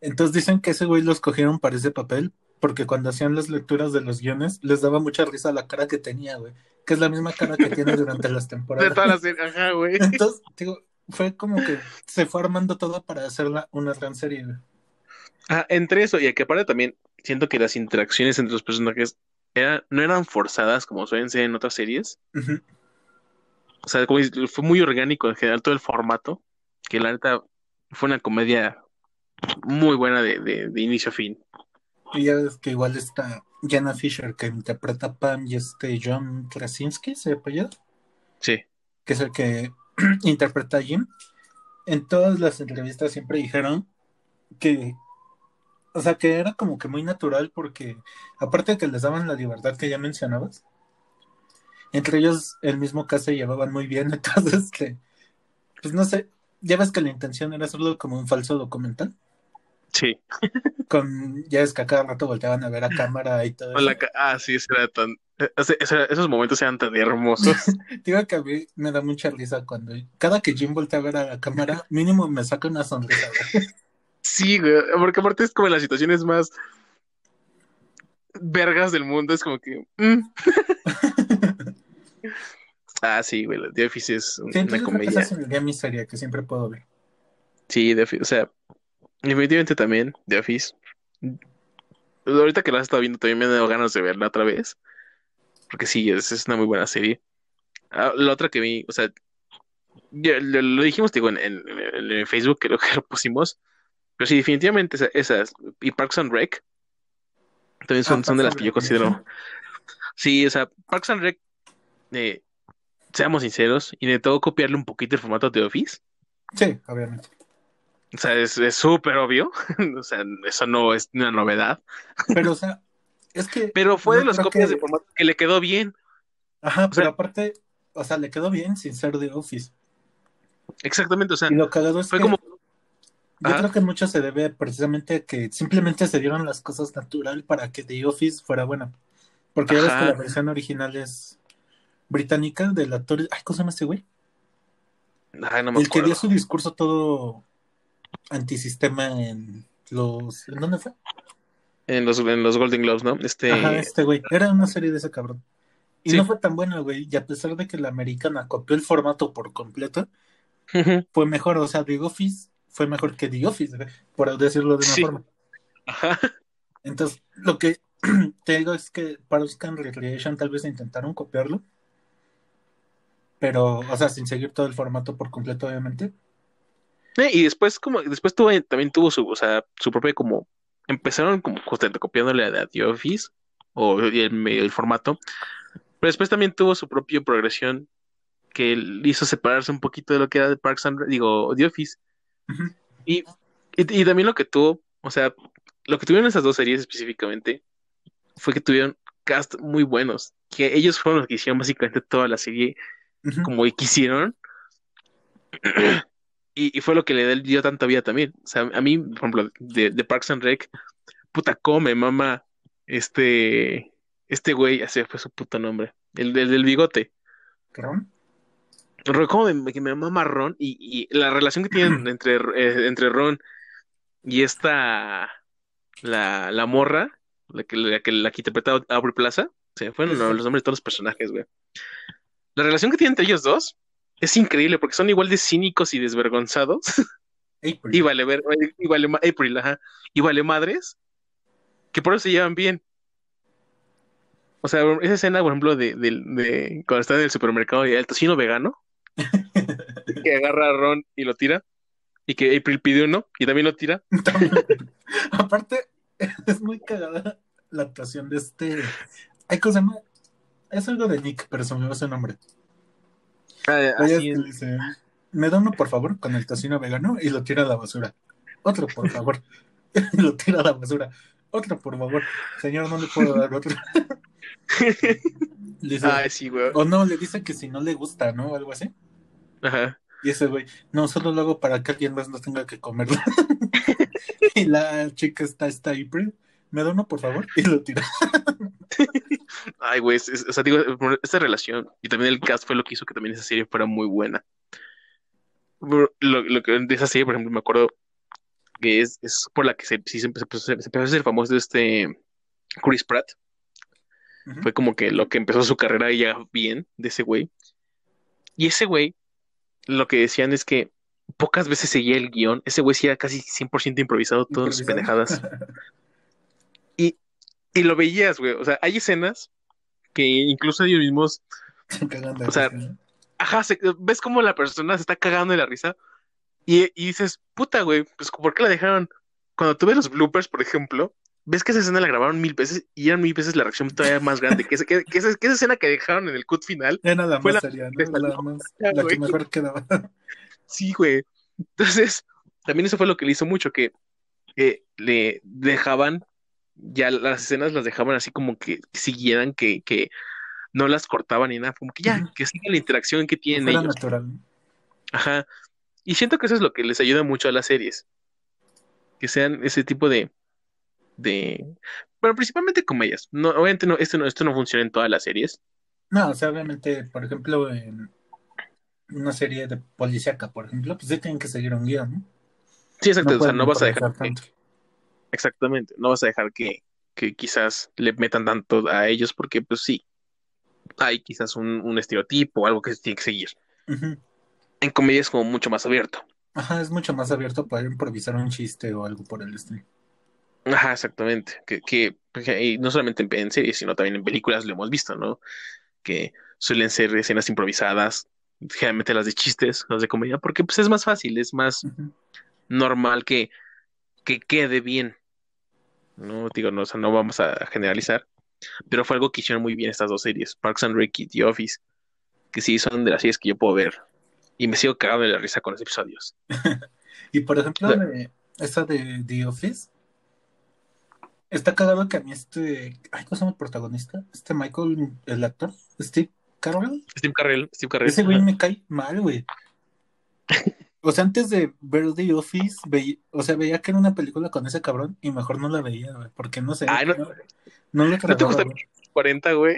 Entonces dicen que ese güey lo escogieron para ese papel porque cuando hacían las lecturas de los guiones les daba mucha risa la cara que tenía, güey. Que es la misma cara que tiene durante las de temporadas. toda la serie, ajá, güey. Entonces, digo, fue como que se fue armando todo para hacerla una gran serie, güey. Ah, entre eso y que aparte también siento que las interacciones entre los personajes era- no eran forzadas como suelen ser en otras series. O sea, como fue muy orgánico en general todo el formato, que la neta fue una comedia muy buena de, de- de inicio a fin. Y ya ves que igual está Jenna Fisher que interpreta a Pam y este John Krasinski, ¿se apellida? Sí, que es el que interpreta a Jim, en todas las entrevistas siempre dijeron que, o sea, que era como que muy natural porque, aparte de que les daban la libertad que ya mencionabas, entre ellos el mismo caso se llevaban muy bien, entonces que, pues no sé, ya ves que la intención era hacerlo como un falso documental, sí. con, ya ves que a cada rato volteaban a ver a cámara y todo eso. Ah, sí, eso era tan... esos momentos eran tan hermosos. Digo que a mí me da mucha risa cuando, cada que Jim voltea a ver a la cámara, mínimo me saca una sonrisa. güey. Sí, güey, porque aparte es como las situaciones más vergas del mundo, es como que... mm. Ah, sí, güey, The Office es Sí, una comedia. esa es mi serie que siempre puedo ver. Sí, The Office, o sea, definitivamente también, The Office. Ahorita que la has estado viendo también me han dado ganas de verla otra vez, porque sí, es, es una muy buena serie. Ah, la otra que vi, o sea, ya lo, lo dijimos, digo, en, en- en- en Facebook, creo que lo pusimos, pero sí, definitivamente esa- esas, y Parks and Rec, También son, Ah, son de las que yo considero. Sí, o sea, Parks and Rec, eh, seamos sinceros, intentó copiarle un poquito el formato de Office. Sí, obviamente. O sea, es súper obvio. O sea, eso no es una novedad. Pero, o sea, es que. Pero fue de las copias que- de formato que le quedó bien. Ajá, pero sea- aparte, o sea, le quedó bien sin ser de Office. Exactamente, o sea, Y lo cagado es fue que como. yo Ajá. creo que mucho se debe precisamente a que simplemente se dieron las cosas natural para que The Office fuera buena. Porque ya ves que la versión original es británica del actor. Ay, ¿cómo se llama este güey? Ay, no me El que dio su discurso todo antisistema en los. ¿En dónde fue? En los, en los Golden Globes, ¿no? Este. Ajá, este güey. Era una serie de ese cabrón. Y Sí. no fue tan buena, güey. Y a pesar de que la americana copió el formato por completo, fue mejor. O sea, The Office fue mejor que The Office, güey, por decirlo de una Sí. forma. Ajá. Entonces, lo que te digo es que Parks and Recreation tal vez intentaron copiarlo, pero, o sea, sin seguir todo el formato por completo, obviamente. Eh, Y después, como, después tuvo, también tuvo su, o sea, su propia como, empezaron como justamente copiándole a The Office, o el, el formato, pero después también tuvo su propia progresión que hizo separarse un poquito de lo que era de Parks and, digo, The Office, y, y, y también lo que tuvo, o sea, lo que tuvieron esas dos series específicamente, fue que tuvieron cast muy buenos, que ellos fueron los que hicieron básicamente toda la serie Ujú. como quisieron. Y, y fue lo que le dio tanta vida también. O sea, a mí, por ejemplo, de, de Parks and Rec, puta come, mamá, este, este güey, ese fue su puto nombre, el, el del bigote. ¿Ron? Ron, ¿Cómo me, que me mama Ron? Y, y la relación que tienen entre, eh, entre Ron y esta, la, la morra, la que, la que, la que interpreta a Aubrey Plaza, se fueron los nombres de todos los personajes, güey. La relación que tienen entre ellos dos es increíble porque son igual de cínicos y desvergonzados. April. Y vale ver, y vale April, ajá. Y vale madres, que por eso se llevan bien. O sea, esa escena, por ejemplo, de, de, de cuando está en el supermercado y el tocino vegano, que agarra a Ron y lo tira, y que April pide uno y también lo tira. Aparte, es muy cagada la actuación de este. Ay, ¿cómo se llama? Es algo de Nick, pero se me va su nombre. Ah, Oye, así es dice, me da uno por favor con el tocino vegano y lo tira a la basura. Otro por favor. y lo tira a la basura. Otro por favor. Señor, no le puedo dar otro. Dice, Ay, sí, güey. o no, le dice que si no le gusta, ¿no? O algo así. Ajá. Y ese güey, no, solo lo hago para que alguien más no tenga que comerlo. y la chica está, está April. Me da uno, por favor, y lo tira. Ay, güey, es- es- o sea, digo, esta relación y también el cast fue lo que hizo que también esa serie fuera muy buena. Lo, lo que de esa serie, por ejemplo, me acuerdo que es, es por la que se, sí se empezó, se empezó a hacer famoso este Chris Pratt. Fue como que lo que empezó su carrera ya bien de ese güey. Y ese güey, lo que decían es que pocas veces seguía el guion. Ese güey sí era casi 100% improvisado todas sus Improvisado. pendejadas. Y, y lo veías, güey. O sea, hay escenas que incluso ellos mismos Se cagan de O sea, risa, ¿no? Ajá, se- ves cómo la persona se está cagando de la risa y, y dices, puta, güey, pues ¿por qué la dejaron? Cuando tú ves los bloopers, por ejemplo, ves que esa escena la grabaron mil veces y eran mil veces la reacción todavía más grande. Que, esa- que, que esa, que esa escena que dejaron en el cut final, Era la fue más la- seria, ¿no? salió. La, más, la que mejor quedaba. sí, güey. Entonces, también eso fue lo que le hizo mucho, que eh, le dejaban, ya las escenas las dejaban así como que siguieran, que, que no las cortaban ni nada, como que ya, que siga la interacción que tienen ellos. natural. Ajá. Y siento que eso es lo que les ayuda mucho a las series. Que sean ese tipo de, de, bueno, principalmente comedias. No, obviamente no, esto no, esto no funciona en todas las series. No, o sea, obviamente, por ejemplo, en una serie de policíaca, por ejemplo, pues sí tienen que seguir un guion, ¿no? Sí, exacto. o sea, no vas a dejar que, tanto. Exactamente, no vas a dejar que, que quizás le metan tanto a ellos porque, pues sí, hay quizás un, un estereotipo o algo que se tiene que seguir. En comedia es como mucho más abierto. Ajá, es mucho más abierto para improvisar un chiste o algo por el estilo. Ajá, exactamente. Que, que, que- y no solamente en, en series, sino también en películas lo hemos visto, ¿no? Que suelen ser escenas improvisadas, generalmente las de chistes, las de comedia, porque pues es más fácil, es más normal que, que quede bien. No digo, no, o sea, no vamos a generalizar, pero fue algo que hicieron muy bien estas dos series, Parks and Rec y The Office, que sí son de las series que yo puedo ver y me sigo cagando de la risa con los episodios. Y por ejemplo, de, esta de The Office, está cagado que a mí este. Ay, ¿cómo se llama el protagonista? Este Michael, el actor, Steve Carell. Steve Carell, Steve Carell. Ese güey me cae mal, güey. O sea, antes de ver The Office, veía, o sea, veía que era una película con ese cabrón y mejor no la veía, güey, porque no sé. Ay, no- no, no le ¿No te gusta güey. 40, güey?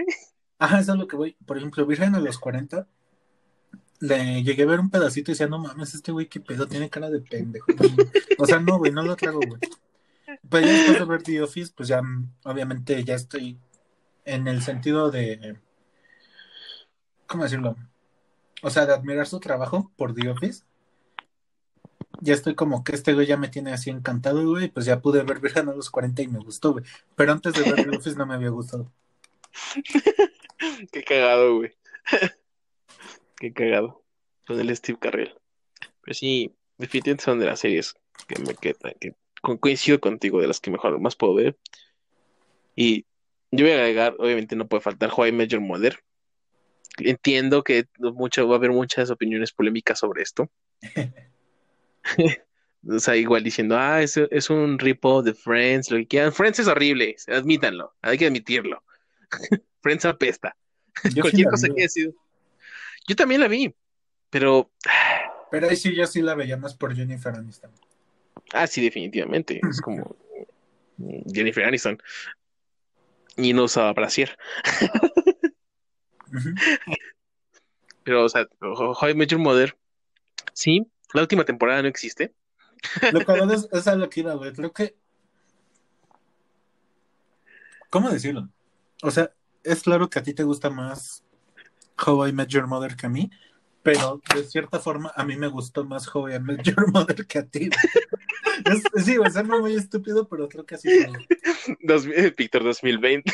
Ajá, eso es lo que voy. Por ejemplo, Virgen a los 40, le llegué a ver un pedacito y decía, no mames, este güey, qué pedo, tiene cara de pendejo. O sea, no, güey, no lo trago, güey. Pero ya después de ver The Office, pues ya, obviamente, ya estoy en el sentido de. ¿Cómo decirlo? O sea, de admirar su trabajo por The Office. Ya estoy como que este güey ya me tiene así encantado, güey. Pues ya pude ver Virgen a los 40 y me gustó, güey. Pero antes de ver The Office no me había gustado. Qué cagado, güey. Qué cagado. Con el Steve Carell. Pero sí, definitivamente son de las series que me quedan, que co- coincido contigo, de las que mejor más puedo ver. Y yo voy a agregar, obviamente no puede faltar How I Your Mother. Entiendo que mucho, va a haber muchas opiniones polémicas sobre esto. O sea, igual diciendo, ah, es, es un ripo de Friends, lo que quieran. Friends es horrible, admítanlo, hay que admitirlo. Friends apesta. Yo Cualquier cosa vi, que haya sido. Yo también la vi, pero, Pero ahí sí, yo sí la veía más por Jennifer Aniston. ah, sí, definitivamente. Es como Jennifer Aniston. Y no usaba brasier. Pero, o sea, How I Met Your Mother, sí, la última temporada no existe. Lo cagado es, es a lo que iba, güey. Creo que. ¿Cómo decirlo? O sea, es claro que a ti te gusta más How I Met Your Mother que a mí, pero de cierta forma a mí me gustó más How I Met Your Mother que a ti. Es, sí, va a ser muy estúpido, pero creo que así. Dos, Víctor 2020.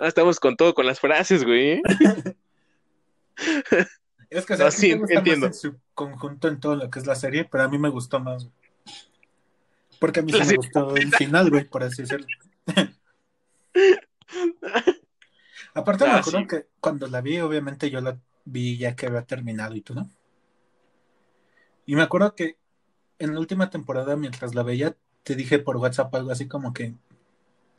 Ah, estamos con todo, con las frases, güey. Es que o sea, No, sí sí, te gusta entiendo. más en su conjunto en todo lo que es la serie, pero a mí me gustó más. güey. Porque a mí sí La me serie gustó el final, güey, por así decirlo. Aparte, me Ah, acuerdo sí. que cuando la vi, obviamente yo la vi ya que había terminado y todo. Y me acuerdo que en la última temporada, mientras la veía, te dije por WhatsApp algo así como que,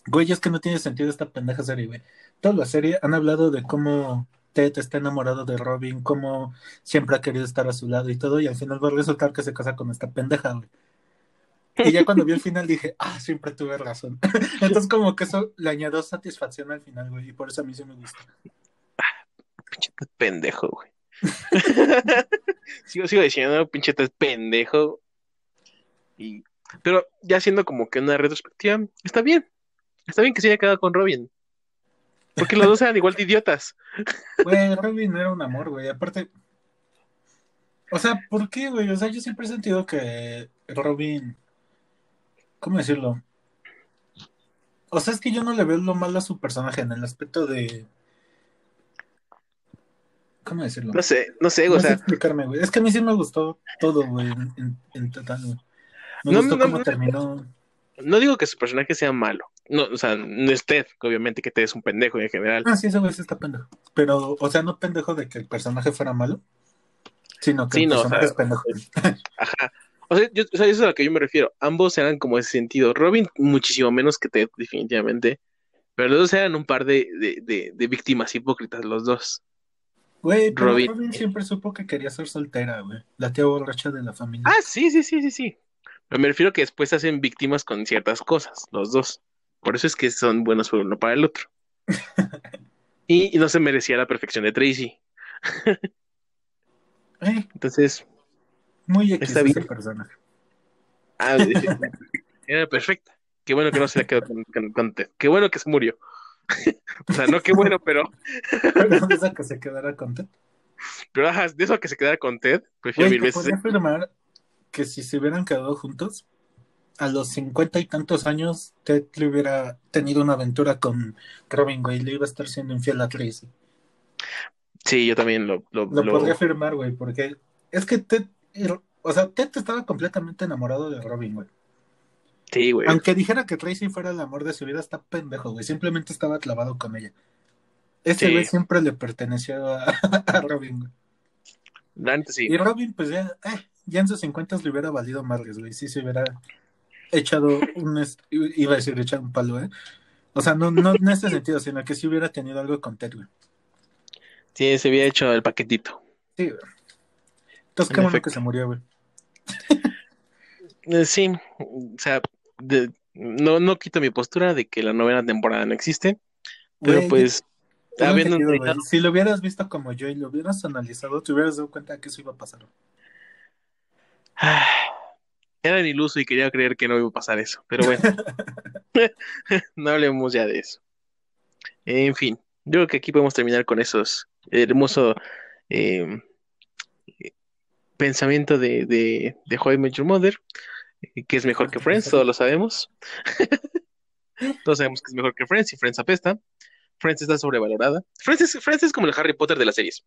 güey, es que no tiene sentido esta pendeja serie, güey. Toda la serie han hablado de cómo Ted está enamorado de Robin, cómo siempre ha querido estar a su lado y todo, y al final va a resultar que se casa con esta pendeja, güey. Y ya cuando vi el final dije, ah, siempre tuve razón. Entonces como que eso le añadió satisfacción al final, güey, y por eso a mí sí me gusta. Pinche pendejo, güey. sigo, sigo diciendo, pinche pendejo. Y, pero ya siendo como que una retrospectiva, está bien. Está bien que se haya quedado con Robin. Porque los dos eran igual de idiotas. Güey, Robin era un amor, güey. Aparte, o sea, ¿por qué, güey? O sea, yo siempre he sentido que Robin, ¿cómo decirlo? O sea, es que yo no le veo lo malo a su personaje en el aspecto de, ¿cómo decirlo? No sé, no sé, No o sé sea, explicarme, güey. Es que a mí sí me gustó todo, güey, en, en- total, güey. Me No, gustó no, cómo terminó. no digo que su personaje sea malo. No, o sea, no es Ted, obviamente que Ted es un pendejo en general. Ah, sí, ese güey sí está pendejo. Pero, o sea, no pendejo de que el personaje fuera malo, sino que Sí, el no, o personaje sea, es pendejo. Ajá. O sea, yo, o sea, eso es a lo que yo me refiero. Ambos eran como ese sentido. Robin muchísimo menos que Ted, definitivamente. Pero los dos eran un par de, de, de, de víctimas hipócritas, los dos. Güey, pero Robin. Robin. siempre supo que quería ser soltera, güey. La tía borracha de la familia. Ah, sí, sí, sí, sí, sí. Pero me refiero que después se hacen víctimas con ciertas cosas, los dos. Por eso es que son buenos por uno para el otro. Y, y no se merecía la perfección de Tracy. Eh, Entonces, muy X ese personaje. ah, era perfecta. Qué bueno que no se la quedó con, con- con Ted. Qué bueno que se murió. O sea, no qué bueno, pero, Pero de esa que se quedara contenta. pero ajá, de eso que se quedara con Ted, prefiero Güey, mil veces. podría afirmar que si se hubieran quedado juntos, a los cincuenta y tantos años, Ted le hubiera tenido una aventura con Robin, güey. Le iba a estar siendo infiel a Tracy. Sí, yo también lo, lo, Lo lo- podría afirmar, güey, porque es que Ted, o sea, Ted estaba completamente enamorado de Robin, güey. Sí, güey. Aunque dijera que Tracy fuera el amor de su vida, está pendejo, güey. Simplemente estaba clavado con ella. Ese Sí. güey siempre le perteneció a, a Robin, güey. La neta sí. Y Robin, pues ya, eh, ya en sus 50 le hubiera valido madres, güey. Sí se hubiera echado un. Iba a decir echar un palo, ¿eh? O sea, no, no en este sentido, sino que sí hubiera tenido algo con Ted, güey. Sí, se había hecho el paquetito. Sí, güey. Entonces, En qué bueno efecto. que se murió, güey. Eh, Sí, o sea, de- no, no quito mi postura de que la novena temporada no existe, pero Güey, pues, habiendo güey, Si lo hubieras visto como yo y lo hubieras analizado, te hubieras dado cuenta que eso iba a pasar. Era el iluso y quería creer que no iba a pasar eso, pero bueno, no hablemos ya de eso. En fin, yo creo que aquí podemos terminar con esos hermoso eh, pensamiento de, de, de How I Met Your Mother, eh, que es mejor que Friends, todos lo sabemos. Todos sabemos que es mejor que Friends y Friends apesta. Friends está sobrevalorada. Friends es, Friends es como el Harry Potter de las series.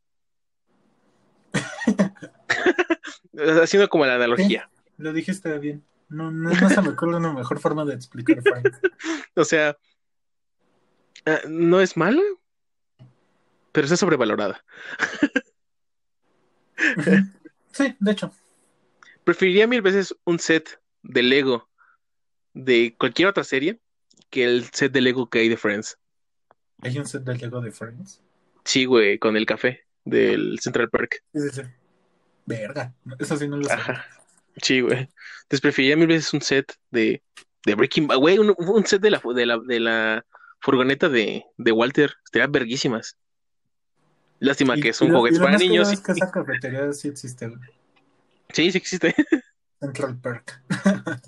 Haciendo como la analogía. Lo dijiste bien. No, no, no se me ocurre una mejor forma de explicar Friends. O sea, eh, no es mala, pero está sobrevalorada. Sí, de hecho. Preferiría mil veces un set de Lego de cualquier otra serie que el set de Lego que hay de Friends. Hay un set de Lego de Friends. Sí, güey, con el café del Central Park. Sí, sí, sí. Verga. Eso sí no lo sé. Ajá. Sí, güey. Entonces preferiría mil veces un set de, de Breaking Bad, güey, un, un set de la, de la, de la furgoneta de, de Walter. Estaría verguísimas. Lástima Y- que es un juguete para niños. es que esa cafetería sí existe, güey. Sí, sí existe. Central Park.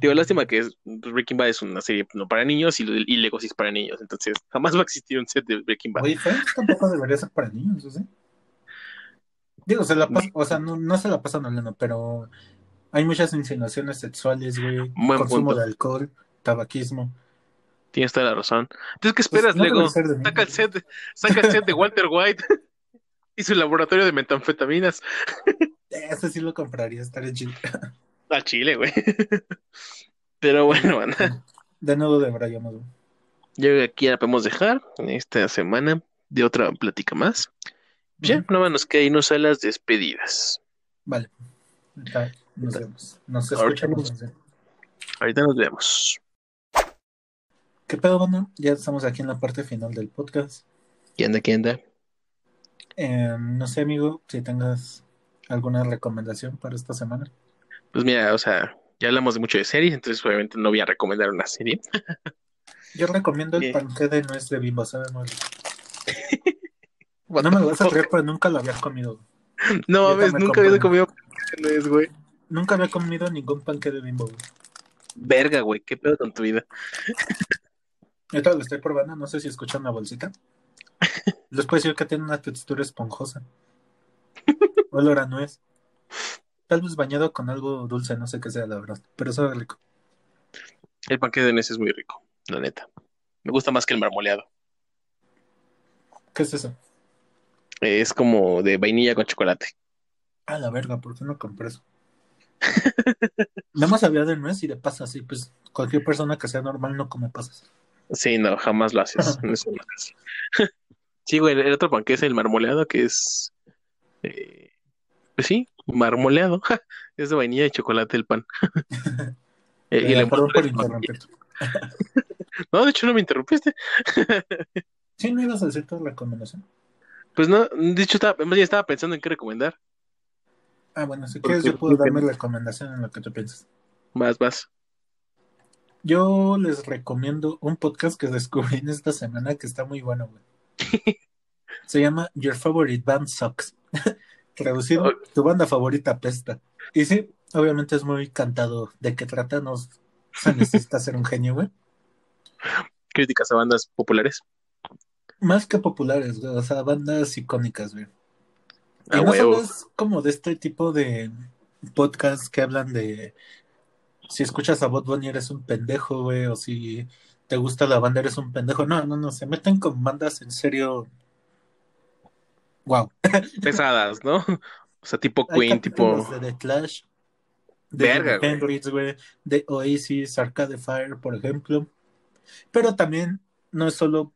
Digo, lástima que es- Breaking Bad es una serie no para niños y, y Lego sí es para niños. Entonces jamás va a existir un set de Breaking Bad. Oye, Friends tampoco debería ser para niños, ¿o sí? Digo, se la pasa, o sea, no, no se la pasan hablando, pero hay muchas insinuaciones sexuales, güey, Buen consumo punto. de alcohol, tabaquismo. Tienes toda la razón. Entonces, ¿qué esperas, Pues, no Lego? de Saca el set, saca el set de Walter White y su laboratorio de metanfetaminas. Ese sí lo compraría, estaría chido. A Chile, güey. Pero bueno, banda, De nuevo deberíamos, güey. yo creo que aquí la podemos dejar esta semana de otra plática más. Ya, Ujú. nada más nos queda irnos a las despedidas. Vale. Nos vemos. Nos Ahorita escuchamos. sé. Ahorita nos vemos. ¿Qué pedo, banda? Ya estamos aquí en la parte final del podcast. ¿Quién anda, quién anda? Eh, no sé, amigo, si tengas alguna recomendación para esta semana. Pues mira, o sea, ya hablamos de mucho de series, entonces obviamente no voy a recomendar una serie. Yo recomiendo el Bien. panqué de nuez de Bimbo, sabe muy. No me lo vas a creer, pero nunca lo había comido. No mames, nunca había compré. comido nuez, güey. Nunca había comido ningún panqué de Bimbo. güey. Verga, güey, qué pedo con tu vida. Ahorita lo estoy probando, no sé si escuchan la bolsita. Les puedo decir que tiene una textura esponjosa. Olor a nuez. Tal vez bañado con algo dulce, no sé qué sea la verdad, pero sabe rico. El panque de nuez es muy rico, la neta. Me gusta más que el marmoleado. ¿Qué es eso? Es como de vainilla con chocolate. Ah, la verga, ¿por qué no compré eso? Nada más había de nuez y de pasas, y pues cualquier persona que sea normal no come pasas. Sí, no, jamás lo haces. Sí, güey, el otro panque es el marmoleado, que es. eh, pues sí, marmoleado. Es de vainilla y chocolate el pan. Eh, y Eh, envoltorio por. No, de hecho no me interrumpiste. ¿Sí no ibas a decir tu recomendación? Pues no, de hecho estaba, estaba pensando en qué recomendar. Ah, bueno, si quieres yo puedo dar mi recomendación en lo que tú piensas. Más, más. Yo les recomiendo un podcast que descubrí en esta semana que está muy bueno, güey. Se llama Your Favorite Band Sucks. Traducido, tu banda favorita apesta. Y sí, obviamente es muy cantado. ¿De qué trata? No se necesita ser un genio, güey. Críticas a bandas populares. Más que populares, güey. O sea, bandas icónicas, güey. Y no solo es como de este tipo de podcasts que hablan de si escuchas a Bot Bunny eres un pendejo, güey, o si te gusta la banda eres un pendejo. No, no, no, se meten con bandas en serio. Wow. Pesadas, ¿no? O sea, tipo Hay Queen, tipo. de The Clash, de Verga. Hendrix, güey, de Oasis, Arcade Fire, por ejemplo. Pero también no es solo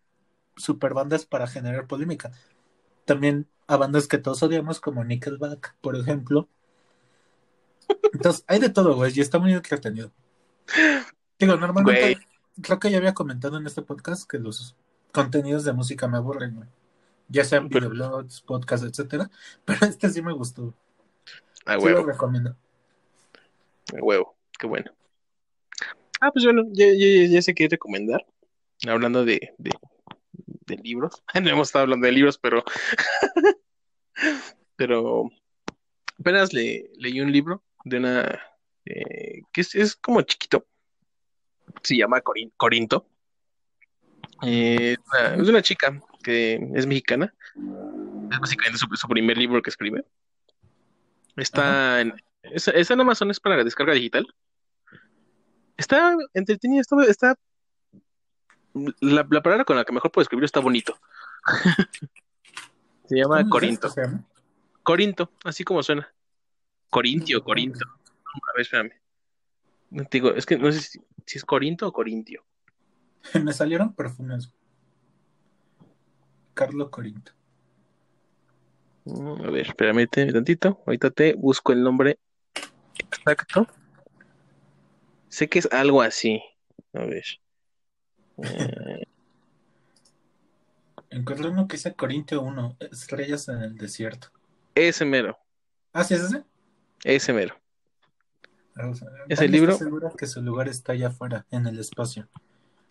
super bandas para generar polémica. También a bandas que todos odiamos, como Nickelback, por ejemplo. Entonces, hay de todo, güey, y está muy entretenido. Digo, normalmente, Güey. creo que ya había comentado en este podcast que los contenidos de música me aburren, güey. Ya sean videoblogs, podcasts, etcétera. Pero este sí me gustó. A Sí huevo, lo recomiendo. a huevo. Qué bueno. Ah, pues bueno, ya, ya, ya sé qué recomendar. Hablando de, de, de libros. No hemos estado hablando de libros, pero. pero. Apenas le, leí un libro de una. eh, que es, es como chiquito. Se llama Corin- Corinto. Eh, es una- es una chica que es mexicana. Es básicamente su, su primer libro que escribe. Está en, está en Amazon, es para la descarga digital. Está entretenido, está, está- la, la palabra con la que mejor puedo escribirlo está bonito. Se llama ¿Cómo Corinto. se llama? Corinto, así como suena. Corintio, Corinto. A ver, espérame. No te digo, es que no sé si, si es Corinto o Corintio. Me salieron perfumes. Carlo Corinto. Mm, A ver, espérame te- tantito. Ahorita te busco el nombre exacto. Sé que es algo así. A ver. Eh, Encontré uno que dice Corintio 1, estrellas en el desierto. ese mero. Ah, ¿sí es ese? Ese mero. Vamos a ver. ¿Ese libro? está segura que su lugar está allá afuera, en el espacio.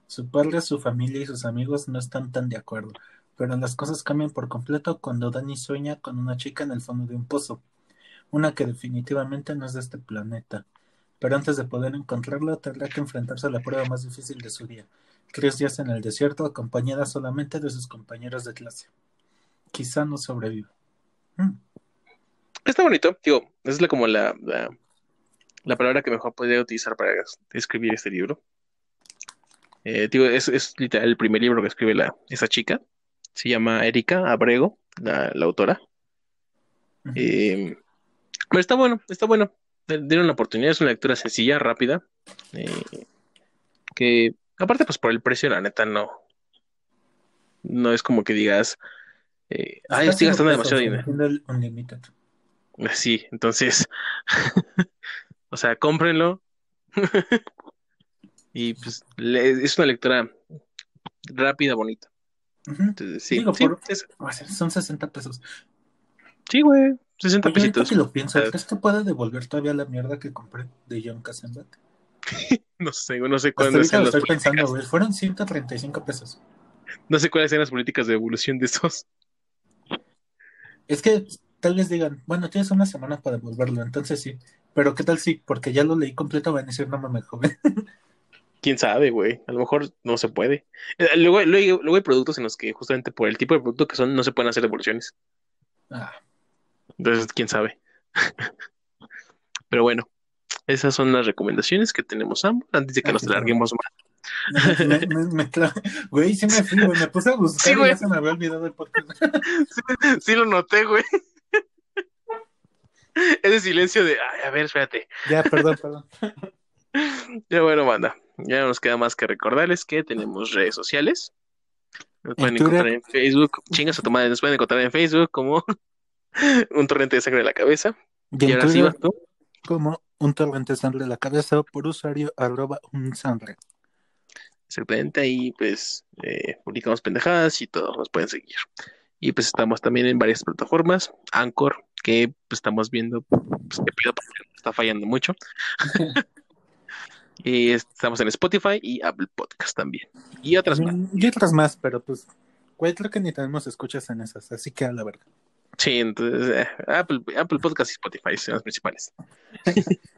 Su padre, su familia y sus amigos no están tan de acuerdo, pero las cosas cambian por completo cuando Danny sueña con una chica en el fondo de un pozo, una que definitivamente no es de este planeta. Pero antes de poder encontrarla, tendrá que enfrentarse a la prueba más difícil de su día. Tres días en el desierto, acompañada solamente de sus compañeros de clase. Quizá no sobreviva. Mm. Está bonito, digo, es la, como la, la, la palabra que mejor podría utilizar para escribir este libro. Eh, digo, es, es literal el primer libro que escribe la, esa chica. Se llama Erika Abrego, la, la autora. Eh, pero está bueno, está bueno. Dieron la oportunidad, es una lectura sencilla, rápida. eh, que aparte, pues por el precio, la neta, no. No es como que digas, eh, ay, estoy gastando demasiado dinero. Unlimited. Sí, entonces, o sea, cómprenlo. Y pues le- es una lectura rápida, bonita. Entonces, sí, Digo, sí, por- es- Son 60 pesos. sí, güey, 60 Oye, ahorita pesitos. que lo pienso, ¿crees que pueda devolver todavía la mierda que compré de John Kassenbach? No sé, no sé Hasta cuáles ahorita lo estoy pensando, güey. Fueron 135 pesos. no sé cuáles sean las políticas de evolución de estos. Es que tal vez digan, bueno, tienes una semana para devolverlo, entonces sí. Pero ¿qué tal si? Porque ya lo leí completo, van a decir, no mames, joven. Quién sabe, güey. A lo mejor no se puede. Eh, Luego, luego, luego hay productos en los que justamente por el tipo de producto que son no se pueden hacer devoluciones. Ah, Entonces, quién sabe. Pero bueno, esas son las recomendaciones que tenemos ambos antes de que nos larguemos más. me, me- me- me cla- Güey, sí me fui, güey. Me puse a buscar Sí, y güey. ya se me había olvidado el podcast. Sí lo noté, güey. Ese silencio de, ay, a ver, espérate. ya, perdón, perdón. Ya bueno, banda, ya no nos queda más que recordarles que tenemos redes sociales. Nos pueden encontrar en Facebook, chingas a tu madre, nos pueden encontrar en Facebook como un torrente de sangre en la cabeza. Y ahora sí vas tú. Como un torrente sangre de la cabeza por usuario arroba un sangre. Exactamente, ahí pues eh, publicamos pendejadas y todos nos pueden seguir. Y pues estamos también en varias plataformas, Anchor, que pues, estamos viendo, pues qué pedo, porque está fallando mucho. y estamos en Spotify y Apple Podcast también. Y otras más. Mm, Y otras más, pero pues, güey, creo que ni tenemos escuchas en esas, así que a la verga. Sí, entonces eh, Apple, Apple Podcast y Spotify son las principales.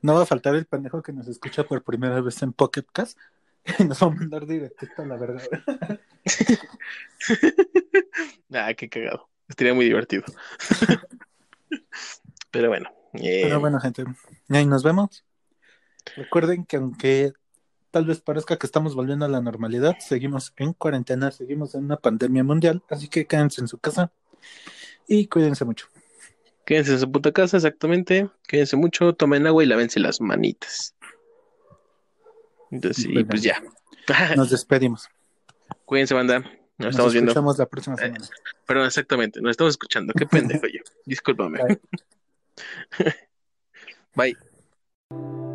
No va a faltar el pendejo que nos escucha por primera vez en Pocket Cast y nos va a mandar directito a la verga. Ah, qué cagado. Estaría muy divertido. Pero bueno. eh, Pero bueno, gente, y ahí nos vemos. Recuerden que aunque tal vez parezca que estamos volviendo a la normalidad, seguimos en cuarentena, seguimos en una pandemia mundial, así que quédense en su casa y cuídense mucho. Quédense en su puta casa, exactamente. Quédense mucho, tomen agua y lávense las manitas. Entonces, y pues ya. Nos despedimos. Cuídense, banda. Nos, Nos estamos viendo. escuchamos la próxima semana. Perdón, exactamente. Nos estamos escuchando. Qué pendejo yo. Discúlpame. Bye. Bye.